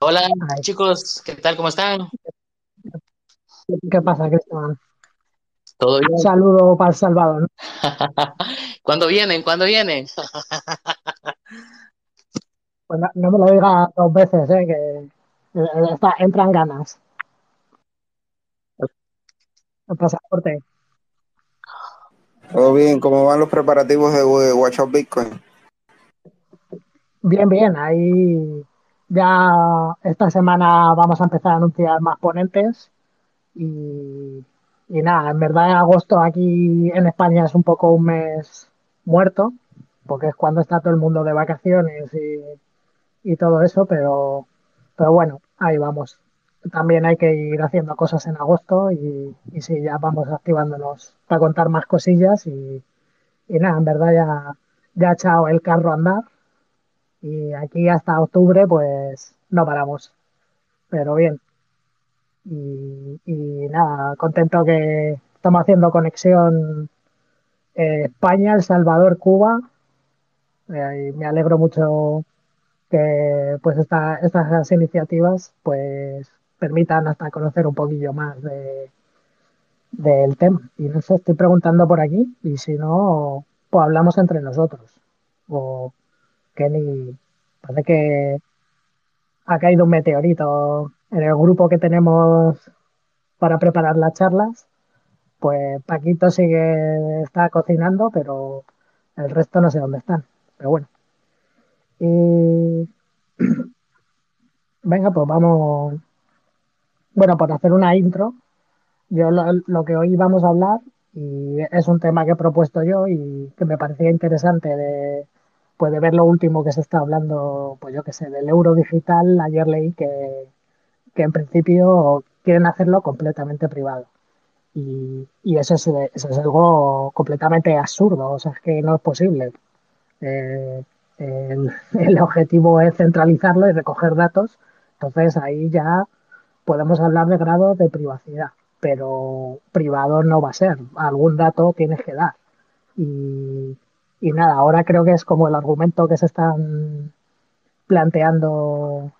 Hola chicos, ¿qué tal? ¿Cómo están? ¿qué pasa, Cristian? ¿Todo Un bien? saludo para El Salvador, ¿no? ¿Cuándo vienen? ¿Cuándo vienen? Pues no, no me lo digas dos veces, ¿eh? que eh, está- entran ganas. El pasaporte. Todo bien, ¿cómo van los preparativos de eh, Watch Out Bitcoin? Bien, bien. Ahí ya esta semana vamos a empezar a anunciar más ponentes y, y nada, en verdad agosto aquí en España es un poco un mes muerto, porque es cuando está todo el mundo de vacaciones y todo eso, pero, pero bueno, ahí vamos. También hay que ir haciendo cosas en agosto y, y sí, ya vamos activándonos para contar más cosillas y, y nada, en verdad ya, ya ha echado el carro a andar y aquí hasta octubre pues no paramos, pero bien. Y, nada, contento que estamos haciendo conexión eh, España, El Salvador, Cuba. Eh, y me alegro mucho que pues esta- estas iniciativas pues permitan hasta conocer un poquillo más de, del tema. Y no sé, estoy preguntando por aquí y si no, pues hablamos entre nosotros. O Kenny, parece que ha caído un meteorito en el grupo que tenemos para preparar las charlas. Pues Paquito sigue, está cocinando, pero el resto no sé dónde están. Pero bueno. Y venga, pues vamos, bueno, por hacer una intro, Yo lo, lo que hoy vamos a hablar, y es un tema que he propuesto yo y que me parecía interesante de, pues de ver lo último que se está hablando, pues yo qué sé, del euro digital. Ayer leí que, que en principio quieren hacerlo completamente privado. Y, y eso, es, es algo completamente absurdo, o sea, es que no es posible. Eh, el, el objetivo es centralizarlo y recoger datos, entonces ahí ya podemos hablar de grado de privacidad, pero privado no va a ser. Algún dato tienes que dar. Y, y nada, ahora creo que es como el argumento que se están planteando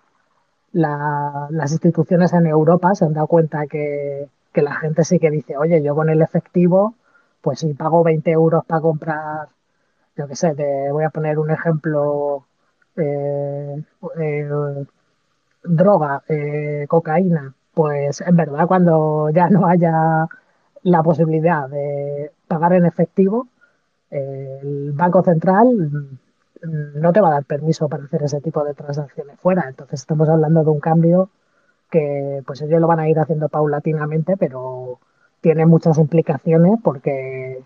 la- las instituciones en Europa, se han dado cuenta que, que la gente sí que dice, oye, yo con el efectivo, pues si pago 20 euros para comprar, yo qué sé, te voy a poner un ejemplo, eh, eh, droga, eh, cocaína, pues en verdad cuando ya no haya la posibilidad de pagar en efectivo, el Banco Central mm, no te va a dar permiso para hacer ese tipo de transacciones fuera. Entonces estamos hablando de un cambio que pues ellos lo van a ir haciendo paulatinamente, pero tiene muchas implicaciones porque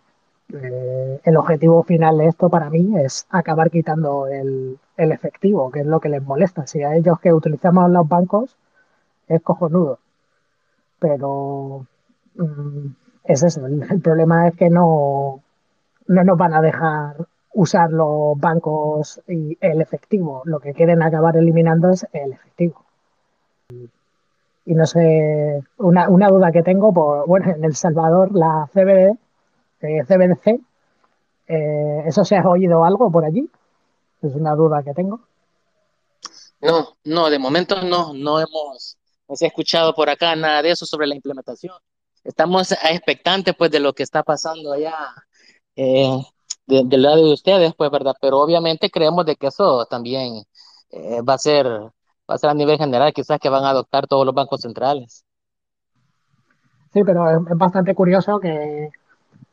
eh, el objetivo final de esto para mí es acabar quitando el, el efectivo, que es lo que les molesta. Si a ellos que utilizamos los bancos es cojonudo, pero mm, es eso. El, el problema es que no, no nos van a dejar usar los bancos y el efectivo. Lo que quieren acabar eliminando es el efectivo. Y no sé, una, una duda que tengo, por, bueno, en El Salvador la CBD, eh, CBDC, eh, ¿eso se ha oído algo por allí? Es una duda que tengo. No, no, de momento no, no hemos, escuchado por acá nada de eso sobre la implementación. Estamos expectantes pues de lo que está pasando allá eh, de- del lado de ustedes, pues, ¿verdad? Pero obviamente creemos de que eso también eh, va a ser, va a ser a nivel general, quizás que van a adoptar todos los bancos centrales. Sí, pero es, bastante curioso que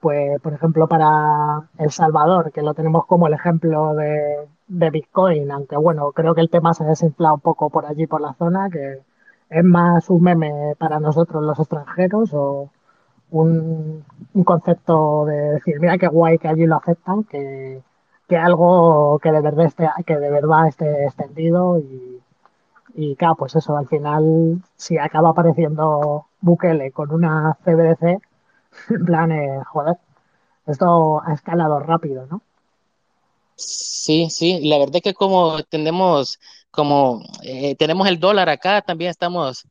Pues, por ejemplo, para El Salvador, que lo tenemos como el ejemplo de, Bitcoin, aunque bueno, creo que el tema se ha desinflado un poco por allí, por la zona, que es más un meme para nosotros los extranjeros o un, un concepto de decir, mira qué guay que allí lo aceptan, que, que algo que de verdad esté, que de verdad esté extendido y, y claro, pues eso, al final, si acaba apareciendo Bukele con una CBDC, en plan, eh, joder, esto ha escalado rápido, ¿no? Sí, sí, la verdad que como tenemos, como eh, tenemos el dólar acá, también estamos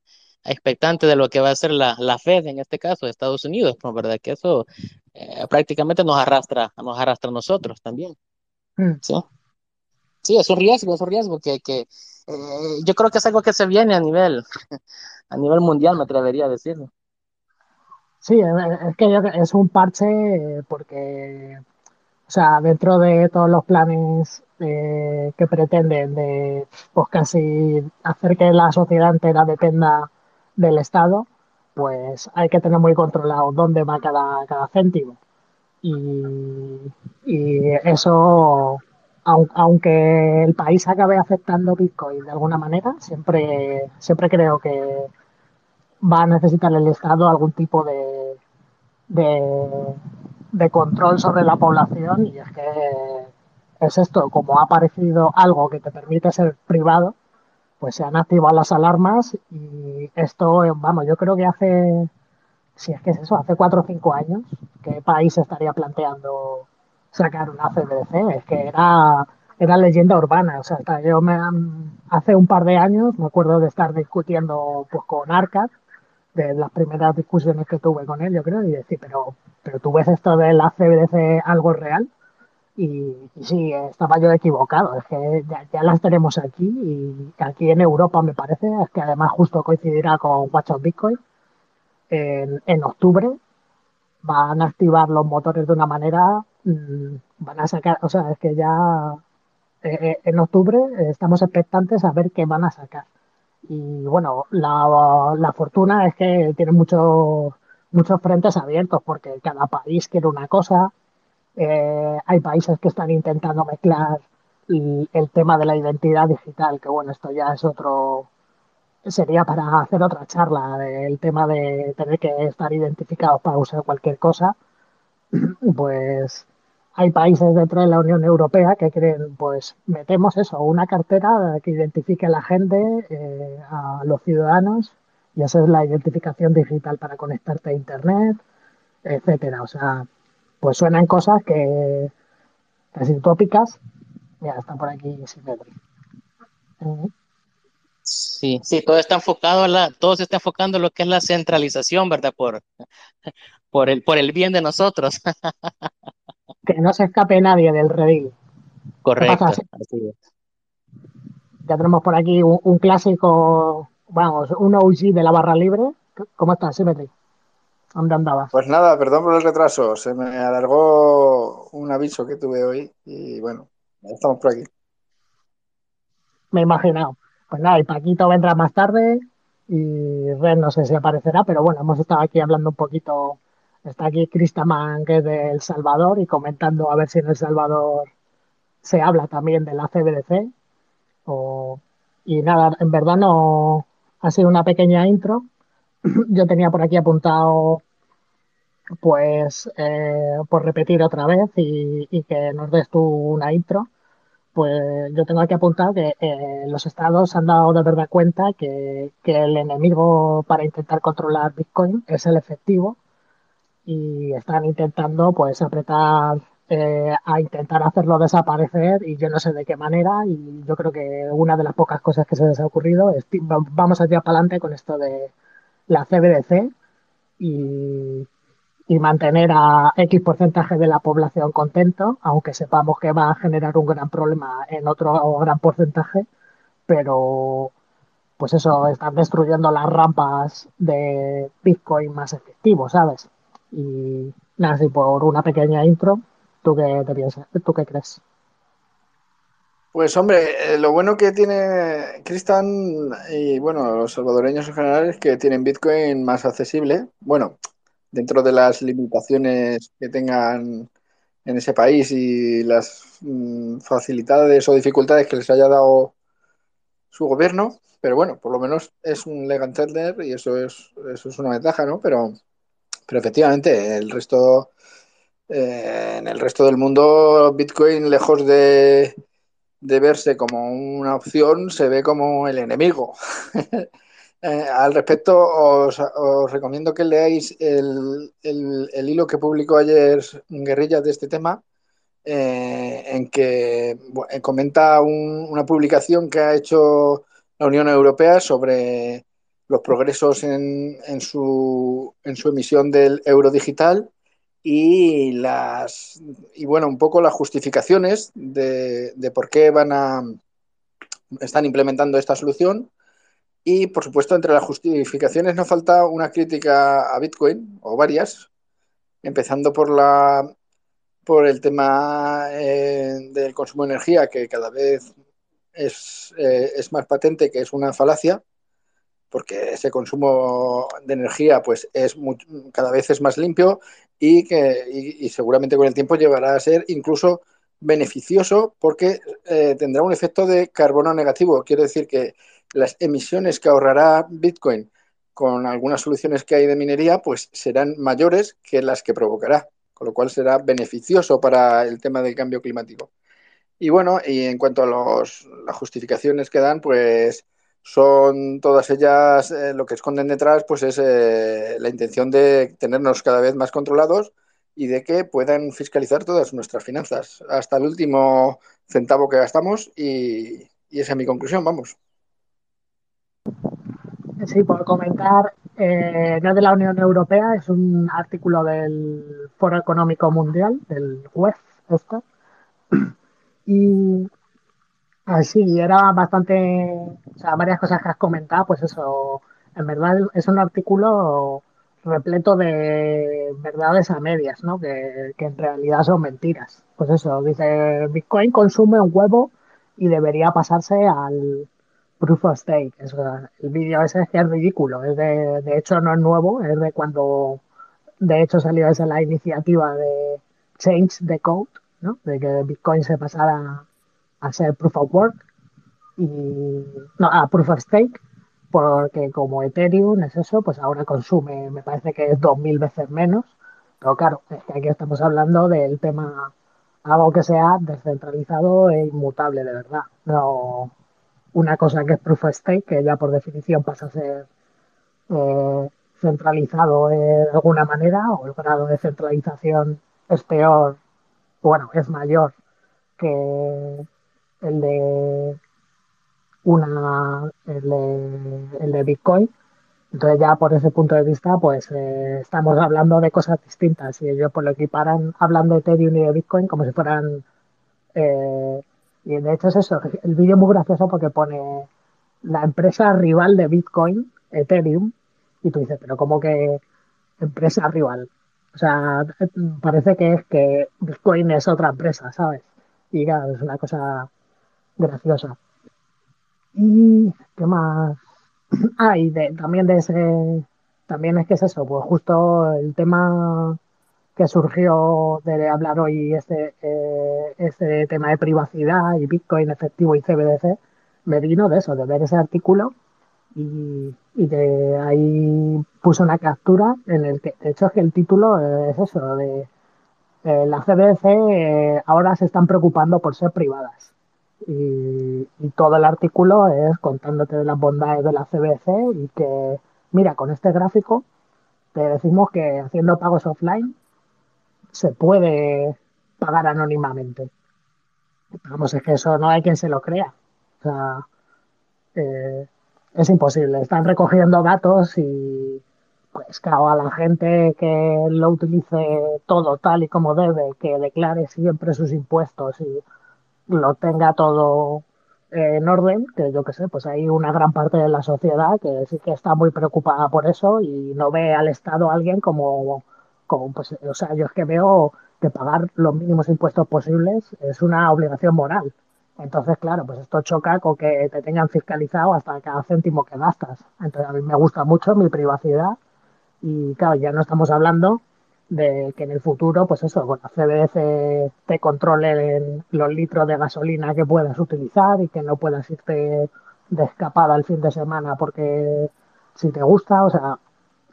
expectantes de lo que va a hacer la, la Fed, en este caso, de Estados Unidos, ¿no? ¿Verdad? Que eso eh, prácticamente nos arrastra, nos arrastra a nosotros también, Mm. ¿sí? Sí, es un riesgo, es un riesgo que, que eh, yo creo que es algo que se viene a nivel, a nivel mundial, me atrevería a decirlo. Sí, es que es un parche porque, o sea, dentro de todos los planes eh, que pretenden de, pues casi hacer que la sociedad entera dependa del Estado, pues hay que tener muy controlado dónde va cada, cada céntimo. Y, y eso, aunque el país acabe aceptando Bitcoin de alguna manera, siempre, siempre creo que va a necesitar el Estado algún tipo de, de, de control sobre la población y es que es esto, como ha aparecido algo que te permite ser privado, pues se han activado las alarmas y esto, vamos, yo creo que hace, si es que es eso, hace cuatro o cinco años, ¿qué país estaría planteando sacar una CBDC? Es que era, era leyenda urbana, o sea, hasta yo me, hace un par de años me acuerdo de estar discutiendo pues con Arcad, de las primeras discusiones que tuve con él, yo creo, y decir, pero, pero tú ves esto de la CBDC algo real, y, sí, estaba yo equivocado, es que ya, las tenemos aquí y aquí en Europa me parece, es que además justo coincidirá con Watch of Bitcoin. En, octubre van a activar los motores de una manera, mmm, van a sacar, o sea, es que ya eh, en octubre estamos expectantes a ver qué van a sacar. Y bueno, la, la fortuna es que tienen muchos muchos frentes abiertos porque cada país quiere una cosa, eh, hay países que están intentando mezclar el, tema de la identidad digital, que bueno, esto ya es otro, sería para hacer otra charla del tema de tener que estar identificados para usar cualquier cosa. Pues hay países dentro de la Unión Europea que creen, pues metemos eso, una cartera que identifique a la gente, eh, a los ciudadanos, y esa es la identificación digital para conectarte a Internet, etcétera. O sea, pues suenan cosas que casi utópicas. Ya está por aquí Silvestre. Sí, sí, todo está enfocado a la, todo se está enfocando en lo que es la centralización, ¿verdad? Por, por el, por el bien de nosotros. que no se escape nadie del redil. Correcto. Así es. Ya tenemos por aquí un, un, clásico, vamos, un OG de la barra libre. ¿Cómo estás, Symmetry? ¿Dónde andabas? Pues nada, perdón por el retraso. Se me alargó un aviso que tuve hoy y bueno, estamos por aquí. Me he imaginado. Pues nada, y Paquito vendrá más tarde y Red no sé si aparecerá, pero bueno, hemos estado aquí hablando un poquito. Está aquí Cristaman, que es de El Salvador, y comentando a ver si en El Salvador se habla también de la CBDC. O... Y nada, en verdad no ha sido una pequeña intro yo tenía por aquí apuntado, pues, eh, por repetir otra vez y, y, que nos des tú una intro, pues yo tengo aquí apuntado que eh, los estados han dado de verdad cuenta que, que, el enemigo para intentar controlar Bitcoin es el efectivo y están intentando, pues, apretar eh, a intentar hacerlo desaparecer y yo no sé de qué manera y yo creo que una de las pocas cosas que se les ha ocurrido es vamos a tirar para adelante con esto de la CBDC y, y, mantener a X porcentaje de la población contento, aunque sepamos que va a generar un gran problema en otro gran porcentaje, pero pues eso, están destruyendo las rampas de Bitcoin más efectivos, ¿sabes? Y nada, así por una pequeña intro, ¿tú qué te piensas? ¿Tú qué crees? Pues hombre, lo bueno que tiene Cristian y bueno, los salvadoreños en general es que tienen Bitcoin más accesible. Bueno, dentro de las limitaciones que tengan en ese país y las mm, facilidades o dificultades que les haya dado su gobierno, pero bueno, por lo menos es un legal tender y eso es, eso es una ventaja, ¿no? Pero, pero efectivamente, el resto, eh, en el resto del mundo, Bitcoin, lejos de de verse como una opción, se ve como el enemigo. eh, al respecto, os, recomiendo que leáis el, hilo que publicó ayer Guerrillas de este tema, eh, en que bueno, comenta un, una publicación que ha hecho la Unión Europea sobre los progresos en, en, su, en su emisión del euro digital y las y bueno un poco las justificaciones de, de por qué van a están implementando esta solución. Y, por supuesto, entre las justificaciones no falta una crítica a Bitcoin, o varias, empezando por, la, por el tema eh, del consumo de energía, que cada vez es, eh, es más patente que es una falacia porque ese consumo de energía pues es cada vez es más limpio y que y, seguramente con el tiempo llevará a ser incluso beneficioso porque eh, tendrá un efecto de carbono negativo. Quiere decir que las emisiones que ahorrará Bitcoin con algunas soluciones que hay de minería pues serán mayores que las que provocará, con lo cual será beneficioso para el tema del cambio climático. Y bueno, y en cuanto a los, las justificaciones que dan, pues son todas ellas eh, lo que esconden detrás, pues es eh, la intención de tenernos cada vez más controlados y de que puedan fiscalizar todas nuestras finanzas hasta el último centavo que gastamos y, esa es mi conclusión, vamos. Sí, por comentar, eh, no de la Unión Europea, es un artículo del Foro Económico Mundial, del WEF, esto. Y Ah, sí, era bastante, o sea, varias cosas que has comentado, pues eso, en verdad es un artículo repleto de verdades a medias, ¿no? Que, en realidad son mentiras. Pues eso, dice, Bitcoin consume un huevo y debería pasarse al proof of stake. el vídeo ese es que es ridículo, es de, de hecho no es nuevo, es de cuando, de hecho salió esa la iniciativa de Change the Code, ¿no? De que Bitcoin se pasara a ser proof of work y no, a proof of stake, porque como Ethereum es eso, pues ahora consume, me parece que es 2000 veces menos. Pero claro, es que aquí estamos hablando del tema, algo que sea descentralizado e inmutable de verdad. No una cosa que es proof of stake, que ya por definición pasa a ser eh, centralizado de alguna manera, o el grado de centralización es peor, bueno, es mayor que el de una el de, Bitcoin. Entonces ya por ese punto de vista, pues eh, estamos hablando de cosas distintas. Y ellos pues lo equiparan hablando de Ethereum y de Bitcoin como si fueran... Eh, y de hecho es eso, el vídeo es muy gracioso porque pone la empresa rival de Bitcoin, Ethereum, y tú dices, pero ¿cómo que empresa rival? O sea, parece que es que Bitcoin es otra empresa, ¿sabes? Y claro, es una cosa graciosa. ¿Y qué más? Ah, y también de ese, también es que es eso, pues justo el tema que surgió de hablar hoy, este, eh, este tema de privacidad y Bitcoin efectivo y CBDC, me vino de eso, de ver ese artículo y, de ahí puse una captura en el que, de hecho es que el título es eso, de eh, la CBDC eh, ahora se están preocupando por ser privadas y, todo el artículo es contándote de las bondades de la CBC y que, mira, con este gráfico te decimos que haciendo pagos offline se puede pagar anónimamente. Vamos, es que eso no hay quien se lo crea. O sea, eh, es imposible. Están recogiendo datos y, pues claro, a la gente que lo utilice todo tal y como debe, que declare siempre sus impuestos y lo tenga todo eh, en orden, que yo que sé, pues hay una gran parte de la sociedad que sí que está muy preocupada por eso y no ve al Estado alguien como, como pues, o sea, yo es que veo que pagar los mínimos impuestos posibles es una obligación moral. Entonces, claro, pues esto choca con que te tengan fiscalizado hasta cada céntimo que gastas. Entonces, a mí me gusta mucho mi privacidad y, claro, ya no estamos hablando de que en el futuro, pues eso, con la CBF te controlen los litros de gasolina que puedas utilizar y que no puedas irte de escapada el fin de semana porque si te gusta, o sea,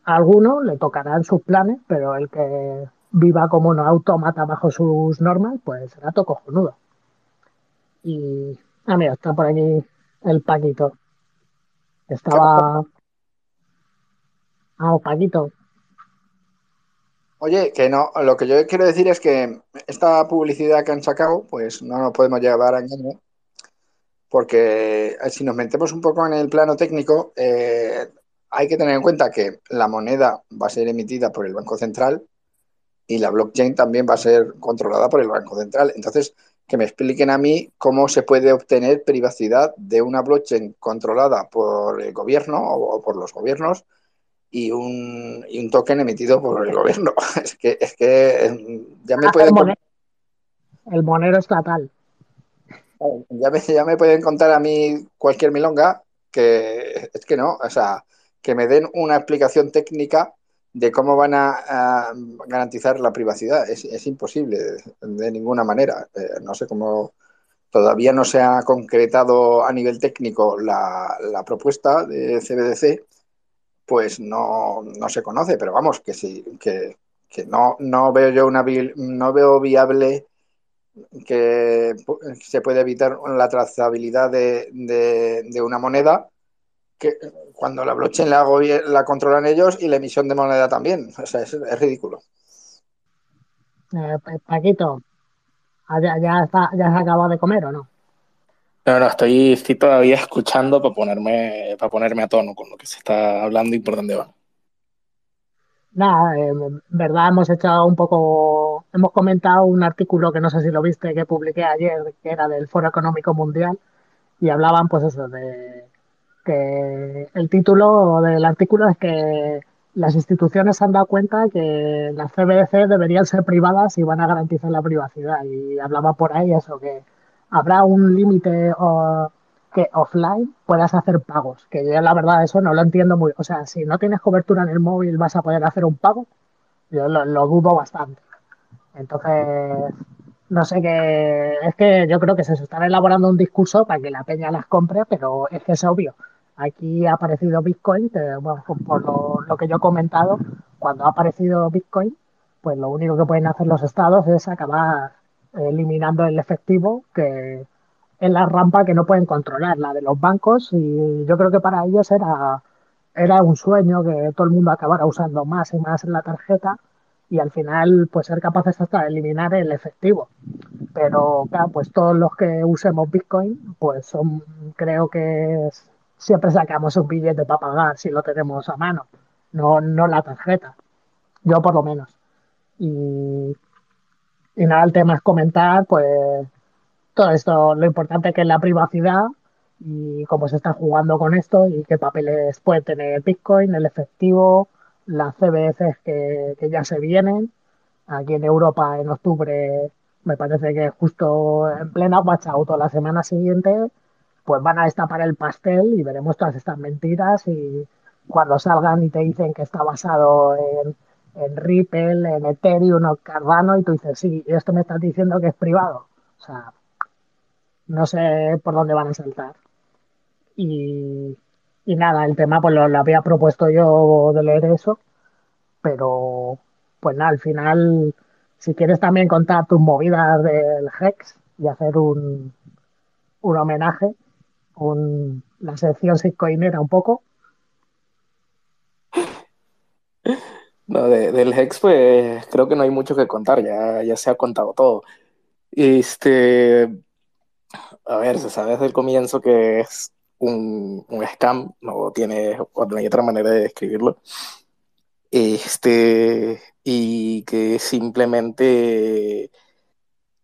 a alguno le tocarán sus planes, pero el que viva como un autómata bajo sus normas, pues será todo cojonudo. Y, ah, mira, está por aquí el Paquito. Estaba... Ah, Paquito, Oye, que no, lo que yo quiero decir es que esta publicidad que han sacado, pues no nos podemos llevar a engaño, porque eh, si nos metemos un poco en el plano técnico, eh, hay que tener en cuenta que la moneda va a ser emitida por el Banco Central y la blockchain también va a ser controlada por el Banco Central. Entonces, que me expliquen a mí cómo se puede obtener privacidad de una blockchain controlada por el gobierno o por los gobiernos y un, y un token emitido por el gobierno. Es que, es que ya me Ah, pueden... el, monero, el monero estatal. Ya me, ya me pueden contar a mí cualquier milonga que es que no, o sea, que me den una explicación técnica de cómo van a, a garantizar la privacidad. Es, es imposible de, de, ninguna manera. Eh, no sé cómo todavía no se ha concretado a nivel técnico la, la propuesta de CBDC, pues no, no, se conoce, pero vamos, que sí, que, que no, no veo yo una no veo viable que se puede evitar la trazabilidad de, de, una moneda que cuando la blockchain la, la, controlan ellos y la emisión de moneda también. O sea, es, es ridículo. Eh, Paquito, ¿ya, ya, está, ¿ya se acabado de comer o no? No, no, estoy, todavía escuchando para ponerme, para ponerme a tono con lo que se está hablando y por dónde va. Nada, eh, en verdad hemos echado un poco, hemos comentado un artículo que no sé si lo viste, que publiqué ayer, que era del Foro Económico Mundial, y hablaban pues eso, de que el título del artículo es que las instituciones se han dado cuenta que las CBDC deberían ser privadas y van a garantizar la privacidad. Y hablaba por ahí eso, que habrá un límite o que offline puedas hacer pagos. Que yo la verdad eso no lo entiendo muy. O sea, si no tienes cobertura en el móvil vas a poder hacer un pago. Yo lo, dudo bastante. Entonces, no sé qué. Es que yo creo que se están elaborando un discurso para que la peña las compre, pero es que es obvio. Aquí ha aparecido Bitcoin, bueno, por lo, lo, que yo he comentado, cuando ha aparecido Bitcoin, pues lo único que pueden hacer los estados es acabar eliminando el efectivo, que es la rampa que no pueden controlar, la de los bancos, y yo creo que para ellos era, era un sueño que todo el mundo acabara usando más y más la tarjeta y al final pues ser capaces hasta de eliminar el efectivo. Pero claro, pues todos los que usemos Bitcoin, pues son, creo que siempre sacamos un billete para pagar si lo tenemos a mano, no, no la tarjeta. Yo por lo menos. Y, y nada, el tema es comentar, pues todo esto, lo importante que es la privacidad y cómo se está jugando con esto y qué papeles puede tener Bitcoin, el efectivo, las CBDCs que, que, ya se vienen. Aquí en Europa en octubre me parece que justo en plena watch out la semana siguiente pues van a destapar el pastel y veremos todas estas mentiras y cuando salgan y te dicen que está basado en, en Ripple, en Ethereum o Cardano y tú dices, sí, esto me estás diciendo que es privado. O sea, no sé por dónde van a saltar. Y, y nada, el tema pues lo, había propuesto yo de leer eso, pero pues nada, al final, si quieres también contar tus movidas del Hex y hacer un, un homenaje, la sección sitcoinera un poco. No, de, del Hex, pues creo que no hay mucho que contar, ya, ya se ha contado todo. Este, a ver, se sabe desde el comienzo que es un, un scam, no tiene, no hay otra manera de describirlo. Este, y que simplemente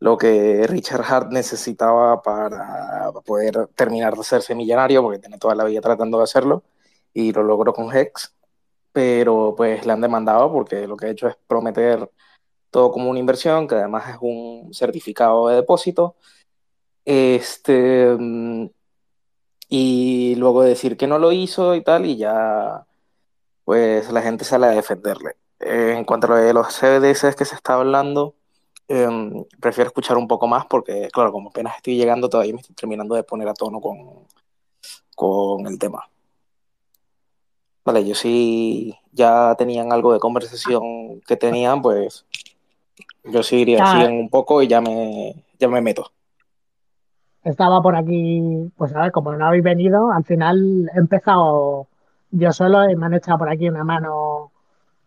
lo que Richard Hart necesitaba para poder terminar de hacerse millonario, porque tiene toda la vida tratando de hacerlo, y lo logró con Hex, pero pues le han demandado porque lo que ha hecho es prometer todo como una inversión, que además es un certificado de depósito, este, y luego decir que no lo hizo y tal, y ya pues la gente sale a defenderle. En cuanto a lo de los CBDCs que se está hablando, eh, prefiero escuchar un poco más porque, claro, como apenas estoy llegando, todavía me estoy terminando de poner a tono con, con el tema. Vale, yo sí ya tenían algo de conversación que tenían, pues yo seguiría Ah. siguen un poco y ya me, ya me meto. Estaba por aquí, pues a ver, como no habéis venido, al final he empezado yo solo y me han echado por aquí una mano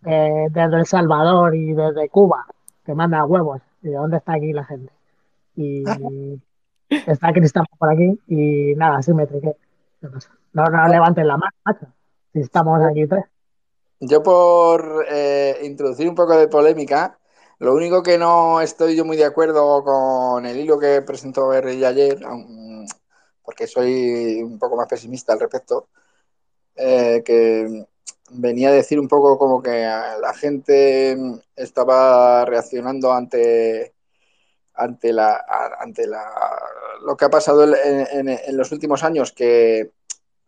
eh, desde El Salvador y desde Cuba, que manda huevos. ¿Y de dónde está aquí la gente? Y está Cristal por aquí y nada, así me triqué. No, no levanten la mano, macho. Estamos aquí tres. Yo por eh, introducir un poco de polémica, Lo único que no estoy yo muy de acuerdo con el hilo que presentó R ayer, porque soy un poco más pesimista al respecto, eh, que venía a decir un poco como que la gente estaba reaccionando ante ante la ante la lo que ha pasado en, en, los últimos años que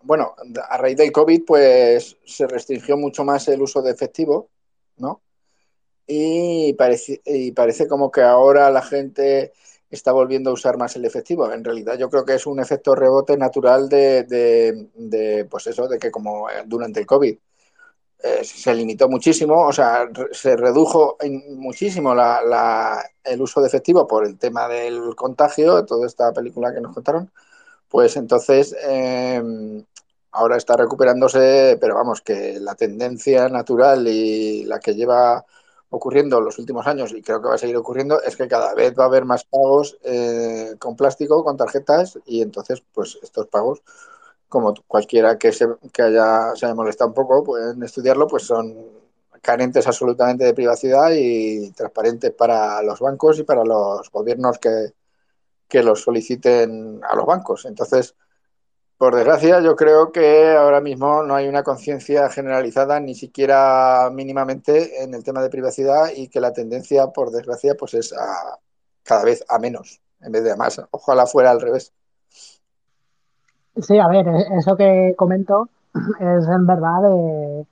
bueno a raíz del covid pues se restringió mucho más el uso de efectivo no y parece y parece como que ahora la gente está volviendo a usar más el efectivo. En realidad yo creo que es un efecto rebote natural de, de, de pues eso, de que como durante el COVID eh, se limitó muchísimo, o sea, se redujo muchísimo la, la, el uso de efectivo por el tema del contagio, toda esta película que nos contaron, pues entonces eh, ahora está recuperándose, pero vamos, que la tendencia natural y la que lleva ocurriendo en los últimos años y creo que va a seguir ocurriendo es que cada vez va a haber más pagos eh, con plástico, con tarjetas y entonces pues estos pagos como cualquiera que se, que haya, se haya molestado un poco pueden estudiarlo pues son carentes absolutamente de privacidad y transparentes para los bancos y para los gobiernos que, que los soliciten a los bancos. Entonces, por desgracia, yo creo que ahora mismo no hay una conciencia generalizada, ni siquiera mínimamente, en el tema de privacidad y que la tendencia, por desgracia, pues es a cada vez a menos, en vez de a más. Ojalá fuera al revés. Sí, a ver, eso que comento es en verdad de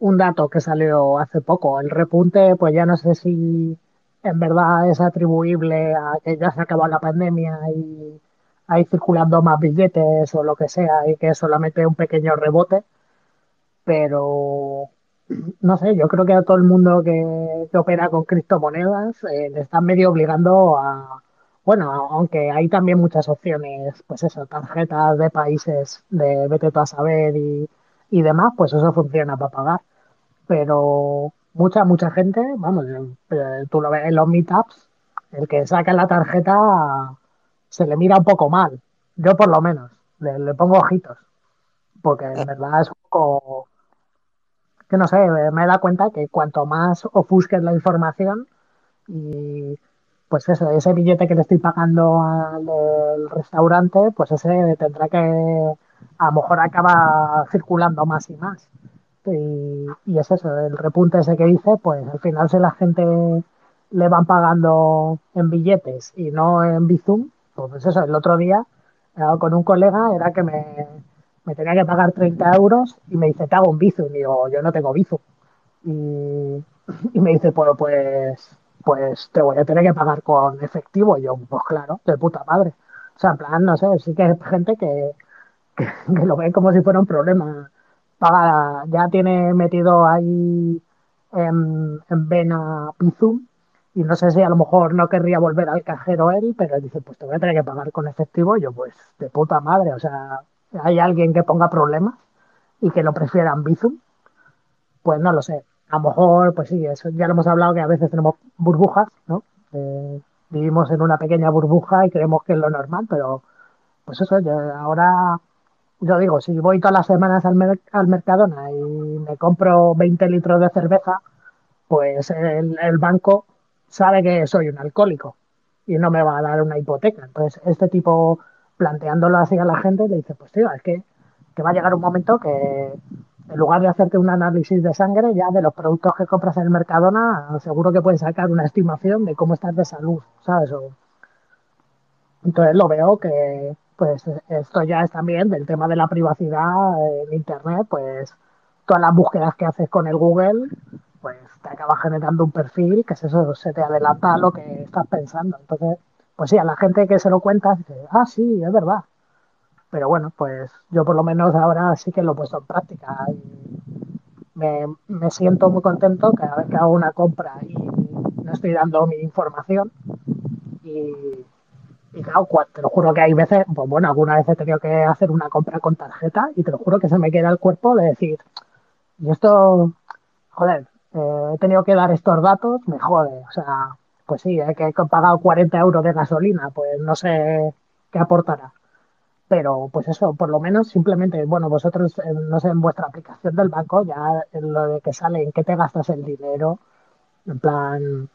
un dato que salió hace poco. El repunte, pues ya no sé si en verdad es atribuible a que ya se acabó la pandemia y hay circulando más billetes o lo que sea y que es solamente un pequeño rebote. Pero no sé, yo creo que a todo el mundo que, opera con criptomonedas eh, le están medio obligando a, bueno, aunque hay también muchas opciones, pues eso, tarjetas de países de vete tú a saber y, y demás, pues eso funciona para pagar. Pero mucha, mucha gente, vamos, eh, tú lo ves en los meetups, el que saca la tarjeta se le mira un poco mal. Yo por lo menos, le, le pongo ojitos. Porque en verdad es un poco... Que no sé, me da cuenta que cuanto más ofusques la información y pues eso, ese billete que le estoy pagando al del restaurante, pues ese tendrá que, a lo mejor acaba circulando más y más. Y, es eso, el repunte ese que dice, pues al final si la gente le van pagando en billetes y no en Bizum, pues eso, el otro día con un colega era que me, tenía que pagar 30 euros y me dice, te hago un Bizum. Y digo, yo no tengo Bizum. Y, me dice, pues, pues, pues te voy a tener que pagar con efectivo. Y yo, pues claro, de puta madre. O sea, en plan, no sé, sí que hay gente que, que lo ve como si fuera un problema. Paga, ya tiene metido ahí en, en vena Bizum y no sé si a lo mejor no querría volver al cajero él, pero dice, pues te voy a tener que pagar con efectivo. Y yo, pues, de puta madre, o sea, ¿hay alguien que ponga problemas y que lo prefieran Bizum? Pues no lo sé. A lo mejor, pues sí, eso ya lo hemos hablado que a veces tenemos burbujas, ¿no? Eh, vivimos en una pequeña burbuja y creemos que es lo normal, pero pues eso, yo ahora, yo digo, si voy todas las semanas al, mer al Mercadona y me compro 20 litros de cerveza, pues el, banco sabe que soy un alcohólico y no me va a dar una hipoteca. Entonces, este tipo, planteándolo así a la gente, le dice, pues tío, es que, que va a llegar un momento que en lugar de hacerte un análisis de sangre, ya de los productos que compras en el Mercadona, seguro que puedes sacar una estimación de cómo estás de salud, ¿sabes? O... Entonces lo veo que, pues, esto ya es también del tema de la privacidad en Internet, pues, todas las búsquedas que haces con el Google, pues te acaba generando un perfil que eso, se te adelanta lo que estás pensando. Entonces, pues sí, a la gente que se lo cuenta dice, ah, sí, es verdad. Pero bueno, pues yo por lo menos ahora sí que lo he puesto en práctica y me, me siento muy contento cada vez que hago una compra y no estoy dando mi información. Y, y claro, te lo juro que hay veces, pues bueno, alguna vez he tenido que hacer una compra con tarjeta y te lo juro que se me queda el cuerpo de decir, y esto, joder, eh, he tenido que dar estos datos, me jode. O sea, pues sí, eh, que he pagado 40 euros de gasolina, pues no sé qué aportará. Pero pues eso, por lo menos simplemente, bueno, vosotros, eh, no sé, en vuestra aplicación del banco, ya en lo de que sale en qué te gastas el dinero, en plan,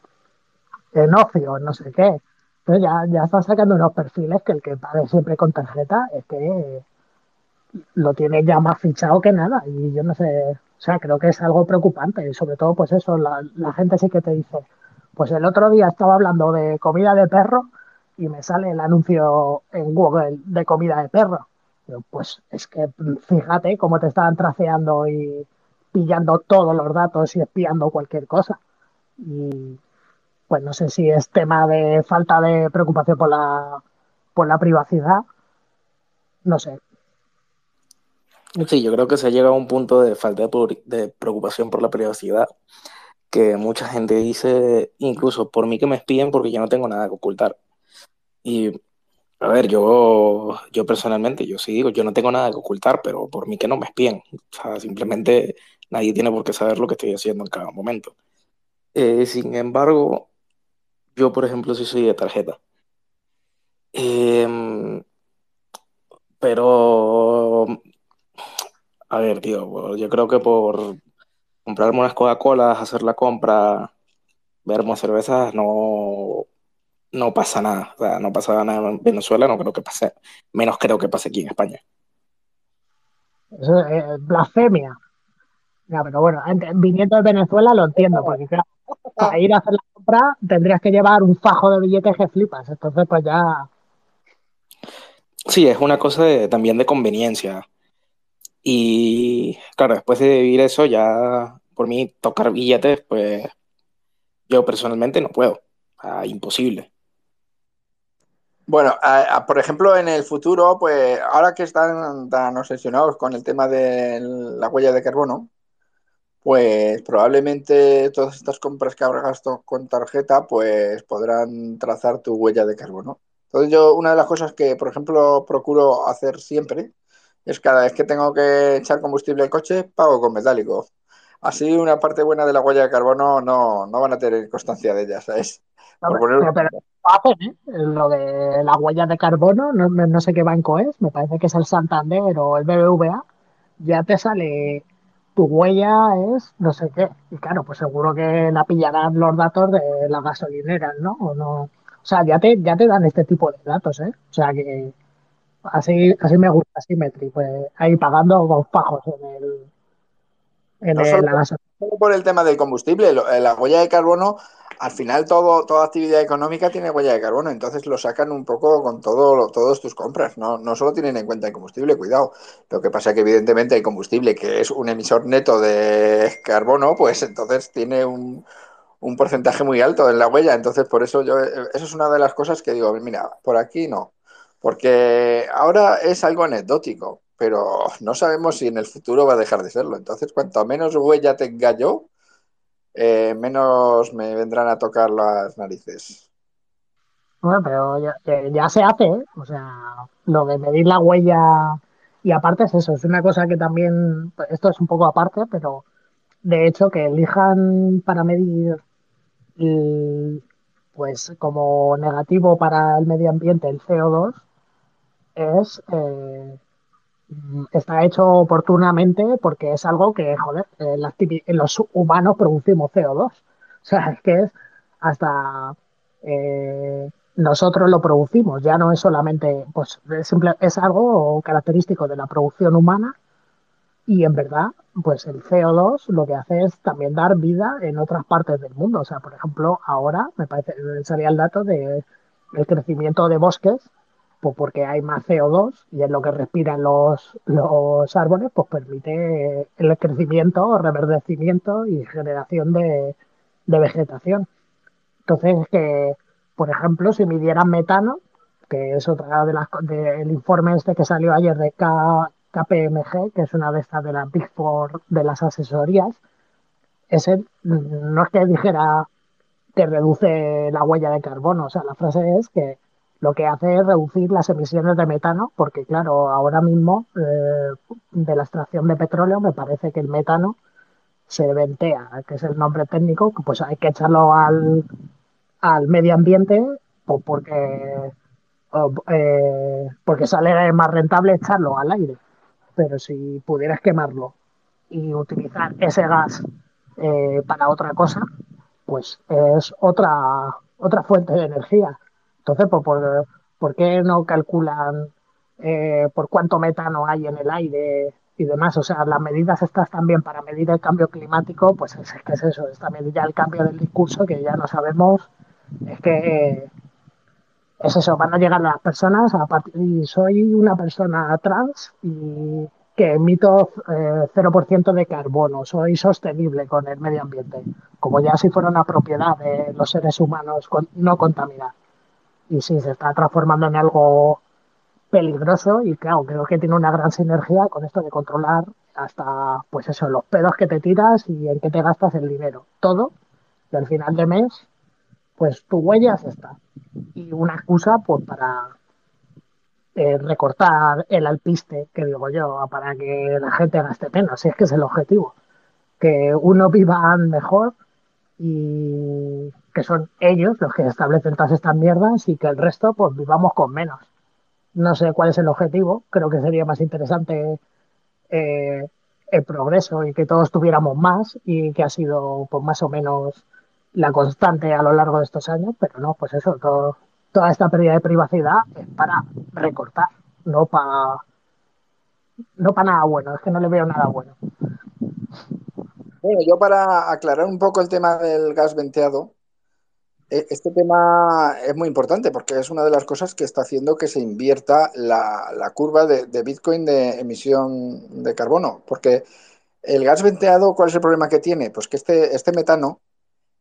en ocio, no sé qué. Entonces ya, ya están sacando unos perfiles que el que pague siempre con tarjeta es que lo tiene ya más fichado que nada. Y yo no sé, o sea, creo que es algo preocupante. Y sobre todo, pues eso, la, gente sí que te dice, pues el otro día estaba hablando de comida de perro y me sale el anuncio en Google de comida de perro. Pues es que fíjate cómo te estaban traceando y pillando todos los datos y espiando cualquier cosa. Y pues no sé si es tema de falta de preocupación por la, por la privacidad. No sé, Sí, yo creo que se ha llegado a un punto de falta de, preocupación por la privacidad, que mucha gente dice, incluso por mí que me espíen porque yo no tengo nada que ocultar. Y, a ver, yo, yo personalmente, yo sí digo, yo no tengo nada que ocultar, pero por mí que no me espíen. O sea, simplemente nadie tiene por qué saber lo que estoy haciendo en cada momento. Eh, sin embargo, yo, por ejemplo, sí soy de tarjeta. Em, pero, a ver, tío, yo creo que por comprarme unas Coca-Colas, hacer la compra, vermos cervezas, no, no pasa nada. O sea, no pasa nada en Venezuela, no creo que pase, menos creo que pase aquí en España. eso es eh, blasfemia. Ya, pero bueno, viniendo de Venezuela lo entiendo, porque claro, para ir a hacer la compra tendrías que llevar un fajo de billetes que flipas. Entonces, pues ya, Sí, es una cosa de- también de conveniencia. Y claro, después de vivir eso, ya por mí tocar billetes, pues yo personalmente no puedo. Ah, imposible. Bueno, a- a- por ejemplo, en el futuro, pues ahora que están tan obsesionados con el tema de la huella de carbono, pues probablemente todas estas compras que to- con tarjeta, pues podrán trazar tu huella de carbono. Entonces yo, una de las cosas que, por ejemplo, procuro hacer siempre es cada vez que tengo que echar combustible al coche, pago con metálico. Así una parte buena de la huella de carbono no, no van a tener constancia de ella, ¿sabes? no, pero, poner... pero- ¿eh? Lo de las huellas de carbono, no, no no sé qué banco es, me parece que es el Santander o el BBVA, ya te sale tu huella es no sé qué. Y claro, pues seguro que la pillarán los datos de las gasolineras, ¿no? O no. O sea, ya te, ya te dan este tipo de datos, ¿eh? O sea que así, así me gusta Symmetry, pues ahí pagando dos pajos en el, en No el, solo la gasolina. solo por el tema del combustible, eh, la huella de carbono, al final todo, toda actividad económica tiene huella de carbono, entonces lo sacan un poco con todo, todas tus compras, no, no solo tienen en cuenta el combustible, cuidado. Lo que pasa es que evidentemente el combustible, que es un emisor neto de carbono, pues entonces tiene un, un porcentaje muy alto en la huella, entonces por eso yo, eso es una de las cosas que digo, mira, por aquí no, porque ahora es algo anecdótico, pero no sabemos si en el futuro va a dejar de serlo, entonces cuanto menos huella tenga yo, eh, menos me vendrán a tocar las narices. Bueno, pero ya, ya se hace, ¿eh? O sea, lo de medir la huella. Y aparte es eso, es una cosa que también, esto es un poco aparte, pero de hecho que elijan para medir pues como negativo para el medio ambiente el CO2 es eh, está hecho oportunamente porque es algo que, joder, eh, las tipi- los humanos producimos CO2. O sea, es que es hasta eh, nosotros lo producimos, ya no es solamente, pues es, simple, es algo característico de la producción humana y en verdad, pues el CO2 lo que hace es también dar vida en otras partes del mundo. O sea, por ejemplo, ahora me parece, salía el dato de el crecimiento de bosques, pues porque hay más CO2 y es lo que respiran los, los árboles, pues permite el crecimiento, reverdecimiento y generación de, de vegetación. Entonces, que, por ejemplo, si midieran metano, que es otra de las del informe este que salió ayer de K, KPMG, que es una de estas de las Big Four de las asesorías, ese no es que dijera que reduce la huella de carbono, o sea, la frase es que lo que hace es reducir las emisiones de metano, porque claro, ahora mismo eh, de la extracción de petróleo me parece que el metano se ventea, que es el nombre técnico, pues hay que echarlo al, al medio ambiente pues porque, eh, porque sale más rentable echarlo al aire. Pero si pudieras quemarlo y utilizar ese gas eh, para otra cosa, pues es otra, otra fuente de energía. Entonces, pues, ¿por, por qué no calculan eh, por cuánto metano hay en el aire y demás? O sea, las medidas estas también para medir el cambio climático, pues es, que es eso, es también ya el cambio del discurso que ya no sabemos, es que es eso, van a llegar las personas a partir, y soy una persona trans y que emito eh, 0% de carbono, soy sostenible con el medio ambiente, como ya si fuera una propiedad de los seres humanos no contaminar. Y sí, se está transformando en algo peligroso y claro, creo que tiene una gran sinergia con esto de controlar hasta, pues eso, los pedos que te tiras y en qué te gastas el dinero. Todo, y al final de mes, pues tu huella está. Y una excusa, pues para eh, recortar el alpiste, que digo yo, para que la gente gaste menos, si es que es el objetivo. Que uno viva mejor y que son ellos los que establecen todas estas mierdas y que el resto pues vivamos con menos. No sé cuál es el objetivo, creo que sería más interesante eh, el progreso y que todos tuviéramos más y que ha sido pues más o menos la constante a lo largo de estos años, pero no, pues eso, toda esta pérdida de privacidad es para recortar, no para no para nada bueno, es que no le veo nada bueno. Bueno, yo para aclarar un poco el tema del gas venteado, este tema es muy importante porque es una de las cosas que está haciendo que se invierta la, curva de, Bitcoin de emisión de carbono. Porque el gas venteado, ¿cuál es el problema que tiene? Pues que este, este metano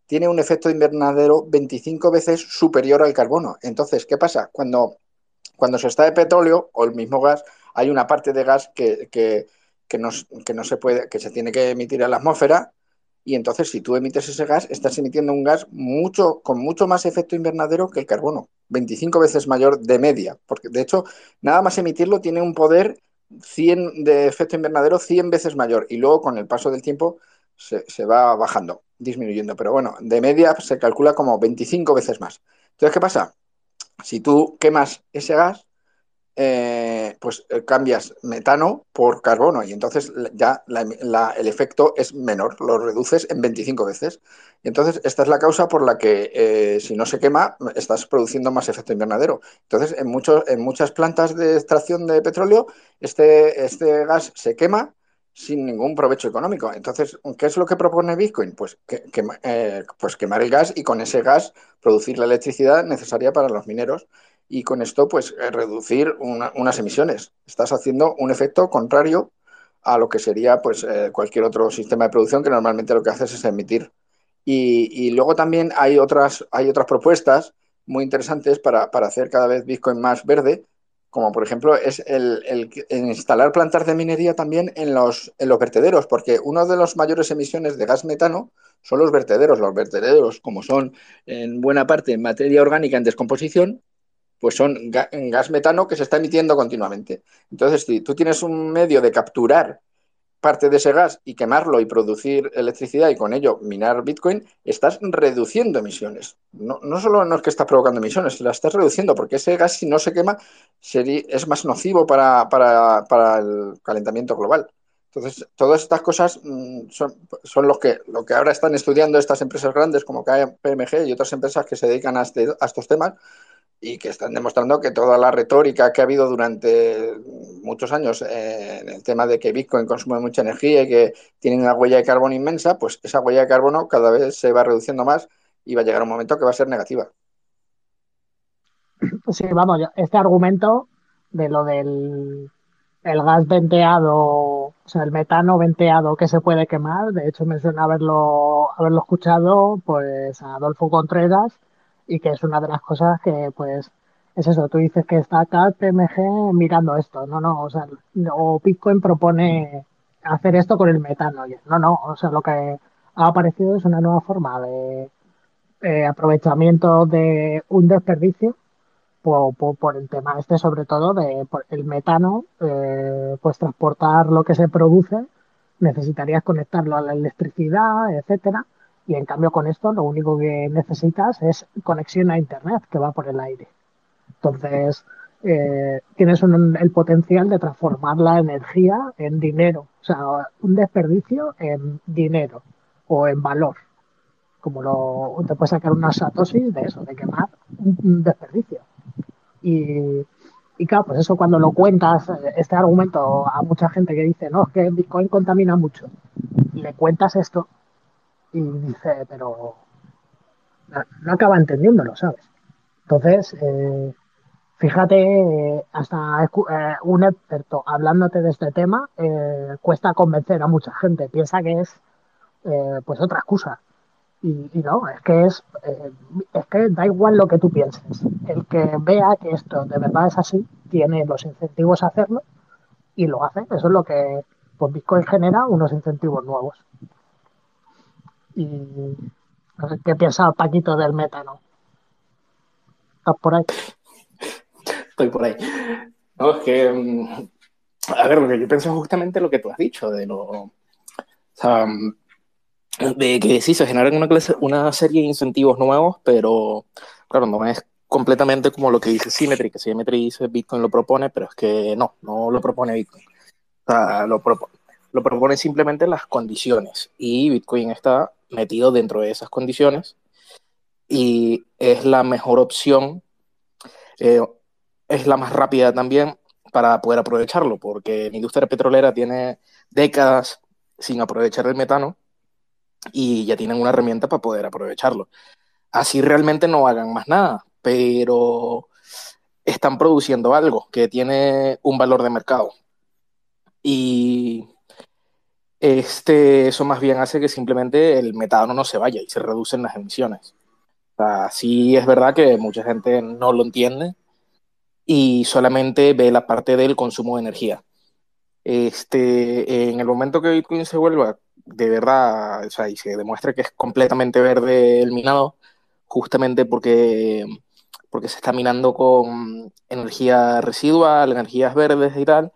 tiene un efecto invernadero 25 veces superior al carbono. Entonces, ¿qué pasa? Cuando, cuando se está de petróleo o el mismo gas, hay una parte de gas que, que, que, no, que no se puede, que se tiene que emitir a la atmósfera y entonces si tú emites ese gas, estás emitiendo un gas mucho, con mucho más efecto invernadero que el carbono, 25 veces mayor de media, porque de hecho nada más emitirlo tiene un poder 100 de efecto invernadero 100 veces mayor y luego con el paso del tiempo se, se, va bajando, disminuyendo, pero bueno, de media se calcula como 25 veces más. Entonces, ¿qué pasa? Si tú quemas ese gas, eh, pues eh, cambias metano por carbono y entonces ya el efecto es menor, lo reduces en 25 veces. Y entonces esta es la causa por la que eh, si no se quema estás produciendo más efecto invernadero. Entonces en, muchos, en muchas plantas de extracción de petróleo este, este gas se quema sin ningún provecho económico. Entonces, ¿qué es lo que propone Bitcoin? Pues, que, pues quemar el gas y con ese gas producir la electricidad necesaria para los mineros y con esto pues eh, reducir una, unas emisiones. Estás haciendo un efecto contrario a lo que sería pues eh, cualquier otro sistema de producción que normalmente lo que haces es emitir. Y, y luego también hay otras, hay otras propuestas muy interesantes para, para, hacer cada vez Bitcoin más verde, como por ejemplo es el, el, el instalar plantas de minería también en los, en los vertederos, porque una de las mayores emisiones de gas metano son los vertederos. Los vertederos, como son en buena parte materia orgánica en descomposición, pues son gas metano que se está emitiendo continuamente. Entonces, si tú tienes un medio de capturar parte de ese gas y quemarlo y producir electricidad y con ello minar Bitcoin, estás reduciendo emisiones. No, no solo no es que estás provocando emisiones, la estás reduciendo porque ese gas si no se quema es más nocivo para, para, para, el calentamiento global. Entonces, todas estas cosas mmm, son, son lo, que, lo que ahora están estudiando estas empresas grandes como KPMG y otras empresas que se dedican a, este, a estos temas y que están demostrando que toda la retórica que ha habido durante muchos años eh, en el tema de que Bitcoin consume mucha energía y que tiene una huella de carbono inmensa, pues esa huella de carbono cada vez se va reduciendo más y va a llegar un momento que va a ser negativa. Sí, vamos, este argumento de lo del el gas venteado, o sea, el metano venteado que se puede quemar, de hecho me suena haberlo, haberlo escuchado pues a Adolfo Contreras, y que es una de las cosas que, pues, es eso, tú dices que está acá PMG mirando esto, no, no, o sea, o Bitcoin propone hacer esto con el metano, no, no, o sea, lo que ha aparecido es una nueva forma de eh, aprovechamiento de un desperdicio por, por, por, el tema este, sobre todo, de el metano, eh, pues transportar lo que se produce, necesitarías conectarlo a la electricidad, etcétera, y en cambio con esto lo único que necesitas es conexión a Internet que va por el aire. Entonces, eh, tienes el potencial de transformar la energía en dinero, o sea, un desperdicio en dinero o en valor, como lo, te puedes sacar una satosis de eso, de quemar un desperdicio. Y, y claro, pues eso cuando lo cuentas, este argumento a mucha gente que dice, no, es que Bitcoin contamina mucho, le cuentas esto y dice, pero no, acaba entendiéndolo, ¿sabes? Entonces, eh, fíjate, hasta eh, un experto hablándote de este tema eh, cuesta convencer a mucha gente, piensa que es pues otra excusa. Y, no, es que es, es que da igual lo que tú pienses. El que vea que esto de verdad es así, tiene los incentivos a hacerlo y lo hace. Eso es lo que pues Bitcoin genera unos incentivos nuevos. Y no sé qué piensa Paquito del metano. ¿Estás por ahí? Estoy por ahí. No, es que. Mm, a ver, lo yo pienso justamente lo que tú has dicho, de lo. De que sí se generan una, clase, una serie de incentivos nuevos, pero claro, no es completamente como lo que dice Symmetry, que Symmetry dice Bitcoin lo propone, pero es que no, no lo propone Bitcoin. O sea, lo, lo propone simplemente las condiciones y Bitcoin está metido dentro de esas condiciones y es la mejor opción, eh, es la más rápida también para poder aprovecharlo, porque la industria petrolera tiene décadas sin aprovechar el metano y ya tienen una herramienta para poder aprovecharlo. Así realmente no hagan más nada, pero están produciendo algo que tiene un valor de mercado. Y este, eso más bien hace que simplemente el metano no se vaya y se reducen las emisiones. O sea, sí es verdad que mucha gente no lo entiende y solamente ve la parte del consumo de energía. Este, en el momento que Bitcoin se vuelva de verdad, o sea, y se demuestre que es completamente verde el minado, justamente porque, porque se está minando con energía residual, energías verdes y tal,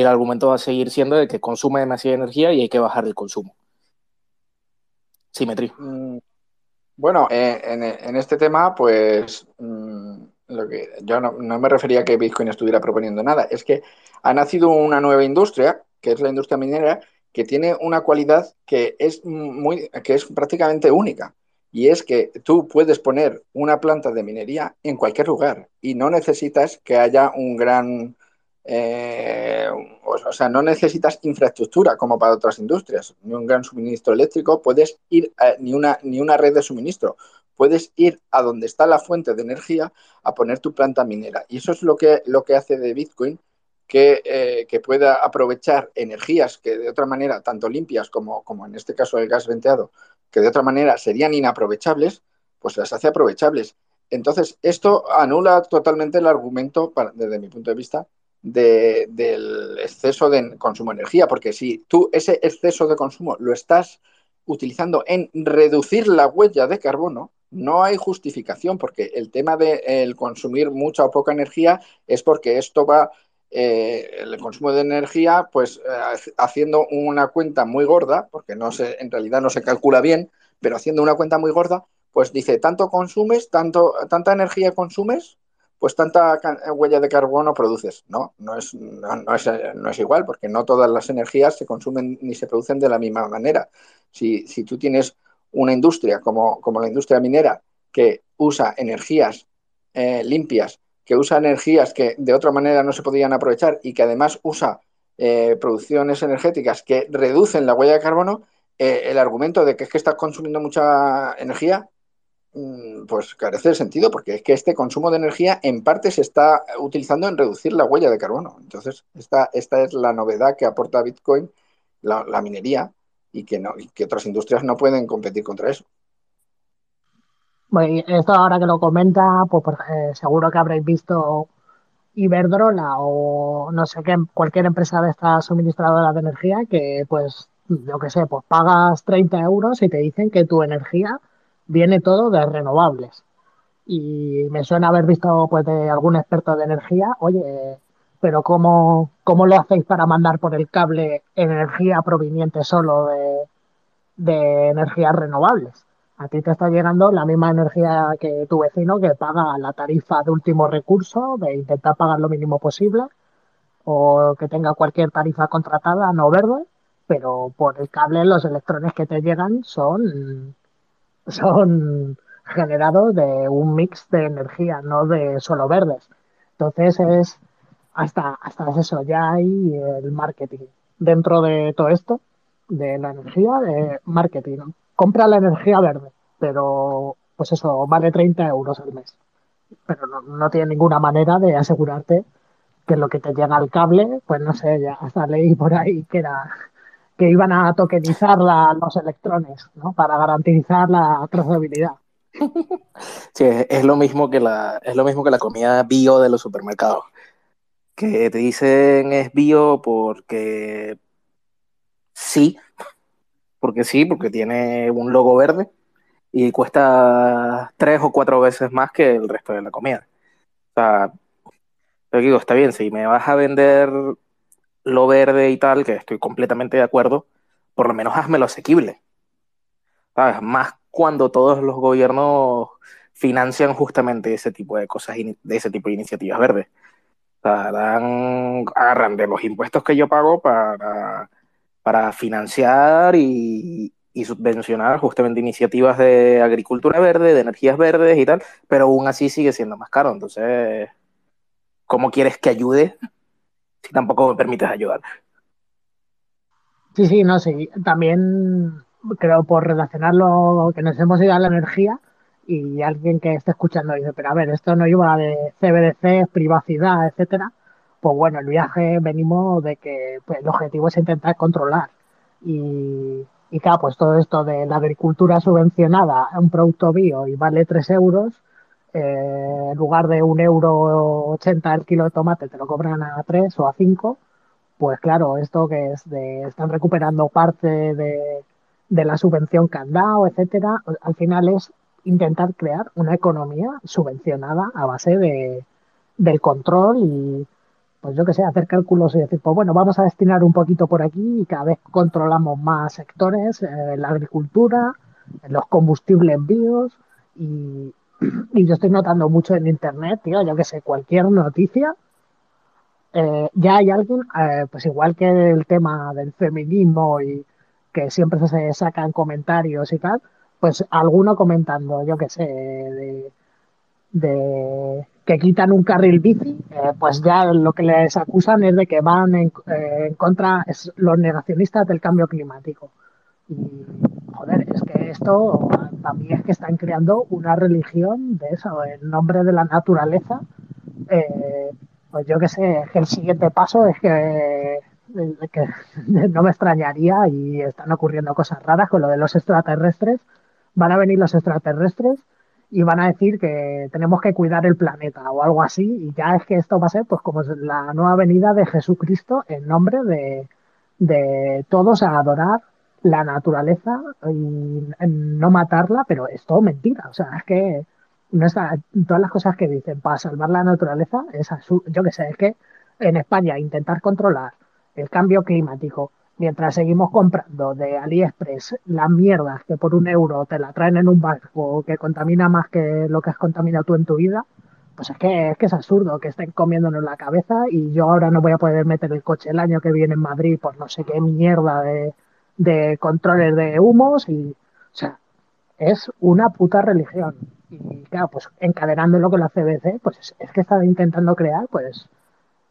el argumento va a seguir siendo de que consume demasiada energía y hay que bajar el consumo. Simetría. Mm, bueno, eh, en, este tema, pues mm, lo que, yo no, me refería a que Bitcoin estuviera proponiendo nada, es que ha nacido una nueva industria, que es la industria minera, que tiene una cualidad que es, muy, que es prácticamente única. Y es que tú puedes poner una planta de minería en cualquier lugar y no necesitas que haya un gran eh, o sea, no necesitas infraestructura como para otras industrias, ni un gran suministro eléctrico, puedes ir ni, una, ni una red de suministro, puedes ir a donde está la fuente de energía a poner tu planta minera. Y eso es lo que, lo que hace de Bitcoin que, eh, que pueda aprovechar energías que de otra manera, tanto limpias como, como en este caso el gas venteado, que de otra manera serían inaprovechables, pues las hace aprovechables. Entonces, esto anula totalmente el argumento, desde mi punto de vista, del exceso de consumo de energía, porque si tú ese exceso de consumo lo estás utilizando en reducir la huella de carbono, no hay justificación, porque el tema de consumir mucha o poca energía es porque esto va, eh, el consumo de energía, pues eh, haciendo una cuenta muy gorda, porque no se, en realidad no se calcula bien, pero haciendo una cuenta muy gorda, pues dice, tanto consumes, tanto, tanta energía consumes pues tanta huella de carbono produces. No, no es, no, es, igual, porque no todas las energías se consumen ni se producen de la misma manera. Si, tú tienes una industria como, como, la industria minera que usa energías eh, limpias, que usa energías que de otra manera no se podrían aprovechar y que además usa eh, producciones energéticas que reducen la huella de carbono, eh, el argumento de que es que estás consumiendo mucha energía pues carece de sentido, porque es que este consumo de energía en parte se está utilizando en reducir la huella de carbono. Entonces, esta, esta es la novedad que aporta Bitcoin, la, minería, y que, no, que otras industrias no pueden competir contra eso. Bueno, esto ahora que lo comenta, pues, eh, seguro que habréis visto Iberdrola o no sé qué, cualquier empresa de estas suministradoras de energía que, pues, yo que sé, pues pagas 30 euros y te dicen que tu energía viene todo de renovables. Y me suena haber visto pues de algún experto de energía, oye, pero ¿cómo, cómo lo hacéis para mandar por el cable energía proveniente solo de, de energías renovables? A ti te está llegando la misma energía que tu vecino que paga la tarifa de último recurso, de intentar pagar lo mínimo posible, o que tenga cualquier tarifa contratada no verde, pero por el cable los electrones que te llegan son son generados de un mix de energía, no de solo verdes. Entonces es hasta, hasta eso, ya hay el marketing. Dentro de todo esto, de la energía, de marketing. Compra la energía verde, pero pues eso, vale 30 euros al mes. Pero no, no tiene ninguna manera de asegurarte que lo que te llega al cable, pues no sé, ya hasta leí por ahí que era que iban a tokenizar los electrones, ¿no? Para garantizar la trazabilidad. Sí, es lo mismo que la, es lo mismo que la comida bio de los supermercados. Que te dicen es bio porque sí, porque sí, porque tiene un logo verde y cuesta tres o cuatro veces más que el resto de la comida. O sea, te digo, está bien, si me vas a vender lo verde y tal, que estoy completamente de acuerdo, por lo menos hazmelo asequible. ¿Sabes? Más cuando todos los gobiernos financian justamente ese tipo de cosas, de ese tipo de iniciativas verdes. O agarran de los impuestos que yo pago para, para financiar y, y subvencionar justamente iniciativas de agricultura verde, de energías verdes y tal, pero aún así sigue siendo más caro. Entonces, ¿cómo quieres que ayude si tampoco me permites ayudar? Sí, sí, no, sí. También creo por relacionarlo que nos hemos ido a la energía y alguien que esté escuchando dice, pero a ver, esto no iba de CBDC, privacidad, etcétera. Pues bueno, el viaje venimos de que pues, el objetivo es intentar controlar. Y, y claro, pues todo esto de la agricultura subvencionada, un producto bio y vale 3 euros, eh, en lugar de un euro 80 el kilo de tomate, te lo cobran a 3 o a 5 pues claro, esto que es de, están recuperando parte de, de la subvención que han dado, etcétera, al final es intentar crear una economía subvencionada a base de, del control y, pues yo que sé, hacer cálculos y decir, pues bueno, vamos a destinar un poquito por aquí y cada vez controlamos más sectores, eh, la agricultura, los combustibles bios y, y yo estoy notando mucho en internet, tío, yo que sé, cualquier noticia eh, ya hay alguien, eh, pues igual que el tema del feminismo y que siempre se sacan comentarios y tal, pues alguno comentando, yo qué sé, de, de, que quitan un carril bici, eh, pues ya lo que les acusan es de que van en, eh, en contra, es los negacionistas del cambio climático. Y, joder, es que esto también es que están creando una religión de eso, en nombre de la naturaleza. Eh, pues yo que sé, que el siguiente paso es que, que, no me extrañaría y están ocurriendo cosas raras con lo de los extraterrestres. Van a venir los extraterrestres y van a decir que tenemos que cuidar el planeta o algo así y ya es que esto va a ser pues como la nueva venida de Jesucristo en nombre de, de todos a adorar la naturaleza y no matarla, pero es todo mentira. O sea, es que no está, todas las cosas que dicen para salvar la naturaleza, es yo que sé, es que en España intentar controlar el cambio climático mientras seguimos comprando de AliExpress las mierdas que por un euro te la traen en un barco que contamina más que lo que has contaminado tú en tu vida, pues es que es, que es absurdo que estén comiéndonos la cabeza y yo ahora no voy a poder meter el coche el año que viene en Madrid por no sé qué mierda de, de controles de humos y, o sea, es una puta religión. Y claro, pues encadenándolo con la CBC, pues es, que está intentando crear pues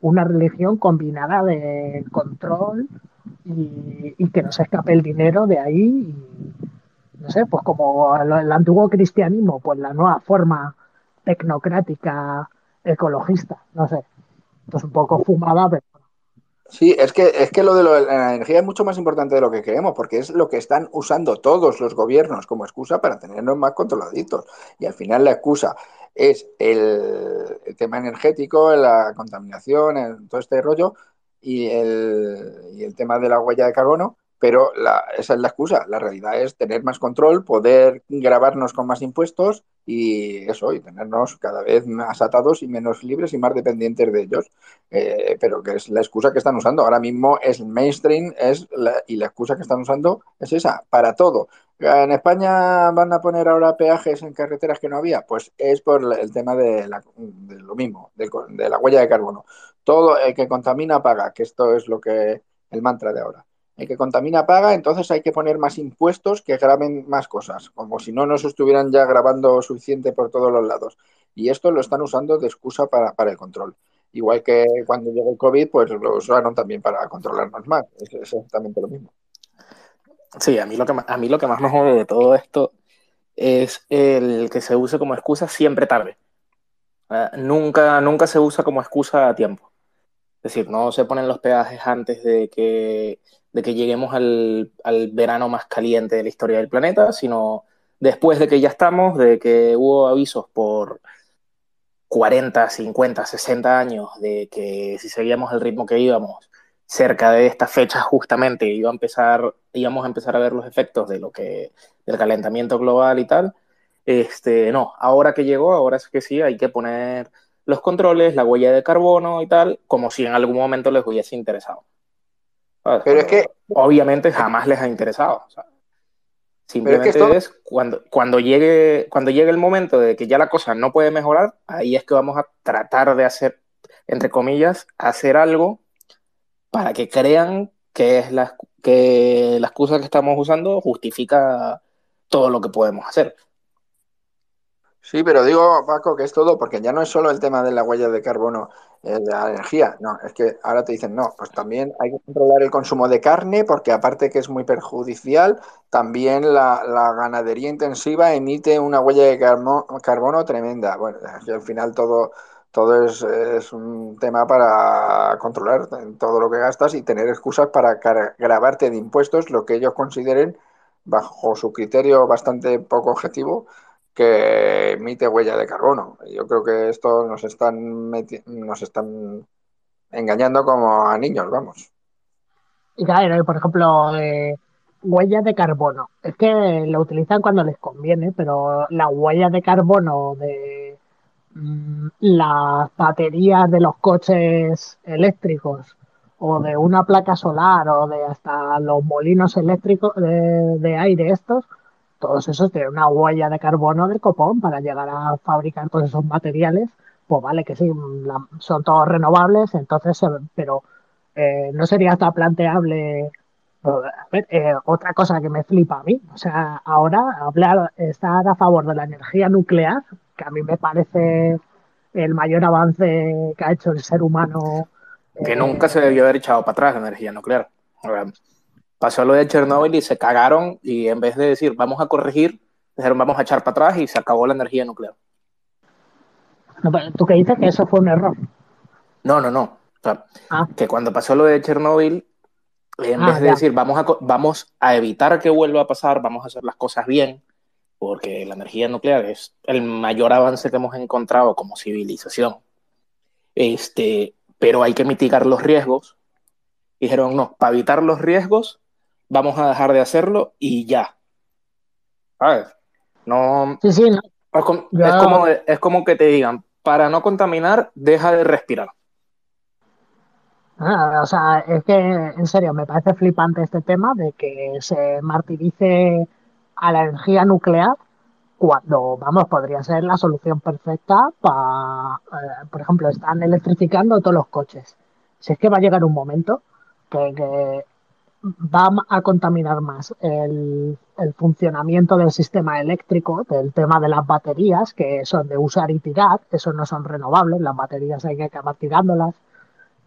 una religión combinada de control y, y, que no se escape el dinero de ahí. Y, no sé, pues como el, el, antiguo cristianismo, pues la nueva forma tecnocrática ecologista, no sé. Pues un poco fumada, pero Sí, es que, es que lo de, lo la energía es mucho más importante de lo que creemos, porque es lo que están usando todos los gobiernos como excusa para tenernos más controladitos. Y al final la excusa es el, el tema energético, la contaminación, el, todo este rollo, y el, y el tema de la huella de carbono, pero la, esa es la excusa. La realidad es tener más control, poder grabarnos con más impuestos y eso, y tenernos cada vez más atados y menos libres y más dependientes de ellos. Eh, pero que es la excusa que están usando. Ahora mismo es mainstream es la, y la excusa que están usando es esa, para todo. En España van a poner ahora peajes en carreteras que no había, pues es por el tema de, la, de lo mismo, de, de, la huella de carbono. Todo el que contamina paga, que esto es lo que el mantra de ahora. El que contamina paga, entonces hay que poner más impuestos que graben más cosas, como si no nos estuvieran ya grabando suficiente por todos los lados. Y esto lo están usando de excusa para, para el control. Igual que cuando llegó el COVID, pues lo usaron también para controlarnos más. Es exactamente lo mismo. Sí, a mí lo que, a mí lo que más me jode de todo esto es el que se use como excusa siempre tarde. nunca, nunca se usa como excusa a tiempo. Es decir, no se ponen los peajes antes de que, de que lleguemos al, verano más caliente de la historia del planeta, sino después de que ya estamos, de que hubo avisos por 40, 50, 60 años de que si seguíamos el ritmo que íbamos, cerca de esta fecha justamente iba a empezar, íbamos a empezar a ver los efectos de lo que, del calentamiento global y tal. Este, no, ahora que llegó, ahora es que sí, hay que poner los controles, la huella de carbono y tal, como si en algún momento les hubiese interesado. Pero es que... Obviamente jamás les ha interesado. O sea, simplemente es, que es, cuando, cuando, llegue, cuando llegue el momento de que ya la cosa no puede mejorar, ahí es que vamos a tratar de hacer, entre comillas, hacer algo para que crean que es la, que la excusa que estamos usando justifica todo lo que podemos hacer. Sí, pero digo, Paco, que es todo, porque ya no es solo el tema de la huella de carbono eh, de la energía, no, es que ahora te dicen, no, pues también hay que controlar el consumo de carne, porque aparte que es muy perjudicial, también la, la ganadería intensiva emite una huella de carbono, tremenda. Bueno, al final todo, todo es, es, un tema para controlar todo lo que gastas y tener excusas para grabarte de impuestos lo que ellos consideren, bajo su criterio bastante poco objetivo, que emite huella de carbono. Yo creo que esto nos están, nos están engañando como a niños, vamos. Y claro, por ejemplo, eh, huella de carbono. Es que lo utilizan cuando les conviene, pero la huella de carbono de Mm, las baterías de los coches eléctricos o de una placa solar o de hasta los molinos eléctricos de, de aire estos, todos esos tienen una huella de carbono del copón para llegar a fabricar todos esos materiales. Pues vale que sí, son todos renovables, entonces, pero eh, no sería hasta planteable. A ver, eh, otra cosa que me flipa a mí, o sea, ahora hablar, estar a favor de la energía nuclear que a mí me parece el mayor avance que ha hecho el ser humano. Que eh, nunca se debió haber echado para atrás la energía nuclear. Pasó lo de Chernóbil y se cagaron y en vez de decir vamos a corregir, dijeron vamos a echar para atrás y se acabó la energía nuclear. ¿Tú qué dices que eso fue un error? No, no, no. O sea, ah. que cuando pasó lo de Chernóbil, en ah, vez de decir vamos a, vamos a evitar que vuelva a pasar, vamos a hacer las cosas bien, porque la energía nuclear es el mayor avance que hemos encontrado como civilización. Este, pero hay que mitigar los riesgos. Dijeron, no, para evitar los riesgos, vamos a dejar de hacerlo y ya. ¿Sabes? No. Sí, sí, Es, como, es como que te digan, para no contaminar, deja de respirar. Ah, o sea, es que en serio me parece flipante este tema de que se martirice a la energía nuclear cuando, vamos, podría ser la solución perfecta para, eh, por ejemplo, están electrificando todos los coches. Si es que va a llegar un momento que, va a contaminar más el, funcionamiento del sistema eléctrico, del tema de las baterías, que son de usar y tirar, eso no son renovables, las baterías hay que acabar tirándolas.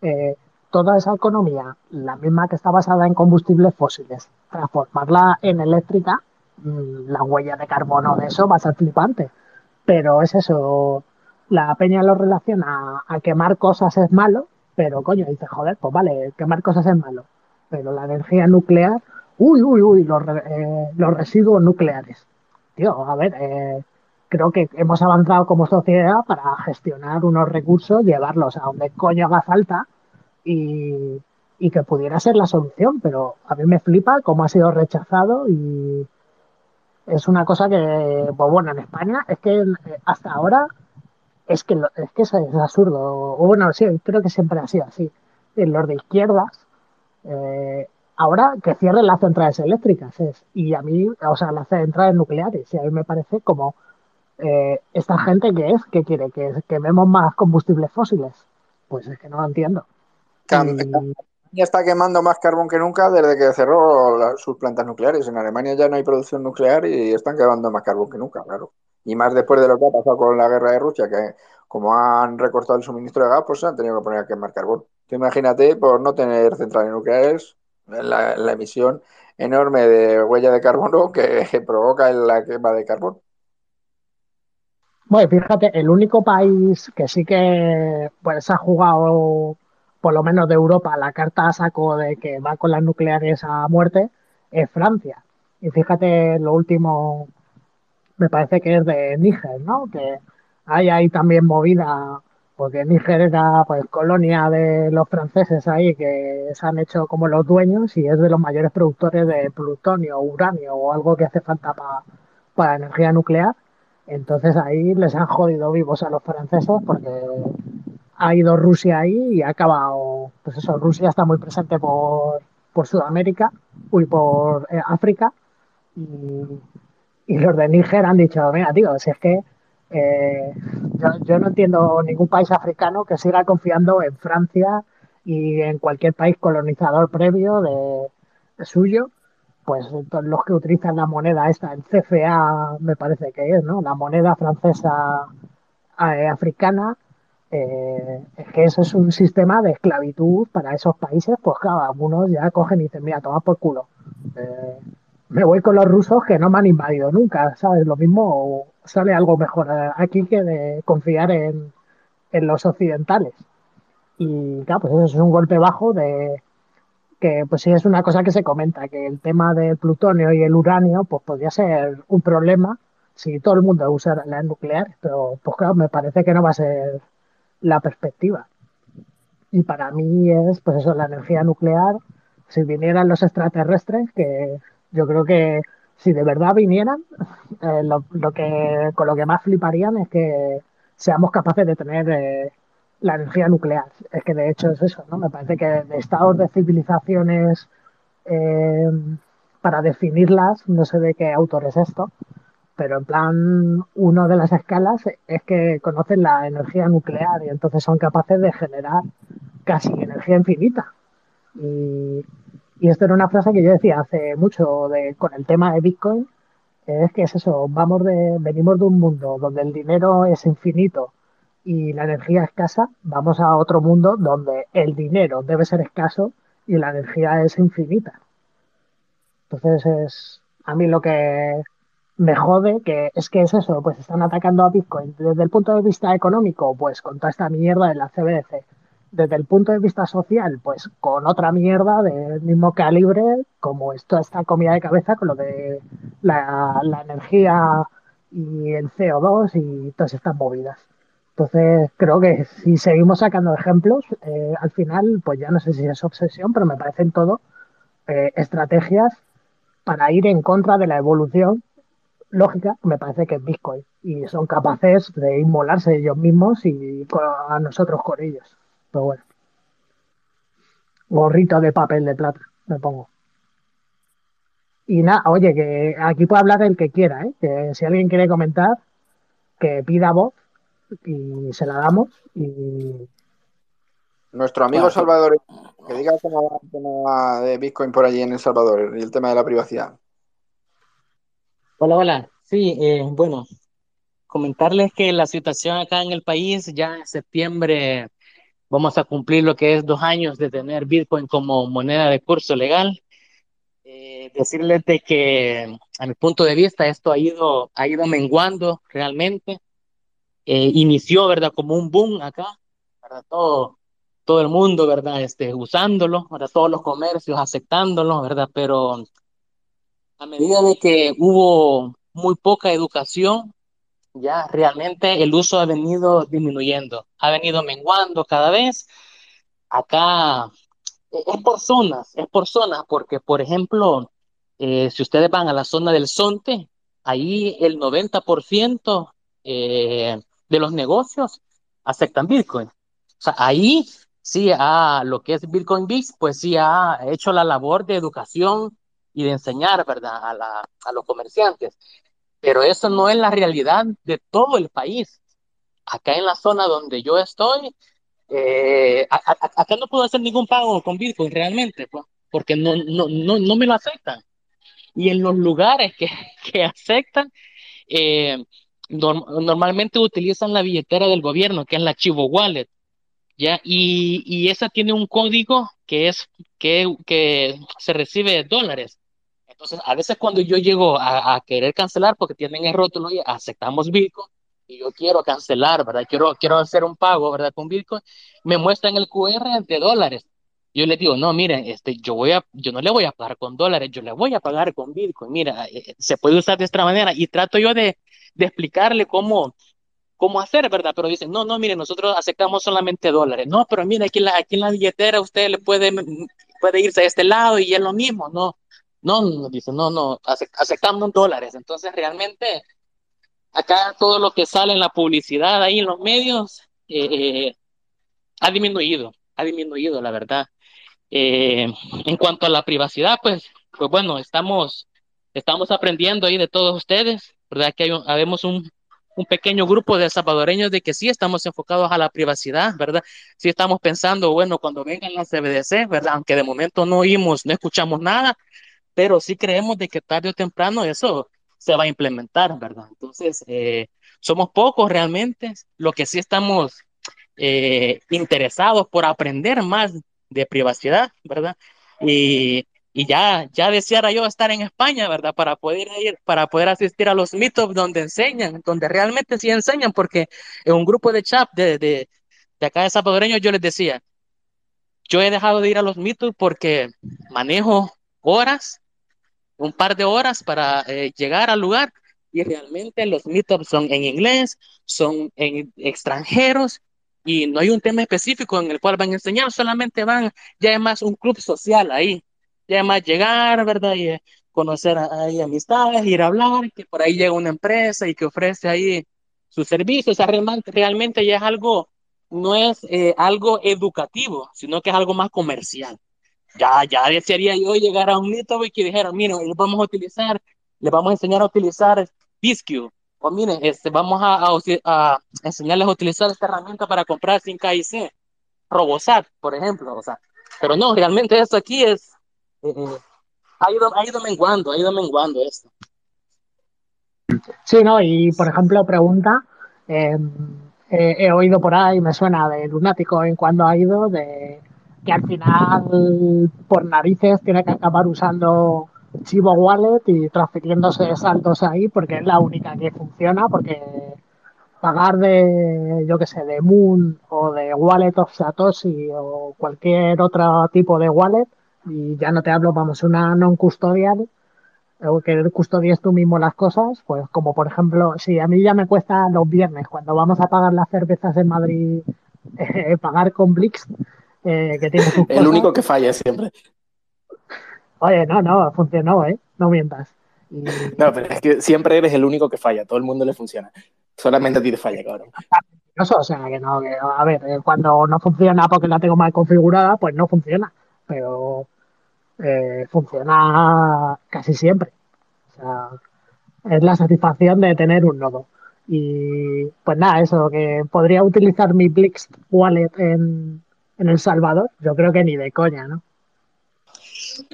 Eh, toda esa economía, la misma que está basada en combustibles fósiles, transformarla en eléctrica Mm, la huella de carbono de eso va a ser flipante. Pero es eso, la peña lo relaciona a, quemar cosas es malo, pero coño, dice, joder, pues vale, quemar cosas es malo. Pero la energía nuclear, uy, uy, uy, los, eh, los residuos nucleares. Tío, a ver, eh, creo que hemos avanzado como sociedad para gestionar unos recursos, llevarlos a donde coño haga falta y, y que pudiera ser la solución, pero a mí me flipa cómo ha sido rechazado y, es una cosa que, pues bueno, en España es que eh, hasta ahora es que, es que es, absurdo. O bueno, sí, creo que siempre ha sido así. En los de izquierdas, eh, ahora que cierren las centrales eléctricas es, y a mí, o sea, las centrales nucleares, y a mí me parece como eh, esta gente que es, que quiere que quememos más combustibles fósiles. Pues es que no lo entiendo. está quemando más carbón que nunca desde que cerró la, sus plantas nucleares. En Alemania ya no hay producción nuclear y están quemando más carbón que nunca, claro. Y más después de lo que ha pasado con la guerra de Rusia, que como han recortado el suministro de gas, pues se han tenido que poner a quemar carbón. Imagínate, por no tener centrales nucleares, la, la emisión enorme de huella de carbono que, que provoca la quema de carbón. Bueno, fíjate, el único país que sí que pues ha jugado, por lo menos de Europa, la carta a saco de que va con las nucleares a muerte es Francia. Y fíjate, lo último me parece que es de Níger, ¿no? Que hay ahí también movida, porque Níger era pues colonia de los franceses ahí que se han hecho como los dueños y es de los mayores productores de plutonio, uranio o algo que hace falta para energía nuclear. Entonces ahí les han jodido vivos a los franceses porque ha ido Rusia ahí y ha acabado, pues eso, Rusia está muy presente por, por Sudamérica, uy, por eh, África y, y, los de Níger han dicho, mira, tío, si es que yo, yo, no entiendo ningún país africano que siga confiando en Francia y en cualquier país colonizador previo de, suyo pues los que utilizan la moneda esta, el CFA me parece que es, ¿no? La moneda francesa eh, africana, eh, es que eso es un sistema de esclavitud para esos países, pues claro, algunos ya cogen y dicen, mira, toma por culo. Eh, me voy con los rusos que no me han invadido nunca, ¿sabes? Lo mismo sale algo mejor aquí que de confiar en, en los occidentales. Y claro, pues eso es un golpe bajo de, que pues sí es una cosa que se comenta, que el tema del plutonio y el uranio pues podría ser un problema si todo el mundo usara las nucleares, pero pues claro, me parece que no va a ser la perspectiva. Y para mí es, pues eso, la energía nuclear, si vinieran los extraterrestres, que yo creo que si de verdad vinieran, eh, lo, lo, que, con lo que más fliparían es que seamos capaces de tener eh, la energía nuclear. Es que de hecho es eso, ¿no? Me parece que de estados de civilizaciones, eh, para definirlas, no sé de qué autor es esto, pero en plan, una de las escalas es que conocen la energía nuclear y entonces son capaces de generar casi energía infinita. Y, y esto era una frase que yo decía hace mucho con el tema de Bitcoin, es que es eso, vamos de, venimos de un mundo donde el dinero es infinito y la energía escasa, vamos a otro mundo donde el dinero debe ser escaso y la energía es infinita. Entonces es a mí lo que me jode que es que es eso, pues están atacando a Bitcoin desde el punto de vista económico, pues con toda esta mierda de la CBDC. Desde el punto de vista social, pues con otra mierda del mismo calibre, como esto está comida de cabeza con lo de la, la energía y el CO2 y todas estas movidas. Entonces, creo que si seguimos sacando ejemplos, eh, al final, pues ya no sé si es obsesión, pero me parecen todo eh, estrategias para ir en contra de la evolución lógica, me parece que es Bitcoin. Y son capaces de inmolarse ellos mismos y a nosotros con ellos. Pero bueno. Gorrito de papel de plata, me pongo. Y nada, oye, que aquí puede hablar el que quiera, ¿eh? Que si alguien quiere comentar, que pida voz y se la damos. Y... Nuestro amigo Salvador, que diga cómo va el tema de Bitcoin por allí en El Salvador y el tema de la privacidad. Hola, hola. Sí, eh, bueno, comentarles que la situación acá en el país, ya en septiembre vamos a cumplir lo que es dos años de tener Bitcoin como moneda de curso legal. Eh, decirles de que a mi punto de vista esto ha ido, ha ido menguando realmente eh, inició, ¿verdad? Como un boom acá, ¿verdad? Todo, todo el mundo, ¿verdad? Este, usándolo, ¿verdad? Todos los comercios aceptándolo, ¿verdad? Pero a medida de que hubo muy poca educación, ya realmente el uso ha venido disminuyendo, ha venido menguando cada vez. Acá e, es por zonas, es por zonas, porque por ejemplo, eh, si ustedes van a la zona del Sonte, ahí el 90% eh, de los negocios aceptan Bitcoin. O sea, ahí sí a lo que es Bitcoin Biz, pues sí ha hecho la labor de educación y de enseñar, ¿verdad?, a, la, a los comerciantes. Pero eso no es la realidad de todo el país. Acá en la zona donde yo estoy, eh, acá no puedo hacer ningún pago con Bitcoin realmente, pues, porque no, no, no, no me lo aceptan. Y en los lugares que, que aceptan, eh, normalmente utilizan la billetera del gobierno, que es la Chivo Wallet, ¿ya? Y, y esa tiene un código que es que, que se recibe dólares. Entonces, a veces cuando yo llego a, a querer cancelar porque tienen el rótulo y aceptamos Bitcoin, y yo quiero cancelar, ¿verdad? Quiero, quiero hacer un pago, ¿verdad? Con Bitcoin, me muestran el QR de dólares. Yo le digo, no, miren, este, yo, voy a, yo no le voy a pagar con dólares, yo le voy a pagar con Bitcoin. Mira, eh, eh, se puede usar de esta manera. Y trato yo de, de explicarle cómo, cómo hacer, ¿verdad? Pero dicen, no, no, mire, nosotros aceptamos solamente dólares. No, pero mire, aquí la, aquí en la billetera usted le puede, puede irse a este lado y es lo mismo. No, no, no, dice, no, no, aceptamos dólares. Entonces, realmente, acá todo lo que sale en la publicidad, ahí en los medios, eh, eh, ha disminuido, ha disminuido, la verdad. Eh, en cuanto a la privacidad, pues, pues bueno, estamos, estamos aprendiendo ahí de todos ustedes, ¿verdad? Que hay habemos un, un pequeño grupo de salvadoreños de que sí estamos enfocados a la privacidad, ¿verdad? Sí estamos pensando, bueno, cuando vengan las CBDC, ¿verdad? Aunque de momento no oímos, no escuchamos nada, pero sí creemos de que tarde o temprano eso se va a implementar, ¿verdad? Entonces, eh, somos pocos realmente, lo que sí estamos eh, interesados por aprender más de privacidad, ¿verdad? Y, y, ya, ya deseara yo estar en España, ¿verdad? Para poder ir, para poder asistir a los meetups donde enseñan, donde realmente sí enseñan, porque en un grupo de chat de, de, de acá de salvadoreños yo les decía, yo he dejado de ir a los meetups porque manejo horas un par de horas para eh, llegar al lugar. Y realmente los meetups son en inglés, son en extranjeros y no hay un tema específico en el cual van a enseñar, solamente van, ya es más un club social ahí, ya es más llegar, ¿verdad? Y eh, conocer ahí amistades, ir a hablar, que por ahí llega una empresa y que ofrece ahí sus servicios, realmente ya es algo, no es eh, algo educativo, sino que es algo más comercial ya, ya desearía yo llegar a un y que dijeran, miren, les vamos a utilizar, les vamos a enseñar a utilizar DisQ, o miren, este, vamos a, a, a, enseñarles a utilizar esta herramienta para comprar sin KIC, Robosat, por ejemplo, o sea, pero no, realmente esto aquí es, eh, eh, ha, ido, ha ido menguando, ha ido menguando esto. Sí, no, y por ejemplo, pregunta, eh, eh, he oído por ahí, me suena de lunático en cuando ha ido, de que al final por narices tiene que acabar usando Chivo Wallet y transfiriéndose saldos ahí porque es la única que funciona porque pagar de, yo que sé, de Moon o de Wallet of Satoshi o cualquier otro tipo de wallet y ya no te hablo, vamos, una non custodial o que custodies tú mismo las cosas, pues como por ejemplo, si a mí ya me cuesta los viernes cuando vamos a pagar las cervezas en Madrid eh, pagar con Blix, eh, que tiene sus El cosas. único que falla siempre. Oye, no, no, funcionó, ¿eh? No mientas. Y... No, pero es que siempre eres el único que falla, todo el mundo le funciona. Solamente a ti te falla, cabrón. o sea, que no, que, a ver, eh, cuando no funciona porque la tengo mal configurada, pues no funciona, pero eh, funciona casi siempre. O sea, es la satisfacción de tener un nodo. Y pues nada, eso, que podría utilizar mi Blix Wallet en, en El Salvador, yo creo que ni de coña, ¿no?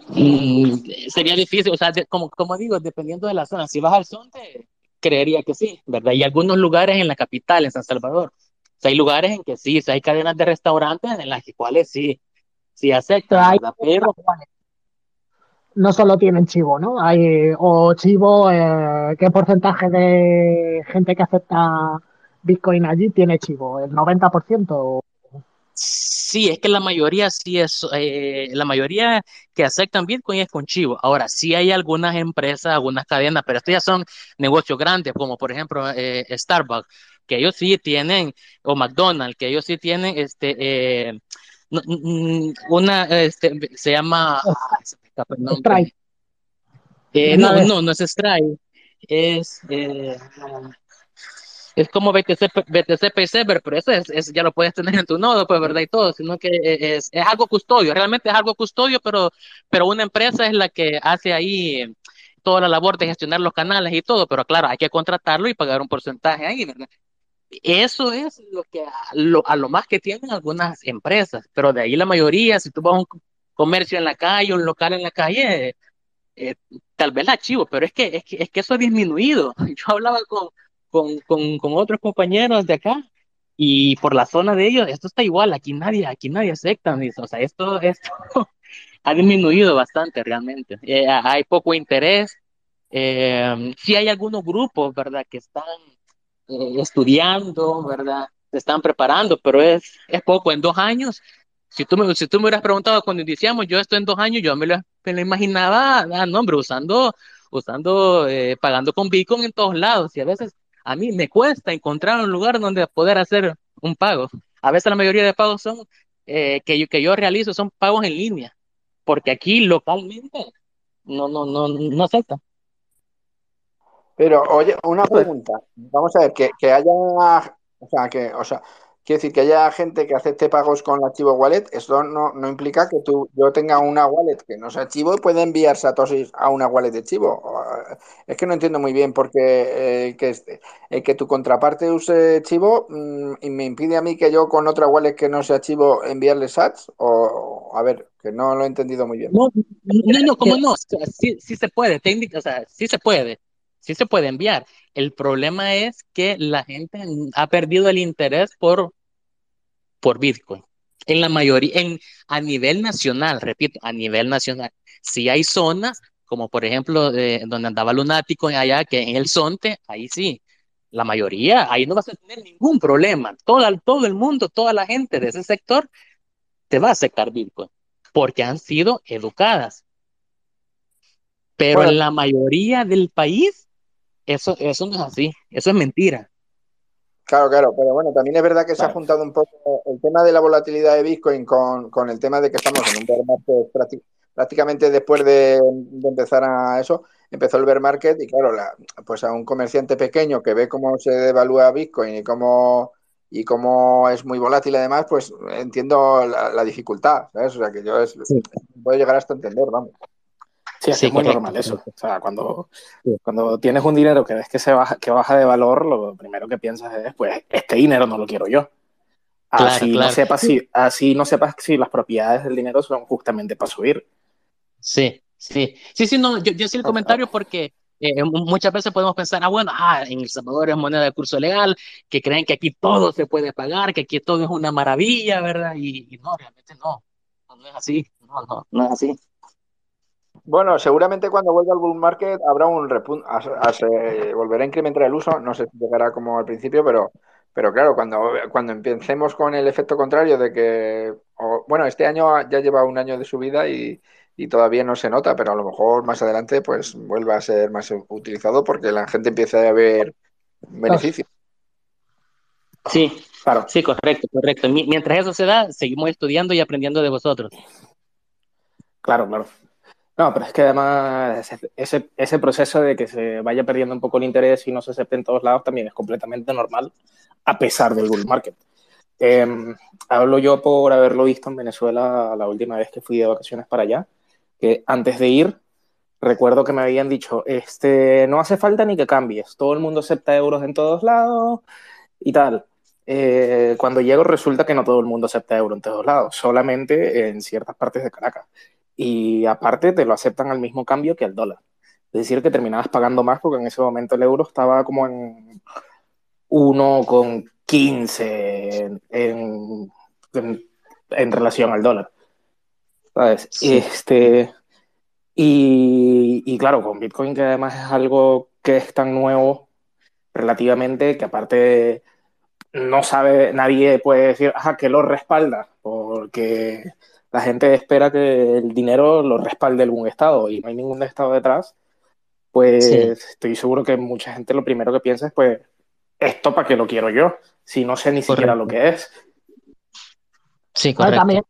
Mm, sería difícil, o sea, de, como, como digo, dependiendo de la zona, si vas al Zonte, creería que sí, ¿verdad? Y algunos lugares en la capital, en San Salvador, o sea, hay lugares en que sí, o sea, hay cadenas de restaurantes en las cuales sí, sí aceptan, ¿verdad? Pero no solo tienen chivo, ¿no? Hay o chivo, eh, ¿qué porcentaje de gente que acepta Bitcoin allí tiene chivo? ¿El 90%? Sí, es que la mayoría sí es, eh, la mayoría que aceptan Bitcoin es con Chivo. Ahora, sí hay algunas empresas, algunas cadenas, pero estos ya son negocios grandes, como por ejemplo eh, Starbucks, que ellos sí tienen, o McDonald's, que ellos sí tienen, este, eh, una, este, se llama, Stripe. Eh, no, no, no es Stripe, es, es como BTC, BTC Paysaver, pero eso es, es, ya lo puedes tener en tu nodo, pues, ¿verdad? Y todo, sino que es, es algo custodio, realmente es algo custodio, pero, pero una empresa es la que hace ahí toda la labor de gestionar los canales y todo, pero claro, hay que contratarlo y pagar un porcentaje ahí, ¿verdad? eso es lo que a lo, a lo, más que tienen algunas empresas, pero de ahí la mayoría, si tú vas a un comercio en la calle, un local en la calle, eh, tal vez la archivo, pero es que, es que, es que eso ha disminuido. Yo hablaba con, con, con, con, otros compañeros de acá y por la zona de ellos, esto está igual, aquí nadie, aquí nadie acepta, o sea, esto, esto ha disminuido bastante realmente. Eh, hay poco interés. Eh, sí hay algunos grupos, ¿verdad?, que están eh, estudiando, ¿verdad? Se están preparando, pero es, es poco. En dos años, si tú, me, si tú me hubieras preguntado cuando iniciamos, yo esto en dos años, yo me lo, me lo imaginaba, ah, no, hombre, usando, usando, eh, pagando con Bitcoin en todos lados. Y a veces a mí me cuesta encontrar un lugar donde poder hacer un pago. A veces la mayoría de pagos son eh, que, yo, que yo realizo son pagos en línea, porque aquí localmente no, no, no, no acepta. Pero, oye, una pregunta. Vamos a ver, que, que haya, o sea, que, o sea, quiero decir, que haya gente que acepte pagos con el archivo wallet, eso no, no implica que tú, yo tenga una wallet que no sea chivo y pueda enviar satoshis a una wallet de chivo. Es que no entiendo muy bien porque eh, que, eh, que tu contraparte use chivo mmm, y me impide a mí que yo con otra wallet que no sea chivo enviarle sats o, a ver, que no lo he entendido muy bien. No, no, no, como no, sí, sí se puede, técnica, o sea, sí se puede sí se puede enviar. El problema es que la gente ha perdido el interés por, por Bitcoin. En la mayoría, en, a nivel nacional, repito, a nivel nacional. Si hay zonas, como por ejemplo eh, donde andaba Lunático allá, que en el Sonte, ahí sí. La mayoría, ahí no vas a tener ningún problema. Todo, todo el mundo, toda la gente de ese sector te va a aceptar Bitcoin, porque han sido educadas. Pero bueno, en la mayoría del país, eso, eso no es así, eso es mentira. Claro, claro, pero bueno, también es verdad que se ha juntado un poco el tema de la volatilidad de Bitcoin con, con el tema de que estamos en un bear market prácticamente, prácticamente después de, de, empezar a eso, empezó el bear market y claro, la, pues a un comerciante pequeño que ve cómo se devalúa Bitcoin y cómo y cómo es muy volátil además, pues entiendo la, la dificultad, ¿sabes? O sea que yo es, sí. puedo llegar hasta entender, vamos. Sí, sí, es muy normal eso. O sea, cuando, sí. cuando tienes un dinero que ves que se baja, que baja de valor, lo primero que piensas es, pues, este dinero no lo quiero yo. Así, claro, claro. No sepas si, así no sepas si las propiedades del dinero son justamente para subir. Sí, sí. Sí, sí, no, yo, yo sí el comentario porque eh, muchas veces podemos pensar, ah, bueno, ah, en El Salvador es moneda de curso legal, que creen que aquí todo se puede pagar, que aquí todo es una maravilla, ¿verdad? Y, y no, realmente no. No es así. No, no, no es así. Bueno, seguramente cuando vuelva al bull market habrá un repunte, se volverá a incrementar el uso, no sé si llegará como al principio, pero, pero claro, cuando, cuando empecemos con el efecto contrario de que, o, bueno, este año ya lleva un año de subida y, y, todavía no se nota, pero a lo mejor más adelante pues vuelva a ser más utilizado porque la gente empieza a ver beneficios. Sí, claro. Sí, correcto, correcto. Mientras eso se da, seguimos estudiando y aprendiendo de vosotros. Claro, claro. No, pero es que además ese, ese proceso de que se vaya perdiendo un poco el interés y no se acepte en todos lados también es completamente normal, a pesar del bull market. Eh, hablo yo por haberlo visto en Venezuela la última vez que fui de vacaciones para allá, que antes de ir, recuerdo que me habían dicho, este, no hace falta ni que cambies, todo el mundo acepta euros en todos lados y tal. Eh, cuando llego resulta que no todo el mundo acepta euros en todos lados, solamente en ciertas partes de Caracas y aparte te lo aceptan al mismo cambio que el dólar. Es decir, que terminabas pagando más porque en ese momento el euro estaba como en 1,15 en, en, en, en, relación al dólar. ¿Sabes? Sí. Este, y, y claro, con Bitcoin, que además es algo que es tan nuevo relativamente, que aparte no sabe, nadie puede decir, ajá, que lo respalda, porque la gente espera que el dinero lo respalde algún Estado y no hay ningún Estado detrás, pues sí. estoy seguro que mucha gente lo primero que piensa es, pues, ¿esto para qué lo quiero yo? Si no sé ni correcto. siquiera lo que es. Sí, correcto. También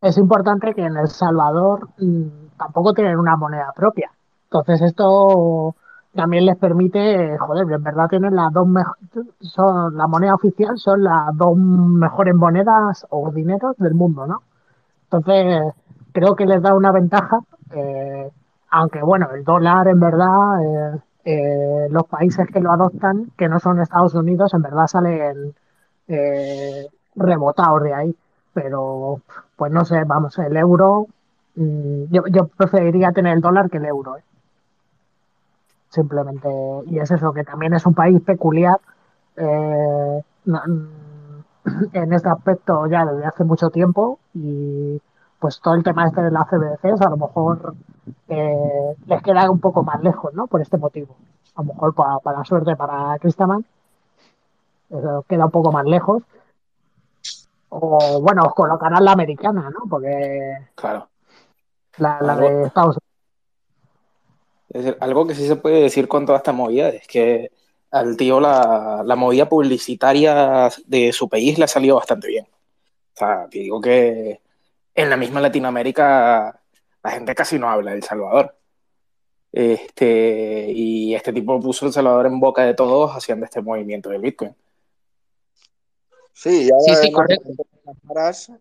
es importante que en El Salvador mmm, tampoco tienen una moneda propia. Entonces esto también les permite, joder, en verdad tienen las dos mejores, son la moneda oficial son las dos mejores monedas o dineros del mundo, ¿no? Entonces, creo que les da una ventaja, eh, aunque bueno, el dólar en verdad eh, eh, los países que lo adoptan, que no son Estados Unidos, en verdad salen eh, rebotados de ahí. Pero, pues no sé, vamos, el euro, mm, yo, yo preferiría tener el dólar que el euro. ¿eh? Simplemente, y es eso, que también es un país peculiar eh, en este aspecto ya desde hace mucho tiempo y pues todo el tema este de la CBDCs a lo mejor eh, les queda un poco más lejos, ¿no? Por este motivo. A lo mejor para, para suerte para Cristaman eso queda un poco más lejos. O bueno, os colocarán la americana, ¿no? Porque Claro. la, la Algo- de Estados Unidos. Es decir, algo que sí se puede decir con toda esta movida es que al tío la, la movida publicitaria de su país le ha salido bastante bien. O sea, te digo que en la misma Latinoamérica la gente casi no habla de El Salvador. Este, y este tipo puso El Salvador en boca de todos haciendo este movimiento del Bitcoin. Sí, y ahora Sí, sí, correcto. las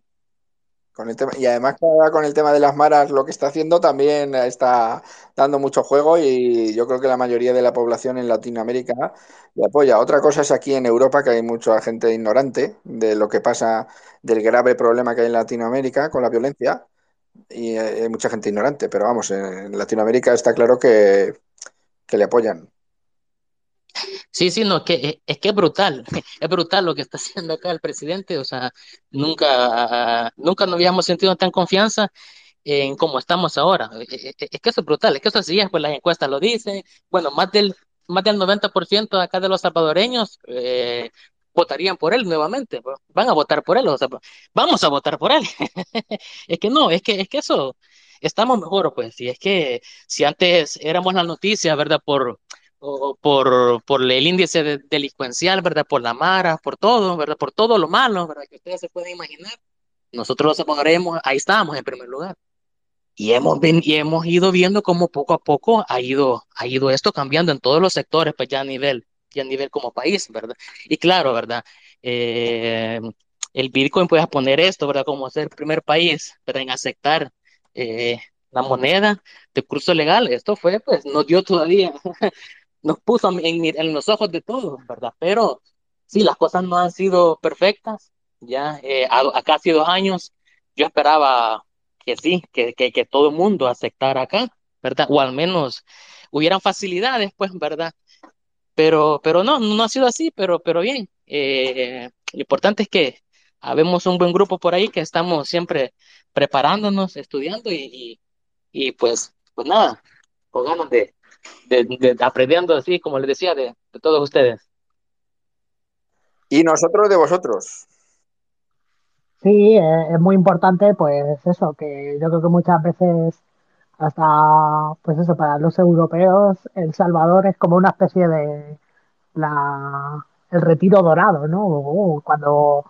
y además con el tema de las maras lo que está haciendo también está dando mucho juego y yo creo que la mayoría de la población en Latinoamérica le apoya. Otra cosa es aquí en Europa que hay mucha gente ignorante de lo que pasa, del grave problema que hay en Latinoamérica con la violencia y hay mucha gente ignorante, pero vamos, en Latinoamérica está claro que, que le apoyan. Sí, sí, no, que es que es brutal, es brutal lo que está haciendo acá el presidente, o sea, nunca, nunca nos habíamos sentido tan confianza en cómo estamos ahora. Eh, eh, Es que eso es brutal, es que eso sí es, pues las encuestas lo dicen, bueno, más del, más del 90% de acá de los salvadoreños eh, votarían por él nuevamente, pues, van a votar por él, o sea, pues, vamos a votar por él. Es que no, es que, es que eso, estamos mejor, pues, y es que si antes éramos la noticia, ¿verdad? Por o por, por el índice de- delincuencial, ¿verdad? Por la mara, por todo, ¿verdad? Por todo lo malo, ¿verdad? Que ustedes se pueden imaginar. Nosotros los salvadoreños, ahí estamos en primer lugar. Y hemos, ven- y hemos ido viendo cómo poco a poco ha ido, ha ido esto cambiando en todos los sectores, pues ya a nivel, ya a nivel como país, ¿verdad? Y claro, ¿verdad? Eh, el Bitcoin puede poner esto, ¿verdad? Como ser el primer país, ¿verdad? En aceptar eh, la moneda de curso legal. Esto fue, pues, nos dio todavía nos puso en, en los ojos de todos, ¿verdad? Pero sí, las cosas no han sido perfectas, ya eh, a, casi dos años yo esperaba que sí, que, que, que todo el mundo aceptara acá, ¿verdad? O al menos hubieran facilidades, pues, ¿verdad? Pero, pero no, no ha sido así, pero, pero bien. Eh, lo importante es que habemos un buen grupo por ahí que estamos siempre preparándonos, estudiando y, y, y pues, pues nada, con ganas de, de, de, aprendiendo así, como les decía, de, de, todos ustedes. Y nosotros de vosotros. Sí, es, es muy importante, pues eso, que yo creo que muchas veces hasta, pues eso, para los europeos, El Salvador es como una especie de la, el retiro dorado, ¿no? Uh, cuando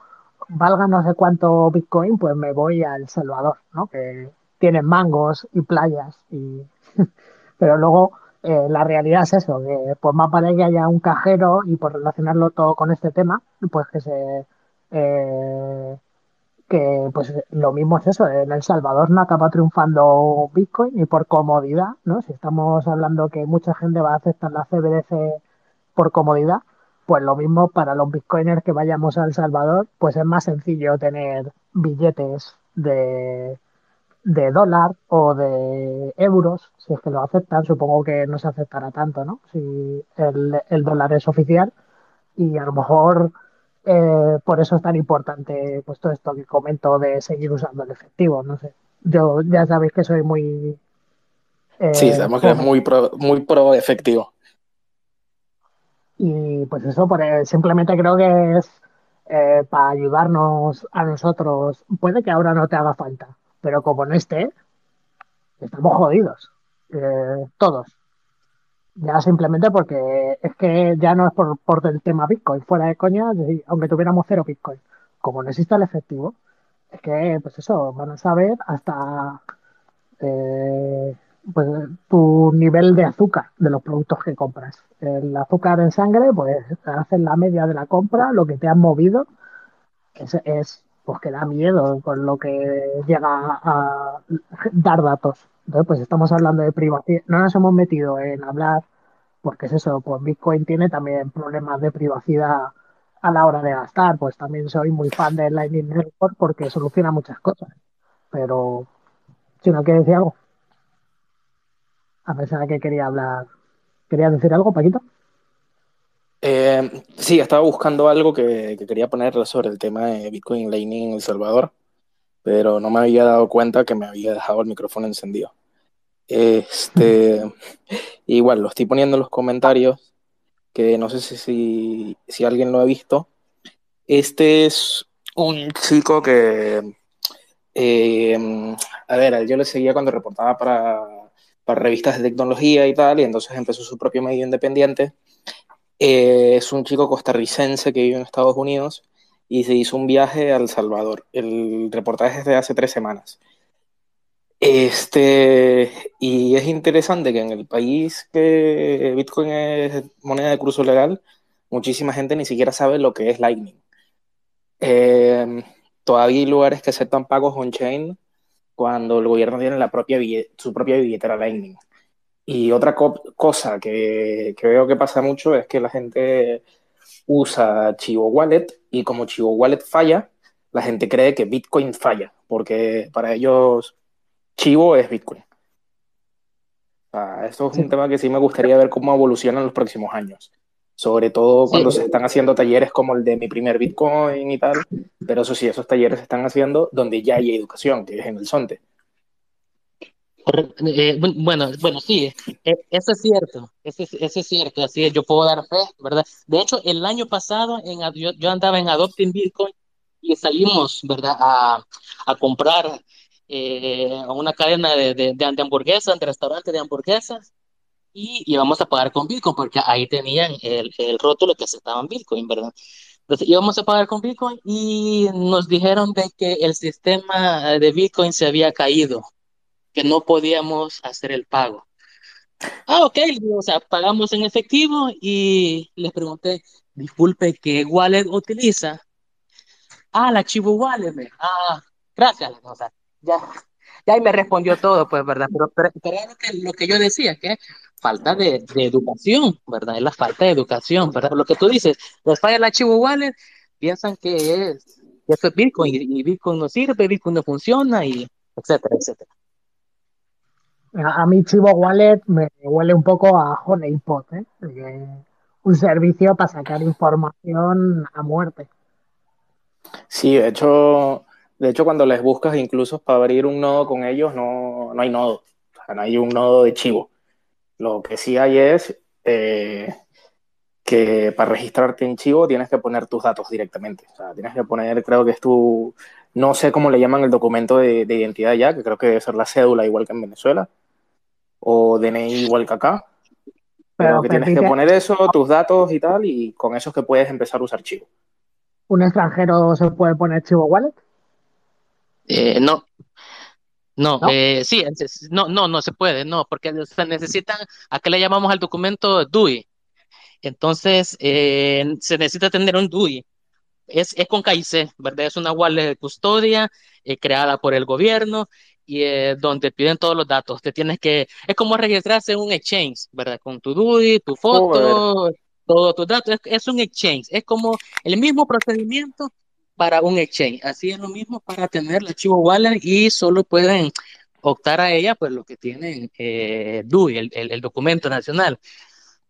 valga no sé cuánto Bitcoin, pues me voy a El Salvador, ¿no? Que tienen mangos y playas, y... pero luego eh, la realidad es eso, que pues más vale que haya un cajero y por relacionarlo todo con este tema, pues que se... Eh, que pues lo mismo es eso, en El Salvador no acaba triunfando Bitcoin y por comodidad, ¿no? Si estamos hablando que mucha gente va a aceptar la CBDC por comodidad, pues lo mismo para los bitcoiners que vayamos a El Salvador, pues es más sencillo tener billetes de, de dólar o de euros, si es que lo aceptan, supongo que no se aceptará tanto, ¿no? Si el, el dólar es oficial y a lo mejor eh, por eso es tan importante pues todo esto que comento de seguir usando el efectivo, no sé. Yo ya sabéis que soy muy... Eh, sí, sabemos que es muy pro, muy pro efectivo. Y pues eso, pues, simplemente creo que es eh, para ayudarnos a nosotros. Puede que ahora no te haga falta, pero como no esté, estamos jodidos. Eh, todos. Ya simplemente porque es que ya no es por, por el tema Bitcoin, fuera de coña, aunque tuviéramos cero Bitcoin. Como no existe el efectivo, es que, pues eso, van a saber hasta eh, pues, tu nivel de azúcar de los productos que compras. El azúcar en sangre, pues haces la media de la compra, lo que te han movido es, es pues que da miedo con lo que llega a dar datos. Entonces, pues estamos hablando de privacidad. No nos hemos metido en hablar porque es eso, pues Bitcoin tiene también problemas de privacidad a la hora de gastar, pues también soy muy fan de Lightning Network porque soluciona muchas cosas, pero si no quiere decir algo, a pesar de que quería hablar, ¿quería decir algo, Paquito? Eh, sí, estaba buscando algo que, que, quería poner sobre el tema de Bitcoin Lightning en El Salvador, pero no me había dado cuenta que me había dejado el micrófono encendido. Este, igual, lo estoy poniendo en los comentarios, que no sé si, si, si alguien lo ha visto. Este es un chico que, eh, a ver, yo le seguía cuando reportaba para, para revistas de tecnología y tal, y entonces empezó su propio medio independiente eh, es un chico costarricense que vive en Estados Unidos y se hizo un viaje a El Salvador. El reportaje es de hace tres semanas. Este, y es interesante que en el país que Bitcoin es moneda de curso legal, muchísima gente ni siquiera sabe lo que es Lightning. Eh, todavía hay lugares que aceptan pagos on-chain cuando el gobierno tiene la propia su propia billetera Lightning. Y otra co cosa que, que, veo que pasa mucho es que la gente usa Chivo Wallet y como Chivo Wallet falla, la gente cree que Bitcoin falla, porque para ellos Chivo es Bitcoin. O sea, eso es un tema que sí me gustaría ver cómo evoluciona en los próximos años. Sobre todo cuando sí. se están haciendo talleres como el de mi primer Bitcoin y tal. Pero eso sí, esos talleres se están haciendo donde ya hay educación, que es en el Sonte. Eh, bueno, bueno, sí, eh, eso es cierto, eso es, eso es cierto, así es, yo puedo dar fe, ¿verdad? De hecho, el año pasado en, yo, yo andaba en Adopting Bitcoin y salimos, ¿verdad? A, a comprar eh, a una cadena de, de, de, hamburguesas, de restaurantes de hamburguesas y íbamos a pagar con Bitcoin porque ahí tenían el, el rótulo que aceptaban Bitcoin, ¿verdad? Entonces íbamos a pagar con Bitcoin y nos dijeron de que el sistema de Bitcoin se había caído que no podíamos hacer el pago. Ah, ok, o sea, pagamos en efectivo y les pregunté, disculpe, ¿qué wallet utiliza? Ah, la Chivo Wallet. Me. Ah, gracias. O sea, ya, ya ahí me respondió todo, pues, ¿verdad? Pero, pero, pero lo, que, yo decía, que falta de, educación, ¿verdad? Es la falta de educación, ¿verdad? Lo que tú dices, les falla la Chivo Wallet, piensan que es, eso es Bitcoin y, y Bitcoin no sirve, Bitcoin no funciona y etcétera, etcétera. A, a mí Chivo Wallet me huele un poco a Honeypot, ¿eh? un servicio para sacar información a muerte. Sí, de hecho, de hecho cuando les buscas incluso para abrir un nodo con ellos no, no hay nodo, o sea, no hay un nodo de Chivo. Lo que sí hay es eh, que para registrarte en Chivo tienes que poner tus datos directamente. O sea, tienes que poner, creo que es tu, no sé cómo le llaman el documento de, de identidad ya, que creo que debe ser la cédula igual que en Venezuela, o DNI igual que acá. Pero, Pero que tienes que poner eso, tus datos y tal, y con eso es que puedes empezar a usar Chivo. ¿Un extranjero se puede poner Chivo Wallet? Eh, no. No, ¿No? Eh, sí, no, no, no se puede, no, porque se necesitan, ¿a qué le llamamos al documento DUI? Entonces, eh, se necesita tener un DUI. Es, es con KIC, ¿verdad? Es una wallet de custodia eh, creada por el gobierno y eh, donde piden todos los datos. Te tienes que, es como registrarse en un exchange, ¿verdad? Con tu DUI, tu foto, Joder. todos tus datos. Es, es un exchange, es como el mismo procedimiento para un exchange. Así es lo mismo para tener el archivo wallet y solo pueden optar a ella pues lo que tienen eh, DUI, el, el, el, documento nacional.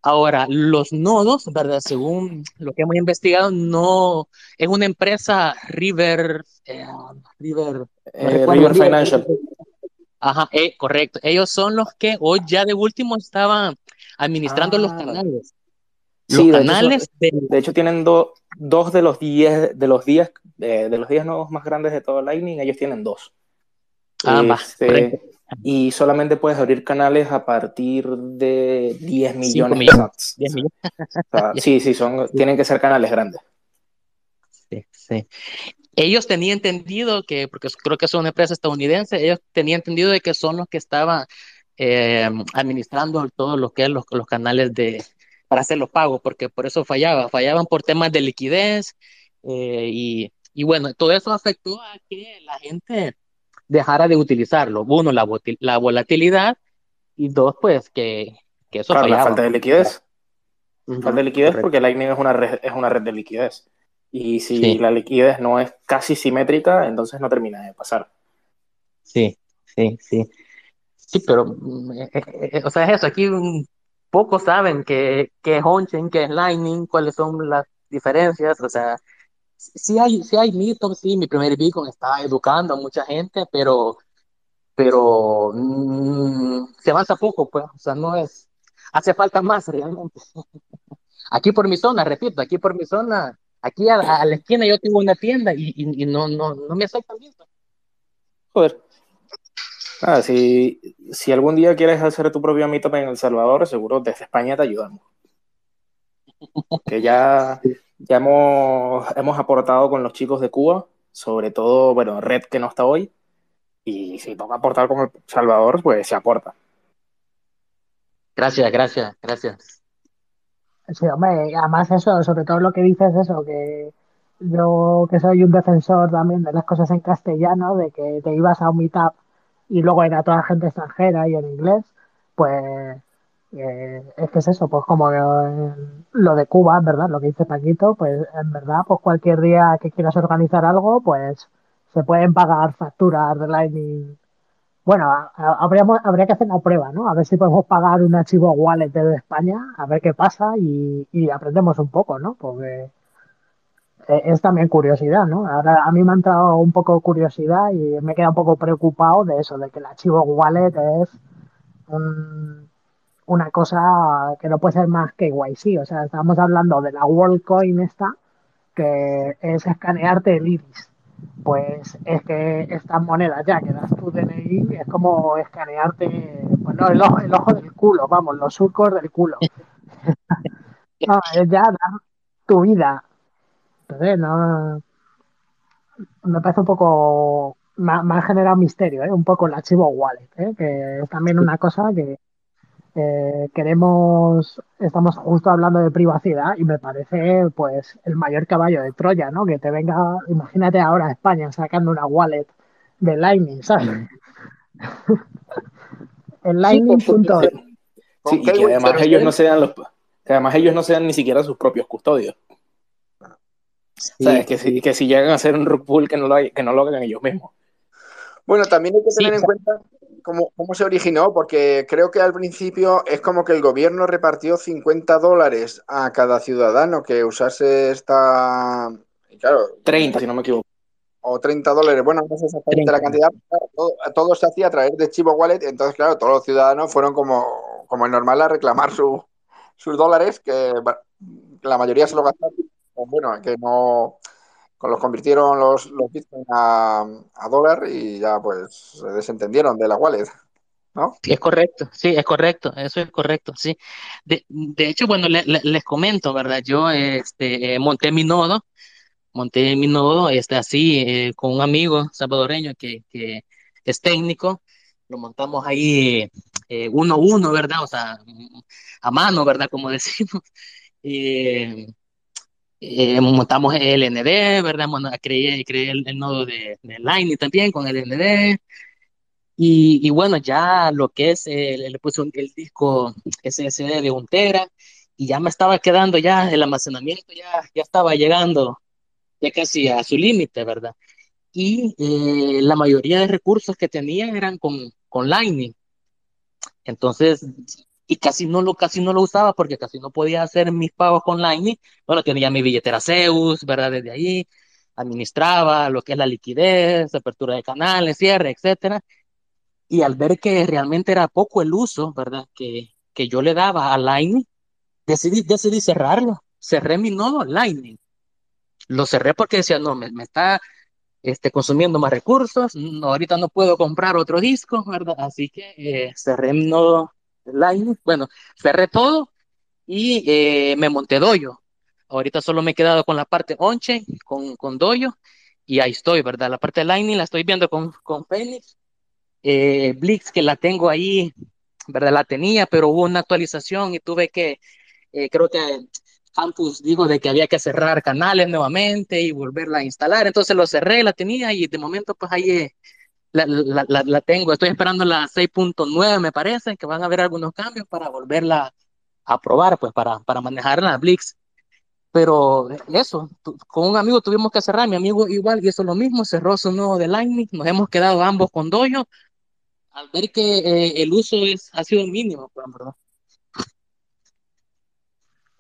Ahora, los nodos, ¿verdad? Según lo que hemos investigado, no es una empresa River, eh, River, eh, River Financial. Ajá, eh, correcto. Ellos son los que hoy ya de último estaban administrando ah, los canales. Los sí, canales de hecho, de... de hecho tienen do, dos de los diez, de los días, de, de los 10 nodos más grandes de todo Lightning, ellos tienen dos. Ah, este, y solamente puedes abrir canales a partir de 10 millones, de sats. 10 millones. O sea, sí, sí, son, tienen que ser canales grandes. Sí, sí. Ellos tenían entendido que, porque creo que son una empresa estadounidense, ellos tenían entendido de que son los que estaban eh, administrando todo lo que es los, los canales de, para hacer los pagos, porque por eso fallaba, fallaban por temas de liquidez eh, y, y bueno, todo eso afectó a que la gente dejara de utilizarlo. Uno, la, la volatilidad y dos, pues que Que eso claro, la falta de liquidez. Falta de liquidez correcto. porque Lightning es una red, es una red de liquidez. Y si Sí. la liquidez no es casi simétrica, entonces no termina de pasar. Sí, sí, sí. Sí, pero, eh, eh, eh, o sea, es eso. Aquí pocos saben qué, qué es on-chain, qué es Lightning, cuáles son las diferencias. O sea, sí hay, sí hay mitos, sí, mi primer Bitcoin está educando a mucha gente, pero, pero mm, se avanza poco, pues. O sea, no es, hace falta más realmente. Aquí por mi zona, repito, aquí por mi zona, aquí a, a la esquina yo tengo una tienda y, y, y no, no, no me aceptan Bitcoin. Joder. Ah, si, si algún día quieres hacer tu propio meetup en El Salvador, seguro desde España te ayudamos. Que ya, ya hemos, hemos aportado con los chicos de Cuba, sobre todo, bueno, Red que no está hoy, y si toca aportar con El Salvador, pues se aporta. Gracias, gracias, gracias. Sí, hombre, además eso, sobre todo lo que dices eso, que yo que soy un defensor también de las cosas en castellano, de que te ibas a un meetup y luego era toda gente extranjera y en inglés, pues eh, es que es eso, pues como lo de Cuba, ¿verdad? Lo que dice Paquito, pues en verdad, pues cualquier día que quieras organizar algo, pues se pueden pagar facturas de Lightning. Bueno, habríamos, habría que hacer una prueba, ¿no? A ver si podemos pagar un archivo wallet de España, a ver qué pasa y, y aprendemos un poco, ¿no? Porque eh, es también curiosidad, ¿no? Ahora a mí me ha entrado un poco curiosidad y me queda un poco preocupado de eso, de que el archivo wallet es un- una cosa que no puede ser más que YC. O sea, estamos hablando de la WorldCoin esta, que es escanearte el iris. Pues es que estas monedas ya que das tu DNI es como escanearte, pues no, el ojo, el ojo del culo, vamos, los surcos del culo. No, es ya dar tu vida. Entonces, no, me parece un poco, me ha, me ha generado misterio, ¿eh? Un poco el archivo wallet, ¿eh? Que es también una cosa que eh, queremos, estamos justo hablando de privacidad y me parece pues el mayor caballo de Troya, ¿no? Que te venga, imagínate ahora España sacando una wallet de Lightning, ¿sabes? El Lightning.es. Sí, y que además ellos no sean los que además ellos no sean ni siquiera sus propios custodios. Sí. ¿Sabes? Que si, que si llegan a hacer un rug pull que no lo, hay- que no lo hagan ellos mismos. Bueno, también hay que Sí, tener en cuenta cómo, cómo se originó, porque creo que al principio es como que el gobierno repartió 50 dólares a cada ciudadano que usase esta. claro, 30, si no me equivoco. o 30 dólares, bueno, no sé exactamente la 30. cantidad, pero claro, todo, todo se hacía a través de Chivo Wallet, entonces, claro, todos los ciudadanos fueron como, como es normal a reclamar su- sus dólares, que la mayoría se lo gastaron, pues bueno, que no, los convirtieron los, los bitcoins a, a dólar y ya pues se desentendieron de la wallet, ¿no? Sí, es correcto, sí, es correcto, eso es correcto, sí. De, de hecho, bueno, le- le- les comento, ¿verdad? Yo este, eh, monté mi nodo, monté mi nodo este, así eh, con un amigo salvadoreño que, que es técnico, lo montamos ahí eh, uno a uno, ¿verdad? O sea, a mano, ¿verdad? Como decimos. Eh, eh, montamos el ND, ¿verdad? Bueno, creé, creé el, el nodo de, de Lightning también con el ND. Y, y bueno, ya lo que es, eh, le puse un- el disco SSD de un tera y ya me estaba quedando ya el almacenamiento, ya, ya estaba llegando ya casi a su límite, ¿verdad? Y eh, la mayoría de recursos que tenía eran con, con Lightning. Entonces, y casi no lo, casi no lo usaba porque casi no podía hacer mis pagos con Lightning. Bueno, tenía mi billetera Zeus, ¿verdad? Desde ahí administraba lo que es la liquidez, apertura de canales, cierre, etcétera. Y al ver que realmente era poco el uso, ¿verdad? Que, que yo le daba a Lightning, decidí, decidí cerrarlo. Cerré mi nodo Lightning. Lo cerré porque decía, no, me, me está este, consumiendo más recursos, no, ahorita no puedo comprar otro disco, ¿verdad? Así que eh, cerré mi nodo Lightning. Bueno, cerré todo y eh, me monté Dojo. Ahorita solo me he quedado con la parte on-chain, con, con Dojo, y ahí estoy, ¿verdad? La parte de Lightning la estoy viendo con, con Phoenix eh, Blix, que la tengo ahí, ¿verdad? La tenía, pero hubo una actualización y tuve que, eh, creo que Campus dijo de que había que cerrar canales nuevamente y volverla a instalar, entonces lo cerré, la tenía y de momento pues ahí, eh, la, la, la, la tengo. Estoy esperando la 6.9, me parece, que van a haber algunos cambios para volverla a probar, pues para, para manejar la Blix. Pero eso, con un amigo tuvimos que cerrar, mi amigo igual hizo lo mismo, cerró su nuevo de Lightning, nos hemos quedado ambos con doyo al ver que eh, el uso es, ha sido mínimo, pues, ¿verdad?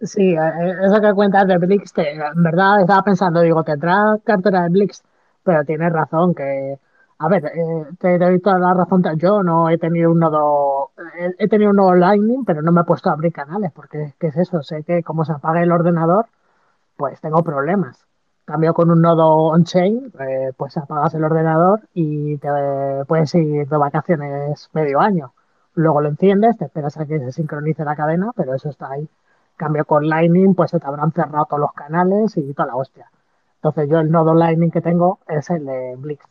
Sí, eh, eso que cuentas de Blix, te, en verdad estaba pensando, digo, tendrá cartera de Blix, pero tienes razón que, a ver, eh, te, doy toda la razón, yo no he tenido un nodo, he, he, tenido un nodo Lightning, pero no me he puesto a abrir canales, porque ¿qué es eso? Sé que como se apaga el ordenador, pues tengo problemas. Cambio con un nodo on-chain, eh, pues apagas el ordenador y te puedes ir de vacaciones medio año. Luego lo enciendes, te esperas a que se sincronice la cadena, pero eso está ahí. Cambio con Lightning, pues se te habrán cerrado todos los canales y toda la hostia. Entonces yo el nodo Lightning que tengo es el de Blix.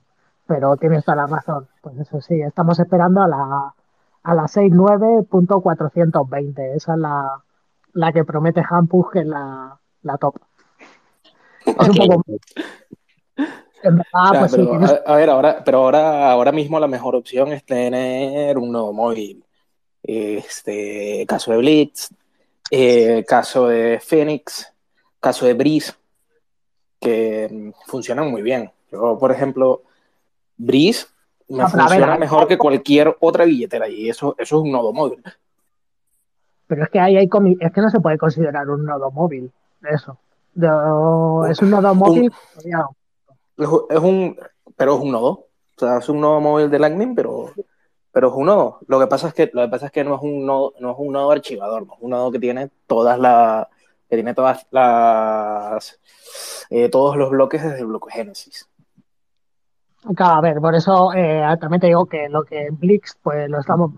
Pero tienes toda la razón. Pues eso sí, estamos esperando a la, a la 6.9.420. Esa es la, la que promete Hampus que es la, la top. Es un poco... En verdad, pues pero, sí, tienes... a, a, ver, ahora, pero ahora, ahora mismo la mejor opción es tener un nodo móvil. Este, caso de Blitz, eh, caso de Phoenix, caso de Breeze, que funcionan muy bien. Yo, por ejemplo, Breeze me funciona ver, mejor que cualquier otra billetera y eso, eso es un nodo móvil. Pero es que ahí hay es que no se puede considerar un nodo móvil, eso. No, es un nodo móvil. Un, es un, pero es un nodo. O sea, es un nodo móvil de Lightning, pero, pero es un nodo. Lo que pasa es que, lo que, pasa es que no, es un nodo, no es un nodo archivador, no es un nodo que tiene todas las que tiene todas las eh, todos los bloques desde el bloque Génesis. Claro, a ver, por eso eh, también te digo que lo que en Blix, pues lo estamos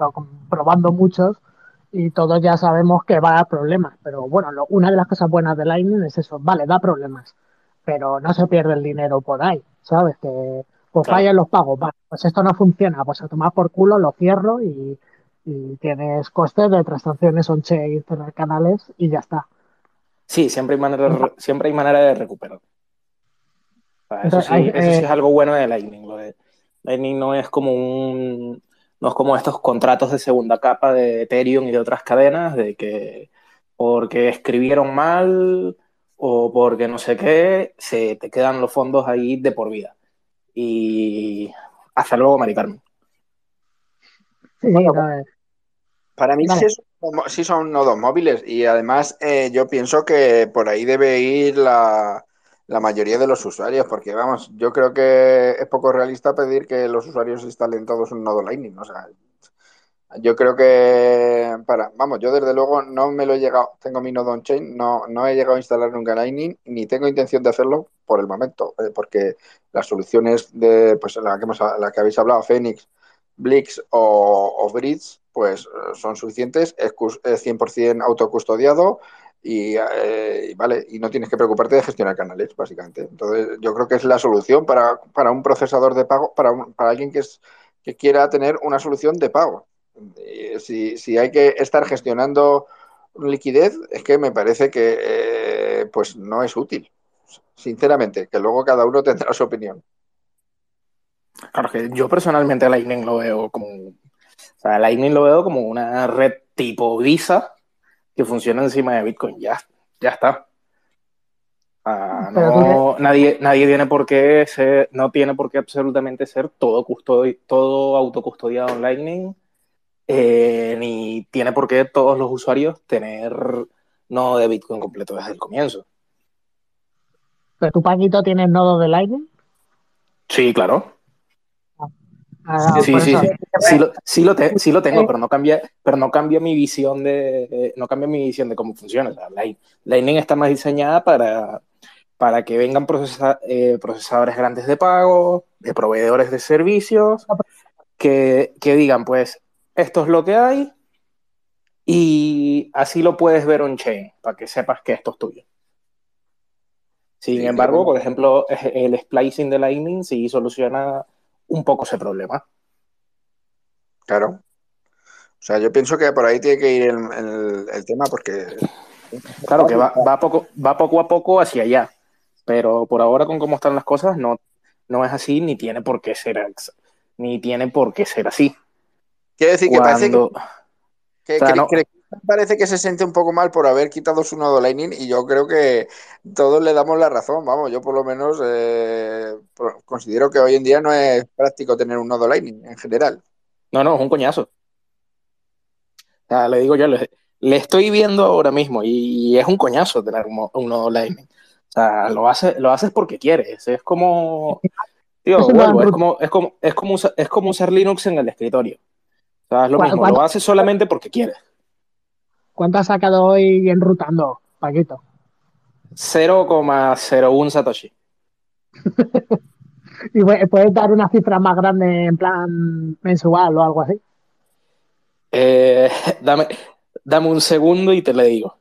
probando muchos y todos ya sabemos que va a dar problemas. Pero bueno, lo, una de las cosas buenas de Lightning es eso, vale, da problemas, pero no se pierde el dinero por ahí, ¿sabes? Que pues claro. fallan los pagos, vale, pues esto no funciona, pues a tomar por culo, lo cierro y, y tienes costes de transacciones on-chain, canales y ya está. Sí, siempre hay manera, siempre hay manera de recuperar. O sea, eso, sí, hay, eso eh, sí es algo bueno de Lightning. Lo de Lightning no es como un no es como estos contratos de segunda capa de Ethereum y de otras cadenas, de que porque escribieron mal o porque no sé qué, se te quedan los fondos ahí de por vida. Y hasta luego, Mari Carmen. Sí, bueno, para mí vale. sí, sí, son nodos móviles y además eh, yo pienso que por ahí debe ir la, la, mayoría de los usuarios, porque vamos, yo creo que es poco realista pedir que los usuarios instalen todos un nodo Lightning. O sea, yo creo que para, vamos, yo desde luego no me lo he llegado, tengo mi nodo on-chain, no, no he llegado a instalar nunca Lightning, ni tengo intención de hacerlo por el momento, eh, porque las soluciones de, pues la que, hemos, la que habéis hablado, Phoenix, Blix o, o Bridge, pues son suficientes, es 100% autocustodiado y, eh, vale, y no tienes que preocuparte de gestionar canales, básicamente. Entonces, yo creo que es la solución para, para un procesador de pago, para, un, para alguien que, es, que quiera tener una solución de pago. Si, si, hay que estar gestionando liquidez, es que me parece que eh, pues no es útil, sinceramente, que luego cada uno tendrá su opinión. Claro que yo personalmente Lightning lo veo como, o sea, Lightning lo veo como una red tipo Visa que funciona encima de Bitcoin. Ya, ya está. Uh, no, nadie, nadie tiene por qué ser, no tiene por qué absolutamente ser todo custodi todo autocustodiado en Lightning eh, ni tiene por qué todos los usuarios tener nodo de Bitcoin completo desde el comienzo. ¿Pero tu Paquito tienes nodo de Lightning? Sí, claro. Ah, sí, sí, sí, sí, lo, sí, lo te, sí, lo, tengo, pero no cambia, pero no cambia mi visión de, eh, no cambia mi visión de cómo funciona. O sea, Lightning está más diseñada para, para que vengan procesa, eh, procesadores grandes de pago, de proveedores de servicios, que, que digan, pues, esto es lo que hay y así lo puedes ver on-chain para que sepas que esto es tuyo. Sin sí, embargo, por ejemplo, el splicing de Lightning sí soluciona un poco ese problema. Claro. O sea, yo pienso que por ahí tiene que ir el, el, el tema porque... Claro que va, va, poco, va poco a poco hacia allá, pero por ahora con cómo están las cosas no, no es así ni tiene por qué ser ni tiene por qué ser así. Quiero decir que parece que, Cuando- que- o sea, que- no- que- parece que se siente un poco mal por haber quitado su nodo Lightning y yo creo que todos le damos la razón. Vamos, yo por lo menos eh, considero que hoy en día no es práctico tener un nodo Lightning en general. No, no, es un coñazo. O sea, le digo yo, le, le estoy viendo ahora mismo y, es un coñazo tener un, un nodo Lightning. O sea, lo, hace, lo haces porque quieres. Es como. Tío, vuelvo, es como, es, como, es, como usar, es como usar Linux en el escritorio. O sea, es lo ¿Cuál- mismo, lo haces solamente porque quieres. ¿Cuánto has sacado hoy enrutando, Paquito? 0,01 Satoshi. ¿Y pu- puedes dar una cifra más grande en plan mensual o algo así? Eh, dame, dame un segundo y te le digo.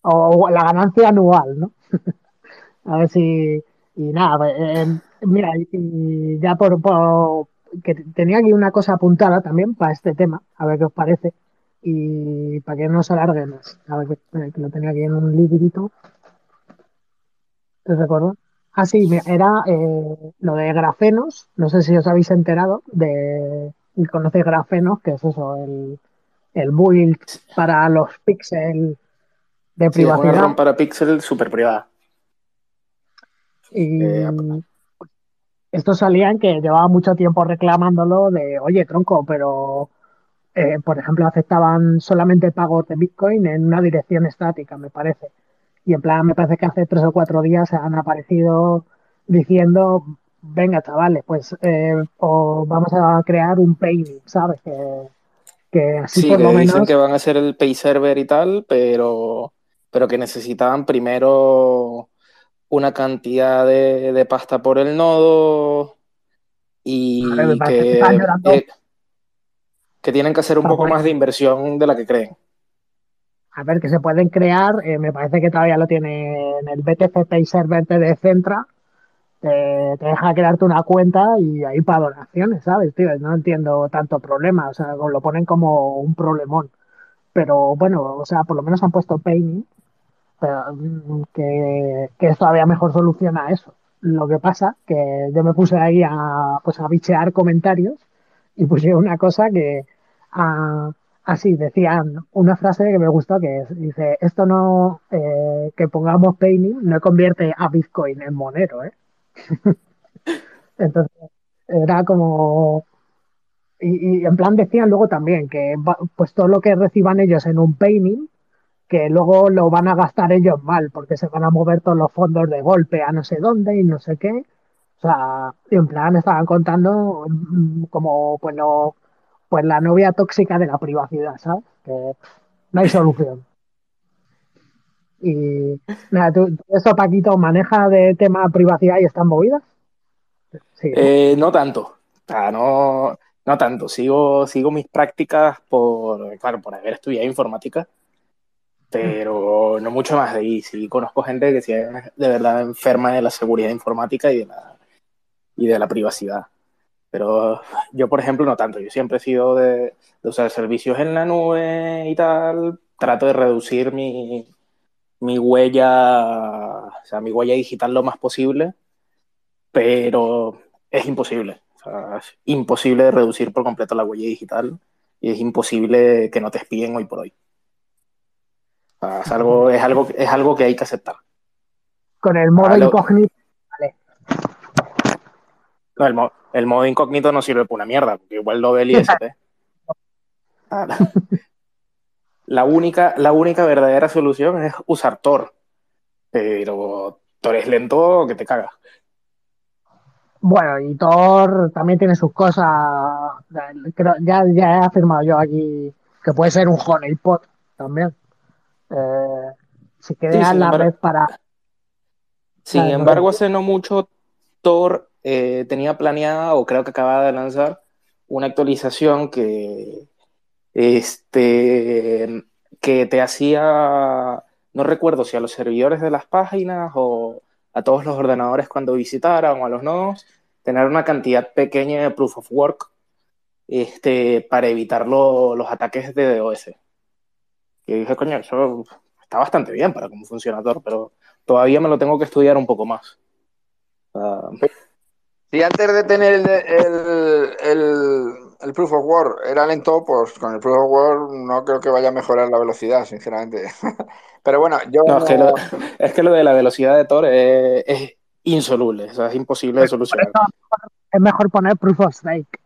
O la ganancia anual, ¿no? A ver si... Y nada, pues, eh, mira, y ya por, por- que tenía aquí una cosa apuntada también para este tema, a ver qué os parece, y para que no se alargue más. Ver, que, que lo tenía aquí en un librito. ¿Te recuerdo? Ah, sí, mira, era eh, lo de grafenos, no sé si os habéis enterado de... ¿Conocéis grafenos? Que es eso, el, el build para los píxeles de Sí, es una privacidad. Para Pixel súper privada. Y Eh, estos salían que llevaba mucho tiempo reclamándolo de, oye, tronco, pero, eh, por ejemplo, aceptaban solamente pagos de Bitcoin en una dirección estática, me parece. Y en plan, me parece que hace tres o cuatro días han aparecido diciendo, venga, chavales, pues eh, o vamos a crear un payment, ¿sabes? Que, que así Sí, por que lo dicen menos... que van a hacer el Pay Server y tal, pero, pero que necesitaban primero una cantidad de, de pasta por el nodo y ver, que que, están llorando. eh, que tienen que hacer un poco bueno. más de inversión de la que creen. A ver, que se pueden crear, eh, me parece que todavía lo tiene en el BTC Pay Server de Centra, te, te deja crearte una cuenta y ahí para donaciones, ¿sabes, tío? No entiendo tanto problema, o sea, lo ponen como un problemón. Pero bueno, o sea, por lo menos han puesto Payme, pero, mm, que, que es todavía mejor solución a eso. Lo que pasa que yo me puse ahí a, pues a bichear comentarios y puse una cosa que ah, así decían una frase que me gustó que es, dice esto no eh, que pongamos Payme no convierte a Bitcoin en monero ¿eh? entonces era como y, y en plan decían luego también que pues todo lo que reciban ellos en un Payme que luego lo van a gastar ellos mal porque se van a mover todos los fondos de golpe a no sé dónde y no sé qué o sea, en plan estaban contando mm, como pues lo pues la novia tóxica de la privacidad, ¿sabes? Que no hay solución. Y nada, ¿tú, esto, Paquito, maneja de tema privacidad y están movidas? Sí. Eh, no tanto, no, no tanto. Sigo, sigo mis prácticas por, claro, por haber estudiado informática, pero no mucho más de ahí. Sí conozco gente que sí es de verdad enferma de la seguridad informática y de la, y de la privacidad. Pero yo, por ejemplo, no tanto. Yo siempre he sido de, de usar servicios en la nube y tal. Trato de reducir mi, mi huella, o sea, mi huella digital lo más posible, pero es imposible. O sea, es imposible reducir por completo la huella digital y es imposible que no te espíen hoy por hoy. O sea, es, algo, es, algo, es algo que hay que aceptar. Con el modo Ah, lo- incógnito, No, el, mo- el modo incógnito no sirve para una mierda, porque igual lo ve el ISP. La- única, la única verdadera solución es usar Tor. Pero Tor es lento que te cagas. bueno, y Thor también tiene sus cosas. Creo- ya, ya he afirmado yo aquí que puede ser un honeypot también. Eh, si creas sin la embargo- red para. Sin embargo, hace no mucho Tor eh, tenía planeada, o creo que acaba de lanzar, una actualización que, este, que te hacía, no recuerdo si a los servidores de las páginas o a todos los ordenadores cuando visitaran o a los nodos, tener una cantidad pequeña de proof of work este, para evitar lo- los ataques de DOS. Y dije, coño, eso está bastante bien para cómo funciona Tor, pero todavía me lo tengo que estudiar un poco más. Ah, Si antes de tener el, el, el, el, Proof of Work era lento, pues con el Proof of Work no creo que vaya a mejorar la velocidad, sinceramente. Pero bueno, yo. No, es, que lo, es, que lo, de la velocidad de Tor es, es insoluble, o sea, es imposible de solucionar. Es mejor poner Proof of Stake.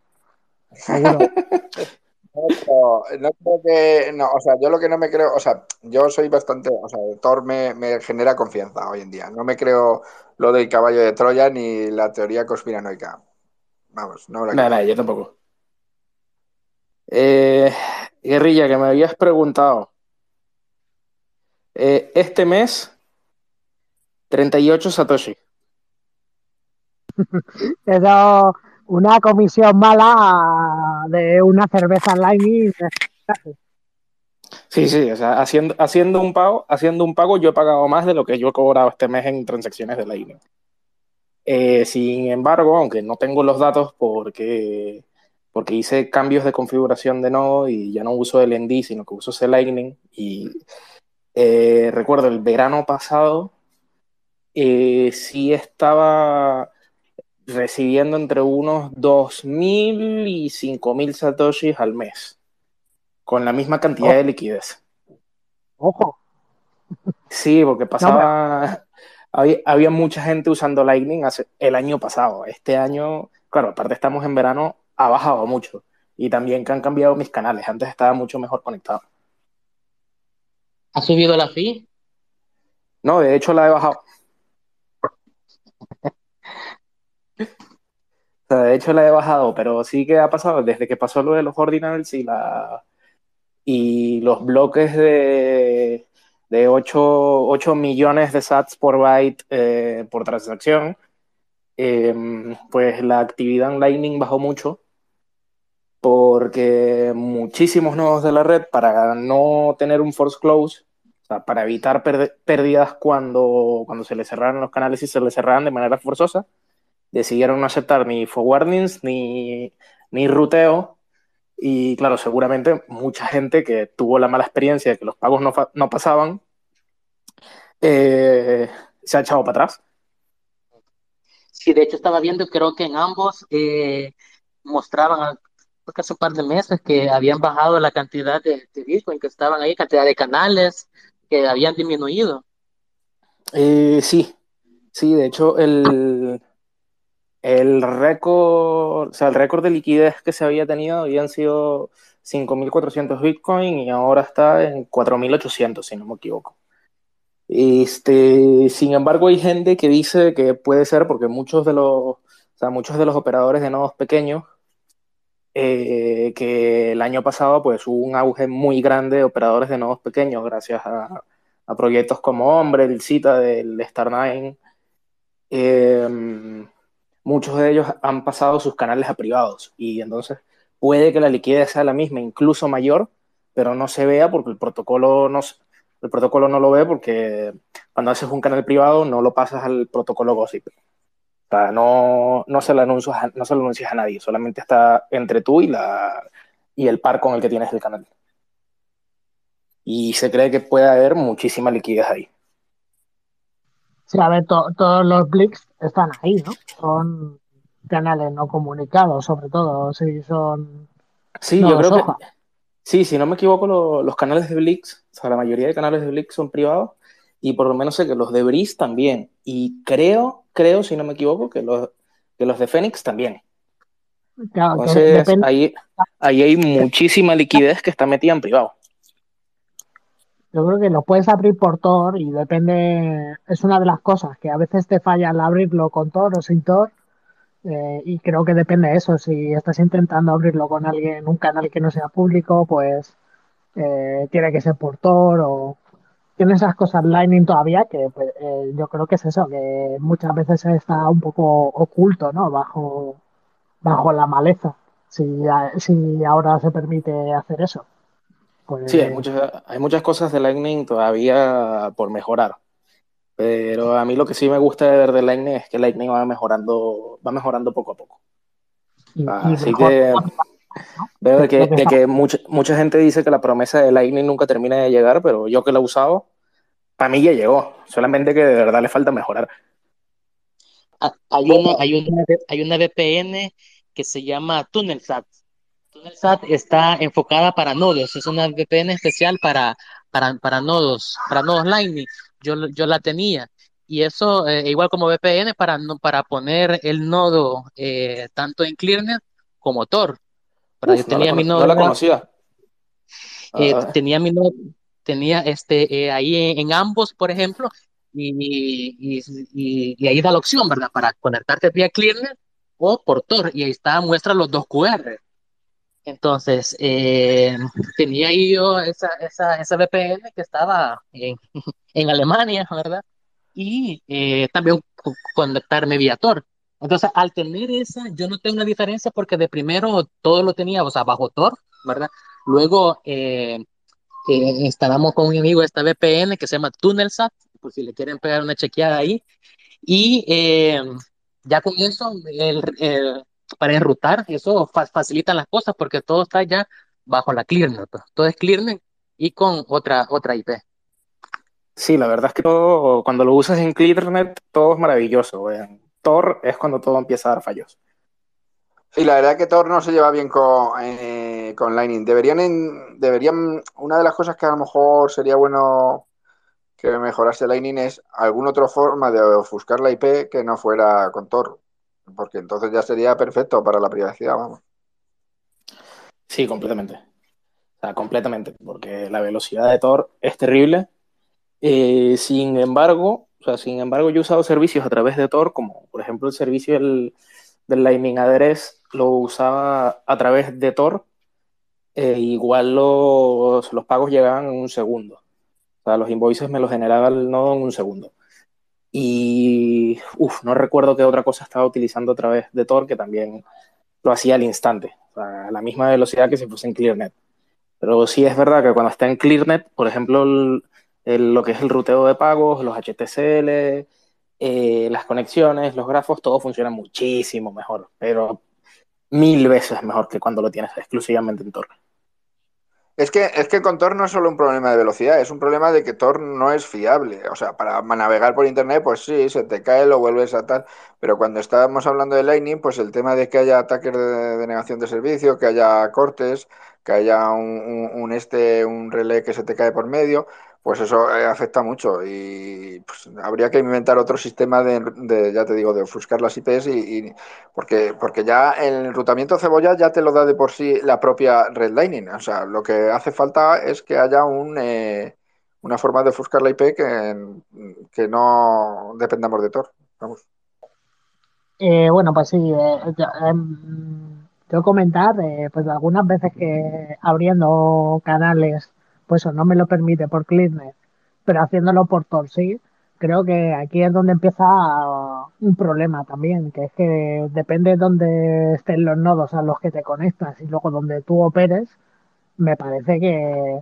Seguro. No, no, creo que. No, o sea, yo lo que no me creo. O sea, yo soy bastante. O sea, Thor me, me, genera confianza hoy en día. No me creo lo del caballo de Troya ni la teoría conspiranoica. Vamos, no la creo. Nada, yo tampoco. Eh, Guerrilla, que me habías preguntado. Eh, este mes, 38 Satoshi. Eso una comisión mala de una cerveza Lightning. Sí, sí, o sea, haciendo, haciendo un pago, haciendo un pago, yo he pagado más de lo que yo he cobrado este mes en transacciones de Lightning. Eh, sin embargo, aunque no tengo los datos porque, porque hice cambios de configuración de nodo y ya no uso el ND, sino que uso ese Lightning. Y eh, recuerdo el verano pasado, eh, sí estaba recibiendo entre unos 2.000 y 5.000 satoshis al mes, con la misma cantidad oh. de liquidez. Ojo. Sí, porque pasaba, no, había, había, mucha gente usando Lightning hace, el año pasado. Este año, claro, aparte estamos en verano, ha bajado mucho. Y también que han cambiado mis canales. Antes estaba mucho mejor conectado. ¿Ha subido la fee? No, de hecho la he bajado. De hecho la he bajado, pero sí que ha pasado. Desde que pasó lo de los ordinals y la y los bloques de, de 8, 8 millones de sats por byte eh, por transacción, eh, pues la actividad en Lightning bajó mucho porque muchísimos nodos de la red para no tener un force close, para evitar pérdidas cuando, cuando se le cerraran los canales y se le cerraran de manera forzosa, decidieron no aceptar ni forwardings ni, ni ruteo. Y claro, seguramente mucha gente que tuvo la mala experiencia de que los pagos no, no pasaban, eh, se ha echado para atrás. Sí, de hecho estaba viendo, creo que en ambos eh, mostraban hace un par de meses que habían bajado la cantidad de, de Bitcoin que estaban ahí, cantidad de canales que habían disminuido. Eh, sí, sí, de hecho el, el récord, o sea, el récord de liquidez que se había tenido habían sido 5.400 Bitcoin y ahora está en 4.800, si no me equivoco. Este, sin embargo, hay gente que dice que puede ser porque muchos de los, o sea, muchos de los operadores de nodos pequeños, eh, que el año pasado pues hubo un auge muy grande de operadores de nodos pequeños gracias a, a proyectos como Hombre, el Cita del Star9. Eh, muchos de ellos han pasado sus canales a privados y entonces puede que la liquidez sea la misma, incluso mayor, pero no se vea porque el protocolo no, el protocolo no lo ve porque cuando haces un canal privado no lo pasas al protocolo Gossip. O sea, no, no, se lo anuncias a, no se lo anuncias a nadie, solamente está entre tú y, la, y el par con el que tienes el canal. Y se cree que puede haber muchísima liquidez ahí. Sí, a ver, to todos los Blix están ahí, ¿no? Son canales no comunicados, sobre todo, sí, son... Sí, no yo creo que... Sí, si no me equivoco, lo, los canales de Blix, o sea, la mayoría de canales de Blix son privados y por lo menos sé que los de Breeze también. Y creo, creo, si no me equivoco, que los, que los de Phoenix también. Claro, Entonces, ahí, ahí hay muchísima liquidez que está metida en privado. Yo creo que lo puedes abrir por Tor y depende, es una de las cosas que a veces te falla al abrirlo con Tor o sin Tor. Eh, y creo que depende de eso. Si estás intentando abrirlo con alguien, un canal que no sea público, pues eh, tiene que ser por Tor o tiene esas cosas Lightning todavía que pues, eh, yo creo que es eso, que muchas veces está un poco oculto, ¿no? Bajo, bajo la maleza. Si, si ahora se permite hacer eso. Pues... Sí, hay muchas, hay muchas cosas de Lightning todavía por mejorar. Pero a mí lo que sí me gusta de ver de Lightning es que Lightning va mejorando, va mejorando poco a poco. Y, Así y que ¿no? veo de que, de que mucha, mucha gente dice que la promesa de Lightning nunca termina de llegar, pero yo que la he usado, para mí ya llegó. Solamente que de verdad le falta mejorar. Ah, hay una, hay una, hay una VPN que se llama TunnelSat. TunnelSat está enfocada para nodos, es una VPN especial para, para, para nodos, para nodos Lightning. Yo, yo la tenía. Y eso, eh, igual como VPN, para, para poner el nodo eh, tanto en ClearNet como Tor. Para, Uf, yo tenía no, mi nodo, no la conocía. eh, Ah, tenía mi nodo, tenía este, eh, ahí en, en, ambos, por ejemplo, y, y, y, y, ahí da la opción, ¿verdad? Para conectarte vía ClearNet o por Tor, y ahí está, muestra los dos QR. Entonces, eh, tenía yo esa, esa, esa VPN que estaba en, en Alemania, ¿verdad? Y eh, también conectarme vía Tor. Entonces, al tener esa, yo no tengo una diferencia porque de primero todo lo tenía, o sea, bajo Tor, ¿verdad? Luego eh, eh, instalamos con un amigo esta VPN que se llama TunnelSat, por si le quieren pegar una chequeada ahí. Y eh, ya con eso, el, el, para enrutar, eso fa facilita las cosas porque todo está ya bajo la ClearNet. Pues. Todo es ClearNet y con otra, otra IP. Sí, la verdad es que todo, cuando lo usas en ClearNet, todo es maravilloso. En Tor es cuando todo empieza a dar fallos. Sí, la verdad es que Tor no se lleva bien con, eh, con Lightning. Deberían, en, deberían, una de las cosas que a lo mejor sería bueno que mejorase Lightning es alguna otra forma de ofuscar la IP que no fuera con Tor, porque entonces ya sería perfecto para la privacidad, vamos. Sí, completamente. O sea, completamente, porque la velocidad de Tor es terrible. Eh, sin embargo, o sea, sin embargo, yo he usado servicios a través de Tor, como por ejemplo el servicio del, Lightning Address lo usaba a través de Tor. Eh, igual los, los pagos llegaban en un segundo. O sea, los invoices me los generaba el nodo en un segundo. Y, no recuerdo qué otra cosa estaba utilizando a través de Tor que también lo hacía al instante, a la misma velocidad que si fuese en ClearNet. Pero sí es verdad que cuando está en ClearNet, por ejemplo, lo que es el ruteo de pagos, los HTCL, eh, las conexiones, los grafos, todo funciona muchísimo mejor, pero mil veces mejor que cuando lo tienes exclusivamente en Tor. Es que, es que con Tor no es solo un problema de velocidad, es un problema de que Tor no es fiable. O sea, para navegar por Internet, pues sí, se te cae, lo vuelves a tal. Pero cuando estábamos hablando de Lightning, pues el tema de que haya ataques de denegación de servicio, que haya cortes, que haya un este, un relé que se te cae por medio, pues eso eh, afecta mucho y pues, habría que inventar otro sistema de, de, ya te digo, de ofuscar las IPs y, porque, porque ya el enrutamiento cebolla ya te lo da de por sí la propia Red Lightning. O sea, lo que hace falta es que haya un, eh, una forma de ofuscar la IP que, que no dependamos de Tor. Vamos. Eh, bueno, pues sí, eh, yo, yo, comentar, pues algunas veces que abriendo canales pues eso no me lo permite por ClearNet, pero haciéndolo por Tor sí, creo que aquí es donde empieza un problema también, que es que depende de dónde estén los nodos a los que te conectas y luego donde tú operes, me parece que,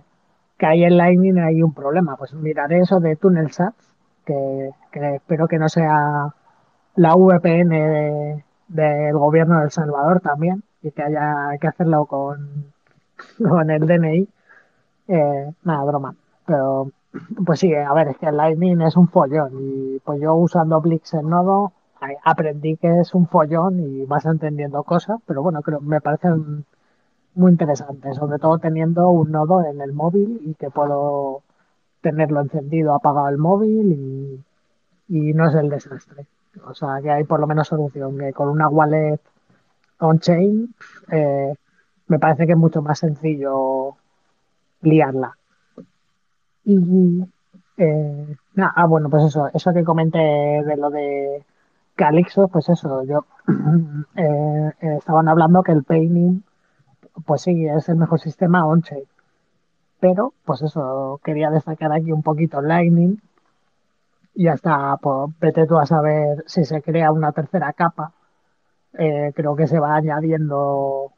que ahí en Lightning hay un problema. Pues miraré eso de TunnelSat, que, que espero que no sea la VPN de, del gobierno de El Salvador también, y que haya que hacerlo con, con el DNI eh, nada, broma. Pero, pues sí, a ver, es que el Lightning es un follón. Y pues yo usando Blix en nodo, aprendí que es un follón y vas entendiendo cosas. Pero bueno, creo me parecen muy interesantes, sobre todo teniendo un nodo en el móvil y que puedo tenerlo encendido, apagado el móvil y, y no es el desastre. O sea, que hay por lo menos solución, que con una wallet on-chain eh, me parece que es mucho más sencillo Y eh, ah, bueno, pues eso, eso que comenté de lo de Calixto, pues eso, yo eh, estaban hablando que el painting, pues sí, es el mejor sistema on-chain. Pero, pues eso, quería destacar aquí un poquito Lightning. Y hasta, pues, vete tú a saber si se crea una tercera capa. Eh, creo que se va añadiendo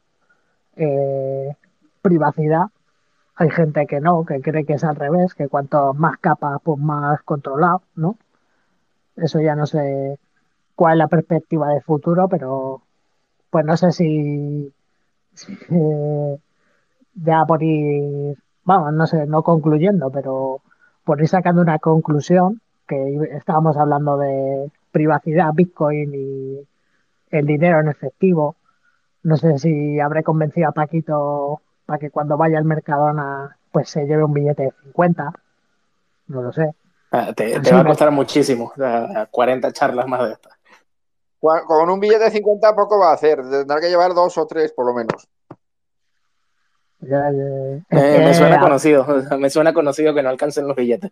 eh, privacidad hay gente que no, que cree que es al revés, que cuanto más capas, pues más controlado, ¿no? Eso ya no sé cuál es la perspectiva de futuro, pero pues no sé si, eh, ya por ir, vamos, no sé, no concluyendo, pero por ir sacando una conclusión, que estábamos hablando de privacidad, Bitcoin y el dinero en efectivo. No sé si habré convencido a Paquito para que cuando vaya al Mercadona pues se lleve un billete de 50. No lo sé. Ah, te, va a me- costar muchísimo, o sea, 40 charlas más de estas. Con un billete de 50 poco va a hacer. Tendrá que llevar dos o tres por lo menos. Ya, ya- Eh, me suena a- conocido, me suena conocido que no alcancen los billetes.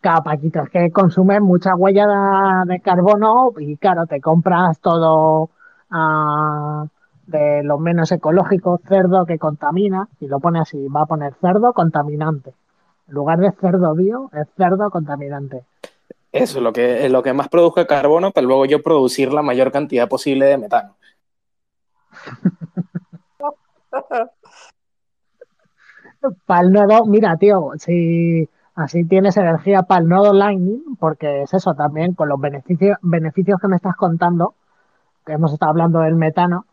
Claro, Paquito, es que consumes mucha huella de, carbono y claro, te compras todo ah, de lo menos ecológico, cerdo que contamina, y lo pone así, va a poner cerdo contaminante. En lugar de cerdo bio, es cerdo contaminante. Eso, lo que, lo que más produzca carbono para luego yo producir la mayor cantidad posible de metano. Para el nodo, mira, tío, si así tienes energía para el nodo Lightning, porque es eso también, con los beneficios, beneficios que me estás contando, que hemos estado hablando del metano,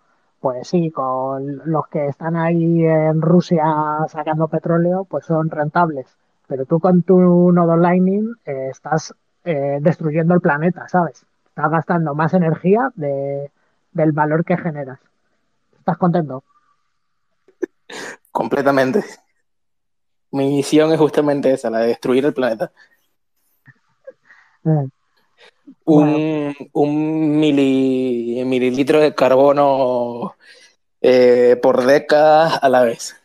pues sí, con los que están ahí en Rusia sacando petróleo, pues son rentables. Pero tú con tu nodo Lightning eh, estás eh, destruyendo el planeta, ¿sabes? Estás gastando más energía de, del valor que generas. ¿Estás contento? Completamente. Mi misión es justamente esa, la de destruir el planeta. Un, un mili- mililitro de carbono eh, por década a la vez.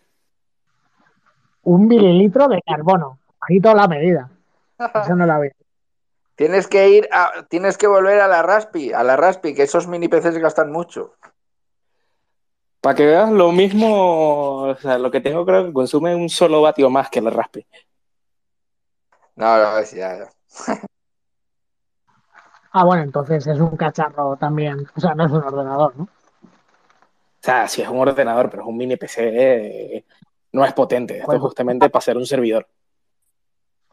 Un mililitro de carbono. Bajito la medida. Eso no la veo. Tienes que ir a, tienes que volver a la Raspi, a la Raspi, que esos mini PCs gastan mucho. Para que veas lo mismo, o sea, lo que tengo creo que consume un solo vatio más que la Raspi. No, no, es ya, ya. Ah, bueno, entonces es un cacharro también. O sea, no es un ordenador, ¿no? O sea, si es un ordenador, pero es un mini PC, eh, no es potente. Esto es justamente para ser un servidor.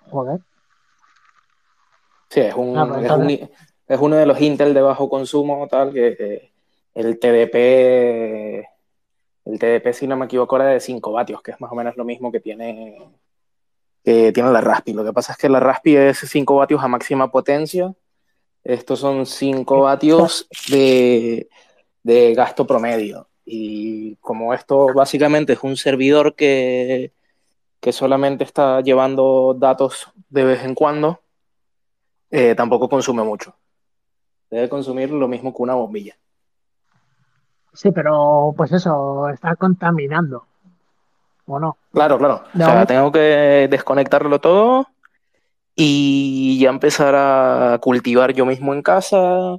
Joder. Sí, es, un, Ah, pues es, un- es uno de los Intel de bajo consumo, tal, que eh, el TDP, el TDP, si no me equivoco, era de 5 vatios, que es más o menos lo mismo que tiene, que tiene la Raspi. Lo que pasa es que la Raspi es 5 vatios a máxima potencia. Estos son 5 vatios de, de gasto promedio. Y como esto básicamente es un servidor que, que solamente está llevando datos de vez en cuando, eh, tampoco consume mucho. Debe consumir lo mismo que una bombilla. Sí, pero pues eso, está contaminando. ¿O no? Claro, claro. No. O sea, tengo que desconectarlo todo y ya empezar a cultivar yo mismo en casa.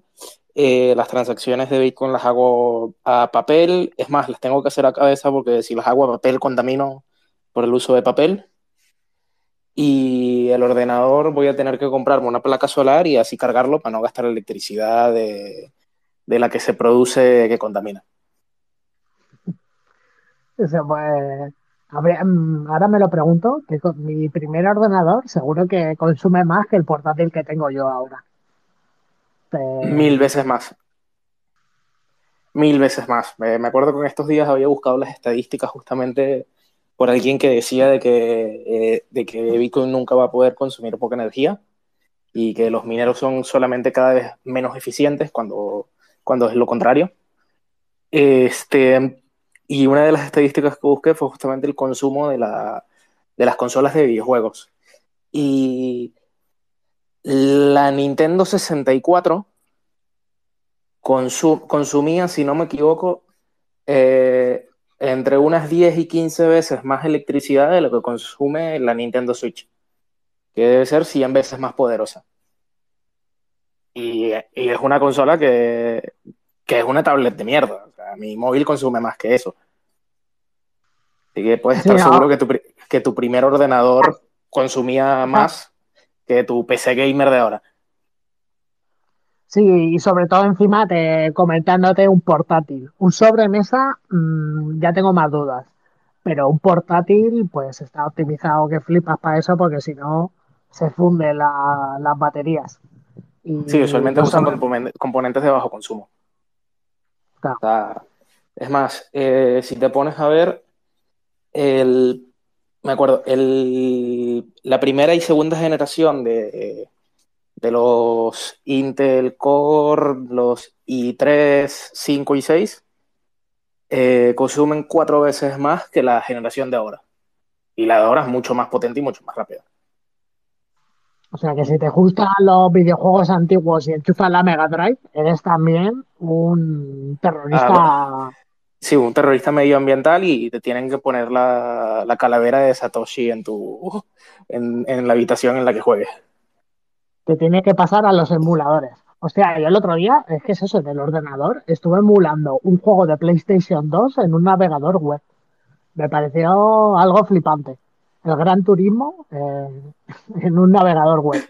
Eh, las transacciones de Bitcoin las hago a papel. Es más, las tengo que hacer a cabeza porque si las hago a papel contamino por el uso de papel. Y el ordenador voy a tener que comprarme una placa solar y así cargarlo para no gastar electricidad de, de la que se produce que contamina. O sea, habría- mm, ahora me lo pregunto, que con mi primer ordenador seguro que consume más que el portátil que tengo yo ahora. Eh, Mil veces más. Mil veces más. Me, me acuerdo que en estos días había buscado las estadísticas justamente por alguien que decía de que, eh, de que Bitcoin nunca va a poder consumir poca energía y que los mineros son solamente cada vez menos eficientes cuando, cuando es lo contrario. Este, y una de las estadísticas que busqué fue justamente el consumo de, la, de las consolas de videojuegos. Y la Nintendo 64 consu- consumía, si no me equivoco, eh, entre unas 10 y 15 veces más electricidad de lo que consume la Nintendo Switch, que debe ser 100 veces más poderosa. Y es una consola que, que es una tablet de mierda. O sea, mi móvil consume más que eso. Así que puedes Sí, estar no. seguro que tu, que tu primer ordenador consumía más que tu PC gamer de ahora. Sí, y sobre todo encima te comentándote un portátil. Un sobremesa, mm, ya tengo más dudas. Pero un portátil, pues está optimizado que flipas para eso, porque si no, se funden la- las baterías. Y, Sí, usualmente usan sobre- componen- componentes de bajo consumo. Es más, eh, si te pones a ver, el, me acuerdo, el, la primera y segunda generación de, de los Intel Core, los i3, 5 y 6, eh, consumen cuatro veces más que la generación de ahora. Y la de ahora es mucho más potente y mucho más rápida. O sea que si te gustan los videojuegos antiguos y enchufas la Mega Drive, eres también un terrorista. Ah, sí, un terrorista medioambiental y te tienen que poner la, la calavera de Satoshi en tu en, en, la habitación en la que juegues. Te tiene que pasar a los emuladores. O sea, yo el otro día, es que es eso, en el ordenador, estuve emulando un juego de PlayStation 2 en un navegador web. Me pareció algo flipante el Gran Turismo eh, en un navegador web.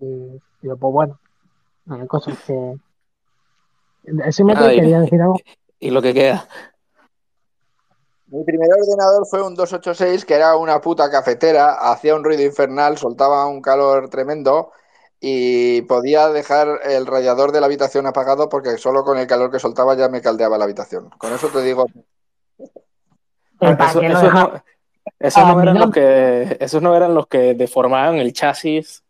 Y digo, pues bueno, hay cosas que. Ese me ah, quería decir algo. Y lo que queda. Mi primer ordenador fue un 286 que era una puta cafetera, hacía un ruido infernal, soltaba un calor tremendo y podía dejar el radiador de la habitación apagado porque solo con el calor que soltaba ya me caldeaba la habitación. Con eso te digo. Eso, eso, no, esos, no eran los que, esos no eran los que deformaban el chasis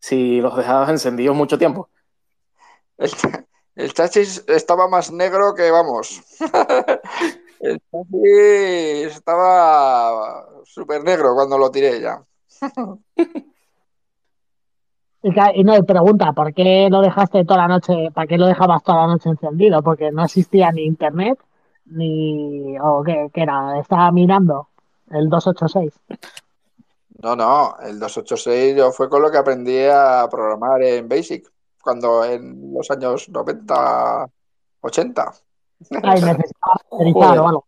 si los dejabas encendidos mucho tiempo. El, chasis estaba más negro que, vamos. el chasis estaba súper negro cuando lo tiré ya. Y, no, pregunta, ¿por qué lo dejaste toda la noche, para qué lo dejabas toda la noche encendido? Porque no existía ni internet, ni, o qué, qué era, estaba mirando el 286. No, no, el 286 yo fue con lo que aprendí a programar en Basic, cuando en los años 90, 80. Ay, necesitaba algo.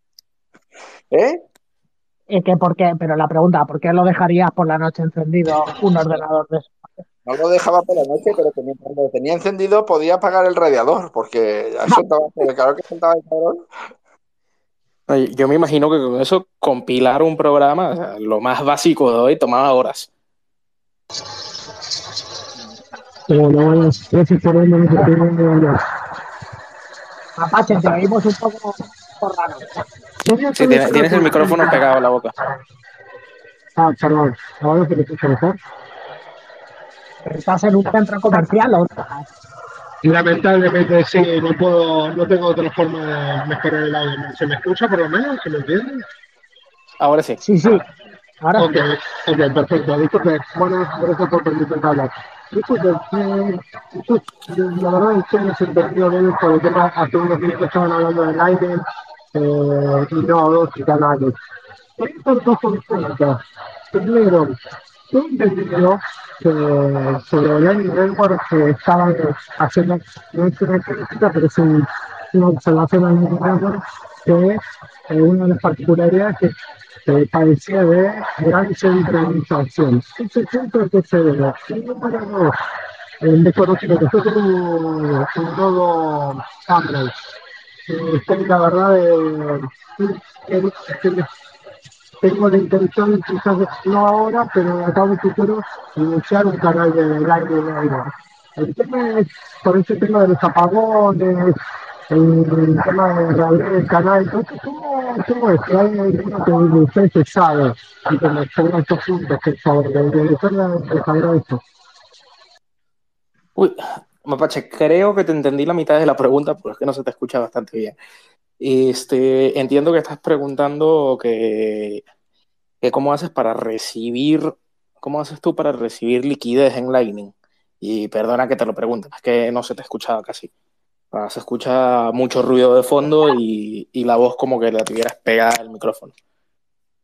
¿Eh? ¿Y que por qué? Pero la pregunta, ¿por qué lo dejarías por la noche encendido un ordenador de eso? No lo dejaba por la noche, pero cuando lo tenía encendido podía apagar el radiador, porque ya soltaba, el calor que soltaba el calor, yo me imagino que con eso compilar un programa, o sea, lo más básico de hoy, tomaba horas. Apache, te oímos un poco por raro. Sí, tienes, tienes, el micrófono pegado a la boca. Ah, perdón. Ahora se te escucha mejor. ¿Estás en un centro comercial o Lamentablemente sí, no puedo, no tengo otra forma de mejorar el audio. ¿Se me escucha por lo menos? ¿Se me entiende? Ahora sí. Sí, sí. Ahora ok, sí. ok, perfecto. Disculpe, bueno, gracias por permitirme hablar. La verdad es que no se entendió bien por el tema, hace unos minutos estaban hablando del aire eh, y no dos canales. Estas dos consultas. Primero, yo entendido que sobre el Network que estaban haciendo, no es una crítica, pero es un, una observación al que eh, una de las particularidades que eh, padecía de gran centralización. Ese centro que se dos, el desconocimiento. Fue como un, nodo Android. Eh, la verdad de, tengo la intención, quizás no ahora, pero acá en el futuro, iniciar un canal de live de. El tema es, por ese tema de los apagones, el tema de reabrir el canal, entonces, ¿cómo, cómo es? ¿Hay alguno que usted se sabe y que me ponga estos puntos, por favor? De director de saber esto. Uy, Mapache, creo que te entendí la mitad de la pregunta, pero es que no se te escucha bastante bien. Este, entiendo que estás preguntando que, que, cómo haces para recibir, cómo haces tú para recibir liquidez en Lightning. Y perdona que te lo pregunte, es que no se te escuchaba casi. Se escucha mucho ruido de fondo y, y la voz como que la tuvieras pegada al micrófono.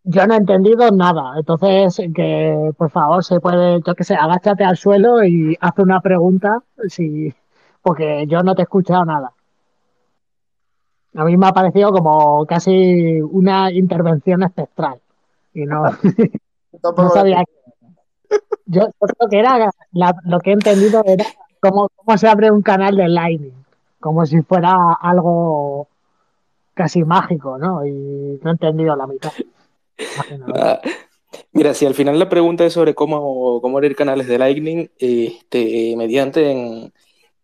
Yo no he entendido nada, entonces que por favor se puede, yo que sé, agáchate al suelo y haz una pregunta, si, porque yo no te he escuchado nada. A mí me ha parecido como casi una intervención espectral. Y no, no sabía. Yo, yo, creo que era la, lo que he entendido era cómo, cómo se abre un canal de Lightning, como si fuera algo casi mágico, ¿no? Y no he entendido la mitad. Ah, mira, si al final la pregunta es sobre cómo, cómo abrir canales de Lightning, este, mediante en,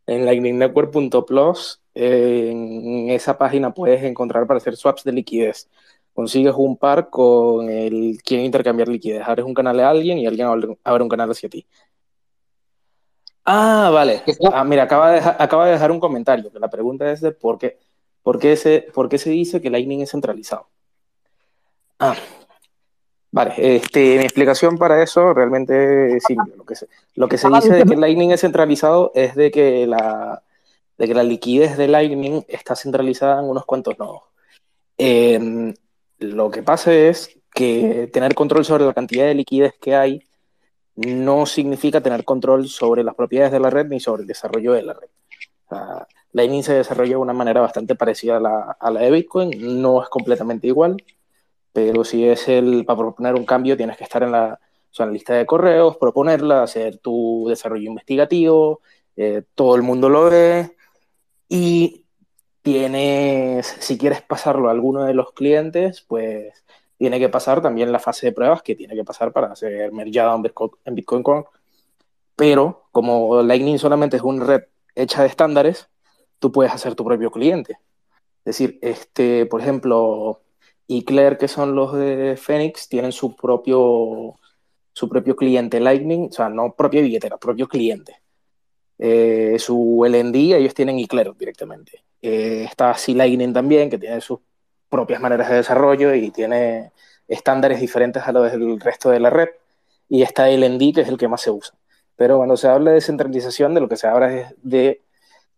en lightningnetwork.plus en esa página puedes encontrar para hacer swaps de liquidez. Consigues un par con el quien intercambiar liquidez. Abres un canal a alguien y alguien abre un canal hacia ti. Ah, vale. Ah, mira, acaba de, acaba de dejar un comentario. Que la pregunta es de por qué, por qué, se, por qué se dice que Lightning es centralizado. Ah, vale. Este, mi explicación para eso realmente es simple. Lo que se, lo que se dice de que Lightning es centralizado es de que la, de que la liquidez de Lightning está centralizada en unos cuantos nodos. Eh, lo que pasa es que tener control sobre la cantidad de liquidez que hay no significa tener control sobre las propiedades de la red ni sobre el desarrollo de la red. Lightning se desarrolla de una manera bastante parecida a la, de Bitcoin, no es completamente igual, pero si es el, para proponer un cambio tienes que estar en la, o sea, en la lista de correos, proponerla, hacer tu desarrollo investigativo, eh, todo el mundo lo ve y tienes, si quieres pasarlo a alguno de los clientes, pues tiene que pasar también la fase de pruebas que tiene que pasar para ser mergeado en Bitcoin, Core. Pero como Lightning solamente es una red hecha de estándares, tú puedes hacer tu propio cliente. Es decir, este, por ejemplo, Eclair, que son los de Phoenix, tienen su propio, su propio cliente Lightning, o sea, no propia billetera, propio cliente. Eh, su LND, ellos tienen Eclair directamente. Eh, está C-Lightning también, que tiene sus propias maneras de desarrollo y tiene estándares diferentes a los del resto de la red. Y está el ND, que es el que más se usa. Pero cuando se habla de descentralización, de lo que se habla es de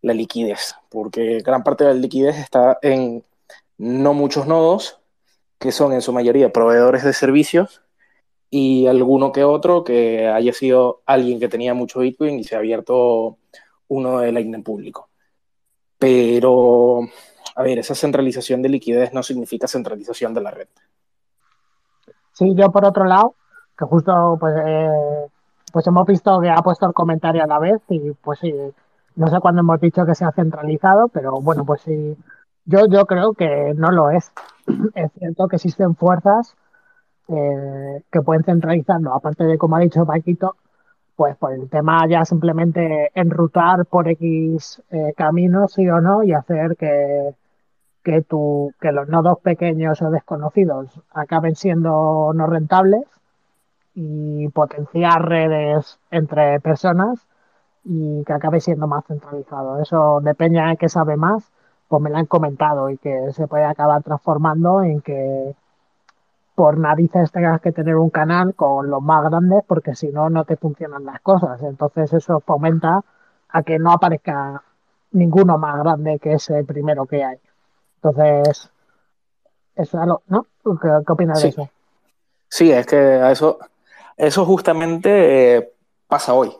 la liquidez, porque gran parte de la liquidez está en no muchos nodos, que son en su mayoría proveedores de servicios, y alguno que otro que haya sido alguien que tenía mucho Bitcoin y se ha abierto uno de Lightning público. Pero a ver, esa centralización de liquidez no significa centralización de la red. Sí, yo por otro lado, que justo pues, eh, pues hemos visto que ha puesto el comentario a la vez y pues sí, no sé cuándo hemos dicho que se ha centralizado, pero bueno, pues sí, yo, yo creo que no lo es. Es cierto que existen fuerzas eh, que pueden centralizarlo, aparte de, como ha dicho Paquito, pues por el tema ya simplemente enrutar por X eh, caminos, sí o no, y hacer que, que, tu, que los nodos pequeños o desconocidos acaben siendo no rentables y potenciar redes entre personas y que acabe siendo más centralizado. Eso de qué sabe más, pues me lo han comentado y que se puede acabar transformando en que por narices tengas que tener un canal con los más grandes porque si no, no te funcionan las cosas. Entonces eso fomenta a que no aparezca ninguno más grande que ese primero que hay. Entonces, eso ¿no? ¿Qué, opinas de eso? Sí, es que eso, eso justamente eh, pasa hoy.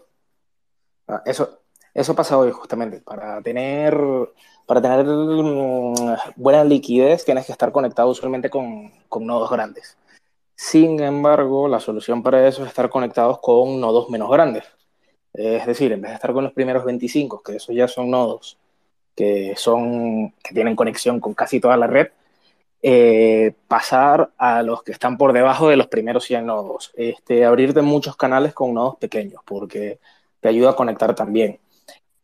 Ah, eso, eso pasa hoy justamente. Para tener, para tener mm, buena liquidez tienes que estar conectado usualmente con, con nodos grandes. Sin embargo, la solución para eso es estar conectados con nodos menos grandes. Es decir, en vez de estar con los primeros 25, que esos ya son nodos que, son, que tienen conexión con casi toda la red, eh, pasar a los que están por debajo de los primeros 100 nodos. Este, abrirte muchos canales con nodos pequeños, porque te ayuda a conectar también.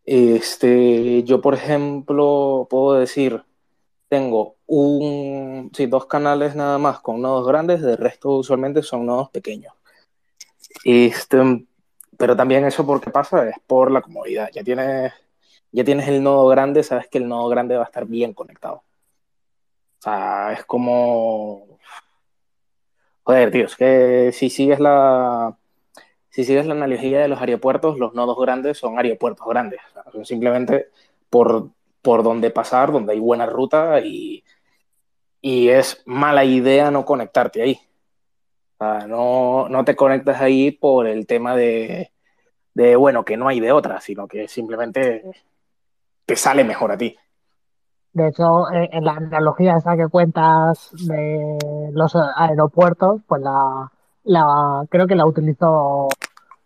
Este, yo, por ejemplo, puedo decir, tengo un, sí, dos canales nada más con nodos grandes, de resto usualmente son nodos pequeños. Este, pero también eso porque pasa es por la comodidad. Ya tienes ya tienes el nodo grande, sabes que el nodo grande va a estar bien conectado. O sea, es como... Joder, tío, es que si sigues la... Si sigues la analogía de los aeropuertos, los nodos grandes son aeropuertos grandes. simplemente por, por donde pasar, donde hay buena ruta y, y es mala idea no conectarte ahí. O sea, no, no te conectas ahí por el tema de, de, bueno, que no hay de otra, sino que simplemente te sale mejor a ti. De hecho, en la analogía esa que cuentas de los aeropuertos, pues la, la creo que la utilizó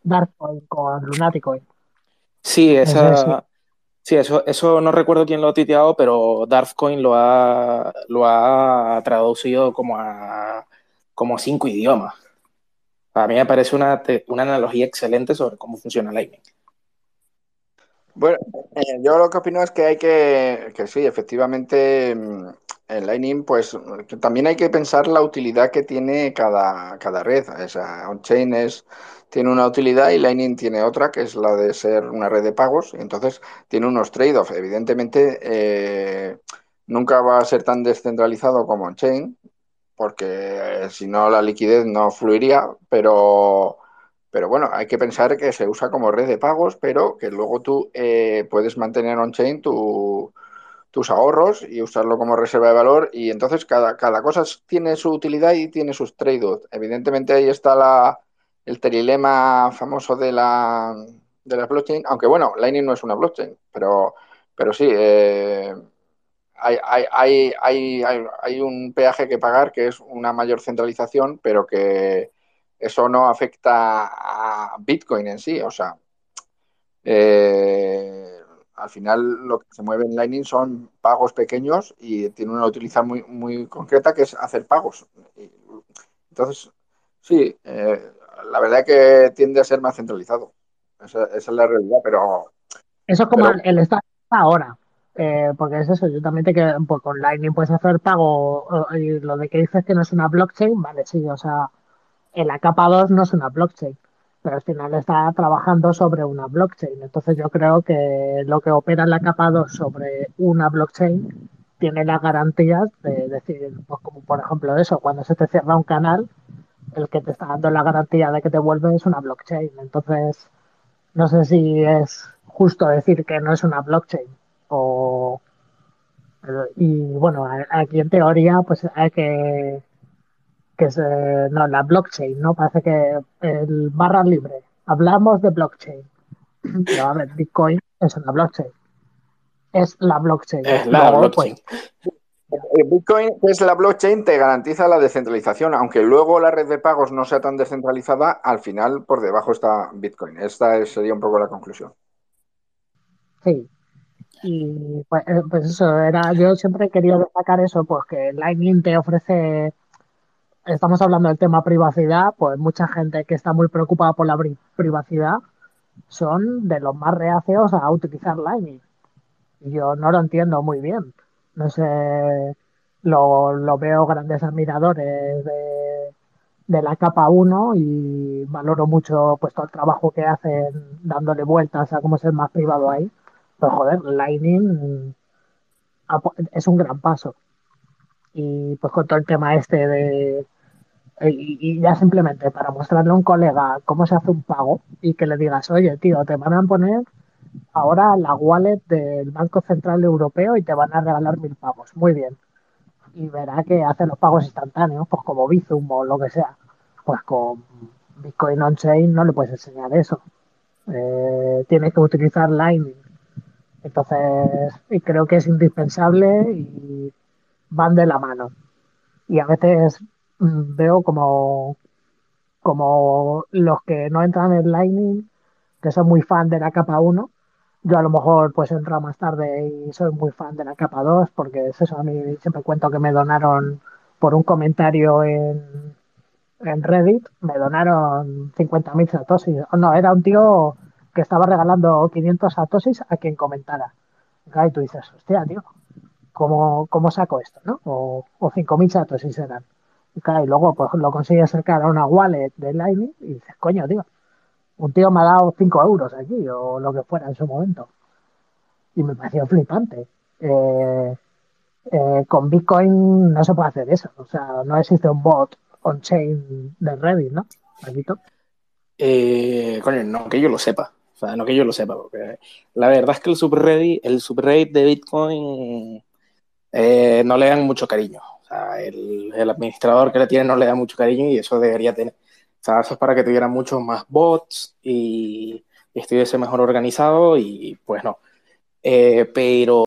Darkcoin con Lunaticoin. Sí, esa, sí, eso, eso no recuerdo quién lo ha titeado, pero Darkcoin lo ha, lo ha traducido como a como cinco idiomas. A mí me parece una, una analogía excelente sobre cómo funciona Lightning. Bueno, eh, yo lo que opino es que hay que, que sí, efectivamente, mm, en Lightning, pues también hay que pensar la utilidad que tiene cada, cada red. O sea, on-chain es tiene una utilidad y Lightning tiene otra, que es la de ser una red de pagos. Entonces tiene unos trade-offs. Evidentemente, eh, nunca va a ser tan descentralizado como on-chain, porque si no la liquidez no fluiría, pero, pero bueno, hay que pensar que se usa como red de pagos, pero que luego tú eh, puedes mantener on-chain tu tus ahorros y usarlo como reserva de valor y entonces cada, cada cosa tiene su utilidad y tiene sus trade-offs. Evidentemente ahí está la, el trilema famoso de la, de la blockchain, aunque bueno, Lightning no es una blockchain, pero, pero sí, eh, hay, hay, hay, hay, un peaje que pagar que es una mayor centralización, pero que eso no afecta a Bitcoin en sí, o sea, eh, al final lo que se mueve en Lightning son pagos pequeños y tiene una utilidad muy, muy concreta que es hacer pagos. Entonces, sí, eh, la verdad es que tiende a ser más centralizado. Esa, es la realidad, pero... Eso es como el, estado ahora. Eh, porque es eso, yo también te que pues con Lightning puedes hacer pago y lo de que dices que no es una blockchain, vale, sí, o sea, en la capa 2 no es una blockchain pero al final está trabajando sobre una blockchain. Entonces yo creo que lo que opera en la capa 2 sobre una blockchain tiene las garantías de decir, pues como por ejemplo eso, cuando se te cierra un canal, el que te está dando la garantía de que te vuelve es una blockchain. Entonces, no sé si es justo decir que no es una blockchain o... Y bueno, aquí en teoría pues hay que que es eh, no, la blockchain, ¿no? Parece que el barra libre. Hablamos de blockchain. Pero a ver, Bitcoin es una blockchain. Es la blockchain. Es la blockchain. Pues, Bitcoin, que es la blockchain, te garantiza la descentralización, aunque luego la red de pagos no sea tan descentralizada, al final por debajo está Bitcoin. Esta sería un poco la conclusión. Sí. Y pues, eh, pues eso, era, yo siempre he querido destacar eso, pues que Lightning te ofrece estamos hablando del tema privacidad, pues mucha gente que está muy preocupada por la privacidad son de los más reacios a utilizar Lightning. Yo no lo entiendo muy bien. No sé, lo, veo grandes admiradores de, de, la capa 1 y valoro mucho pues todo el trabajo que hacen dándole vueltas a cómo ser más privado ahí. Pero joder, Lightning es un gran paso. Y pues con todo el tema este de y, ya simplemente para mostrarle a un colega cómo se hace un pago y que le digas, oye, tío, te van a poner ahora la wallet del Banco Central Europeo y te van a regalar mil pagos. Muy bien. Y verá que hace los pagos instantáneos, pues como Bizum o lo que sea. Pues con Bitcoin on-chain no le puedes enseñar eso. Eh, tiene que utilizar Lightning. Entonces, creo que es indispensable y van de la mano. Y a veces veo como, como los que no entran en Lightning, que son muy fan de la capa 1, yo a lo mejor pues entro más tarde y soy muy fan de la capa 2, porque es eso, a mí siempre cuento que me donaron por un comentario en, en Reddit, me donaron 50.000 satoshis. No, era un tío que estaba regalando 500 satoshis a quien comentara. Y tú dices, hostia, tío, ¿cómo, cómo saco esto? ¿no? O, o 5.000 satoshis eran y luego pues lo consigues sacar a una wallet de Lightning y dices, coño, tío, un tío me ha dado 5 euros aquí o lo que fuera en su momento. Y me pareció flipante. Eh, eh, con Bitcoin no se puede hacer eso. O sea, no existe un bot on-chain de Reddit, ¿no? Eh, coño, no que yo lo sepa. O sea, no que yo lo sepa, porque la verdad es que el subreddit, el subreddit de Bitcoin no le dan mucho cariño el, administrador que le tiene no le da mucho cariño y eso debería tener. O sea, eso es para que tuviera muchos más bots y, estuviese mejor organizado y pues no. Eh, pero